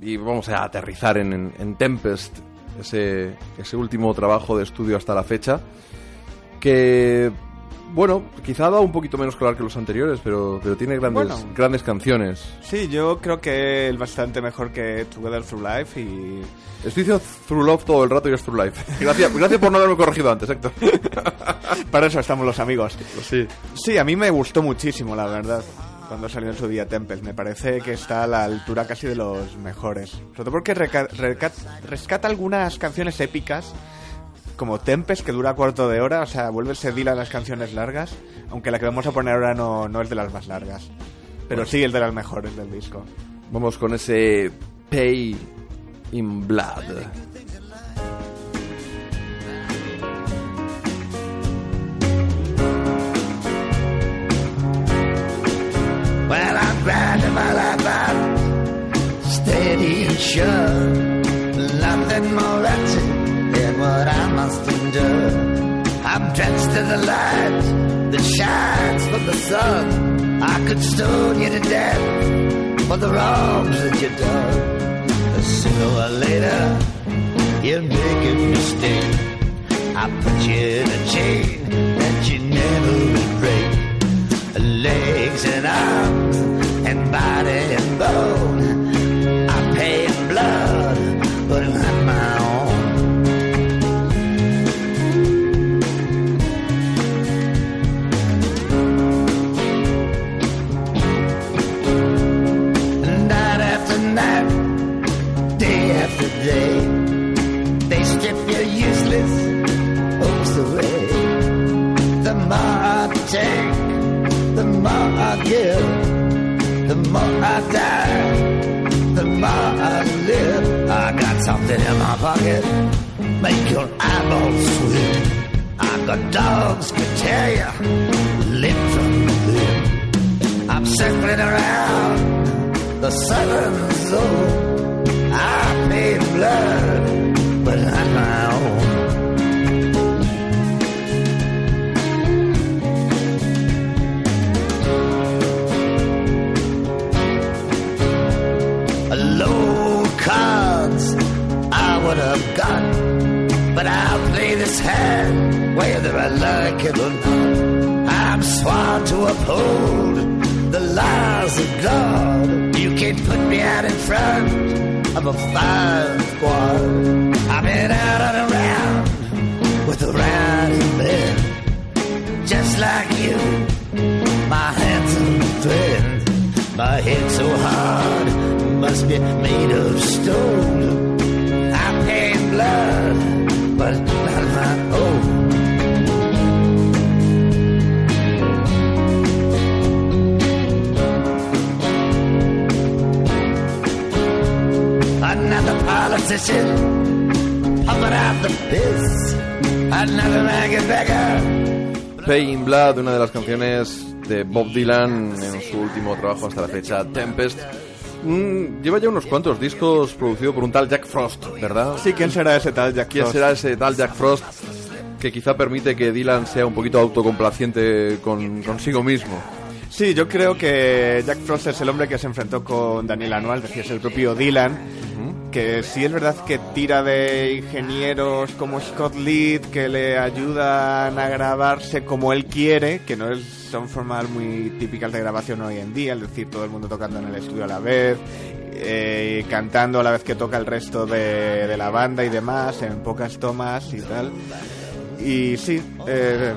y vamos a aterrizar en, en- en Tempest, ese, ese último trabajo de estudio hasta la fecha, que, bueno, quizá ha dado un poquito menos color que los anteriores, pero, pero tiene grandes, Bueno. grandes canciones. Sí, yo creo que es bastante mejor que Together Through Life y... Estoy diciendo Through Love todo el rato y es Through Life. Gracias, gracias por no haberme corregido antes, Héctor. Para eso estamos los amigos. Sí. Sí, a mí me gustó muchísimo, la verdad. Cuando salió en su día Tempest, me parece que está a la altura casi de los mejores. Sobre todo porque rescata algunas canciones épicas, como Tempest, que dura cuarto de hora, o sea, vuelve ese Dylan a las canciones largas, aunque la que vamos a poner ahora no, no es de las más largas. Pero sí es de las mejores del disco. Vamos con ese Pay in Blood. Well, I'm grinding my life out, steady and sure. Nothing more wretched than what I must endure. I'm drenched in the light that shines from the sun. I could stone you to death for the wrongs that you've done. Sooner or later, you make a mistake. I put you in a chain that you never would break legs and arms pocket, make your eyeballs swim. I've got dogs could tear you limb from limb. I'm circling around the southern zone. I pay blood, would have got. But I'll play this hand whether I like it or not. I'm sworn to uphold the laws of God. You can't put me out in front of a fire squad. I've been out and around with a riding bed, just like you, my hands handsome friend. My head so hard must be made of stone. Blood, but not my own. Another politician pumping out the piss. Another ragged beggar Pay in Blood, una de las canciones de Bob Dylan en su último trabajo hasta la fecha, Tempest. Mm, lleva ya unos cuantos discos producido por un tal Jack Frost, ¿verdad? Sí, ¿quién será ese tal Jack ¿Quién Frost? será ese tal Jack Frost que quizá permite que Dylan sea un poquito autocomplaciente con, consigo mismo? Sí, yo creo que Jack Frost es el hombre que se enfrentó con Daniel Anual, es decir, es el propio Dylan, que sí es verdad que tira de ingenieros como Scott Lead que le ayudan a grabarse como él quiere, que no es, son formas muy típicas de grabación hoy en día, es decir, todo el mundo tocando en el estudio a la vez, eh, cantando a la vez que toca el resto de, la banda y demás, en pocas tomas y tal. Y sí, eh,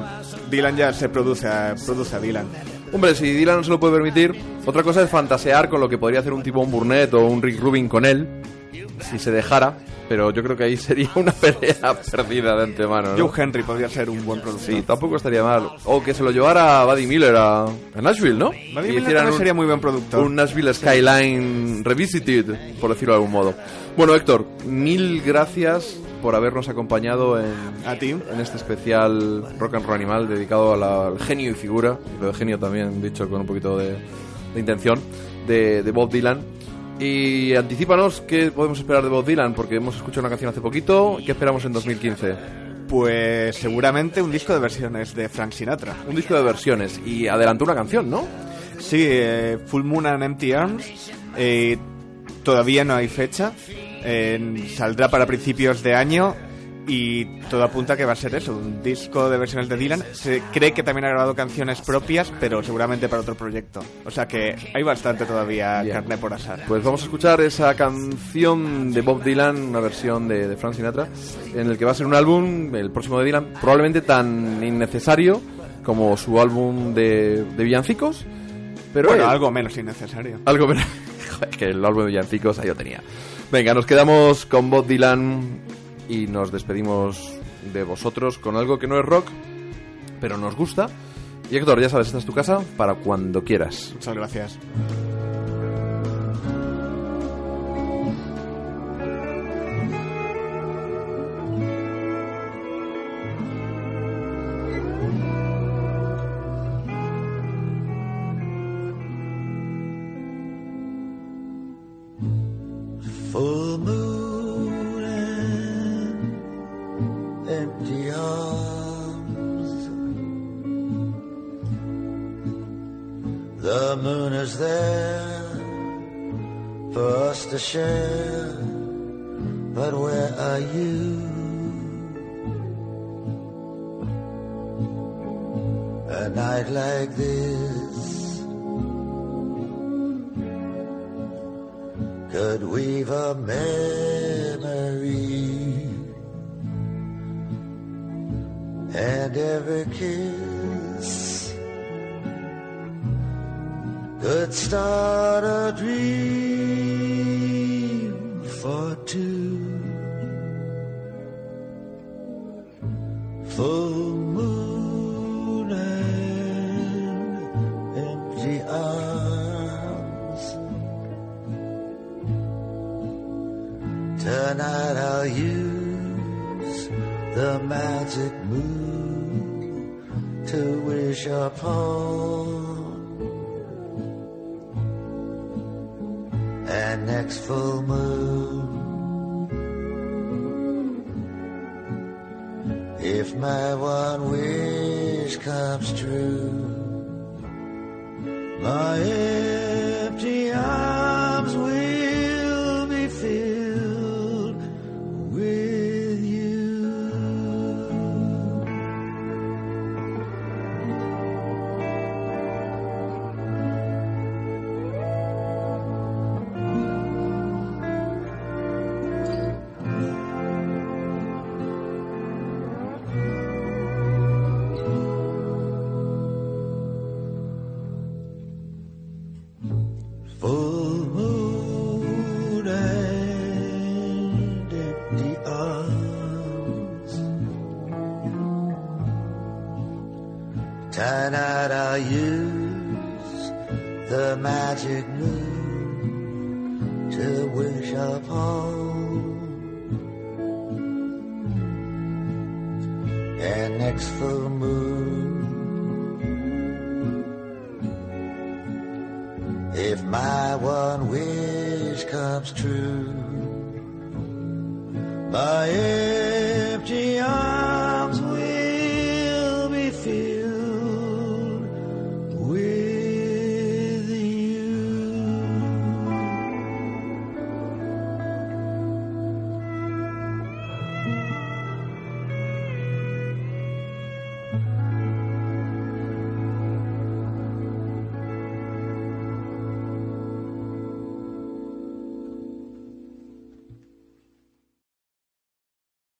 Dylan ya se produce produce a Dylan. Hombre, si Dylan no se lo puede permitir, otra cosa es fantasear con lo que podría hacer un tipo un Burnett o un Rick Rubin con él, si se dejara, pero yo creo que ahí sería una pelea perdida de antemano. ¿no? Joe Henry podría ser un buen productor. Sí, tampoco estaría mal. O que se lo llevara Buddy Miller a, a Nashville, ¿no? Buddy Y Miller un- sería muy buen productor. Un Nashville Skyline Revisited, por decirlo de algún modo. Bueno, Héctor, mil gracias por habernos acompañado en, A ti. en este especial Rock and Roll Animal dedicado a la- al genio y figura, y lo de genio también dicho con un poquito de, de intención, de, de Bob Dylan. Y anticípanos qué podemos esperar de Bob Dylan, porque hemos escuchado una canción hace poquito. ¿Qué esperamos en 2015? Pues seguramente un disco de versiones de Frank Sinatra. Un disco de versiones y adelantó una canción, ¿no? Sí, eh, Full Moon and Empty Arms. eh, todavía no hay fecha. eh, saldrá para principios de año. Y todo apunta a que va a ser eso, un disco de versiones de Dylan. Se cree que también ha grabado canciones propias, pero seguramente para otro proyecto. O sea que hay bastante todavía carne por asar. Pues vamos a escuchar esa canción de Bob Dylan, una versión de, de Frank Sinatra, en el que va a ser un álbum, el próximo de Dylan, probablemente tan innecesario como su álbum de, de villancicos, pero bueno, algo menos innecesario. algo menos- Joder, que el álbum de villancicos ahí lo tenía. Venga, nos quedamos con Bob Dylan y nos despedimos de vosotros con algo que no es rock, pero nos gusta. Y Héctor, ya sabes, esta es tu casa para cuando quieras. Muchas gracias.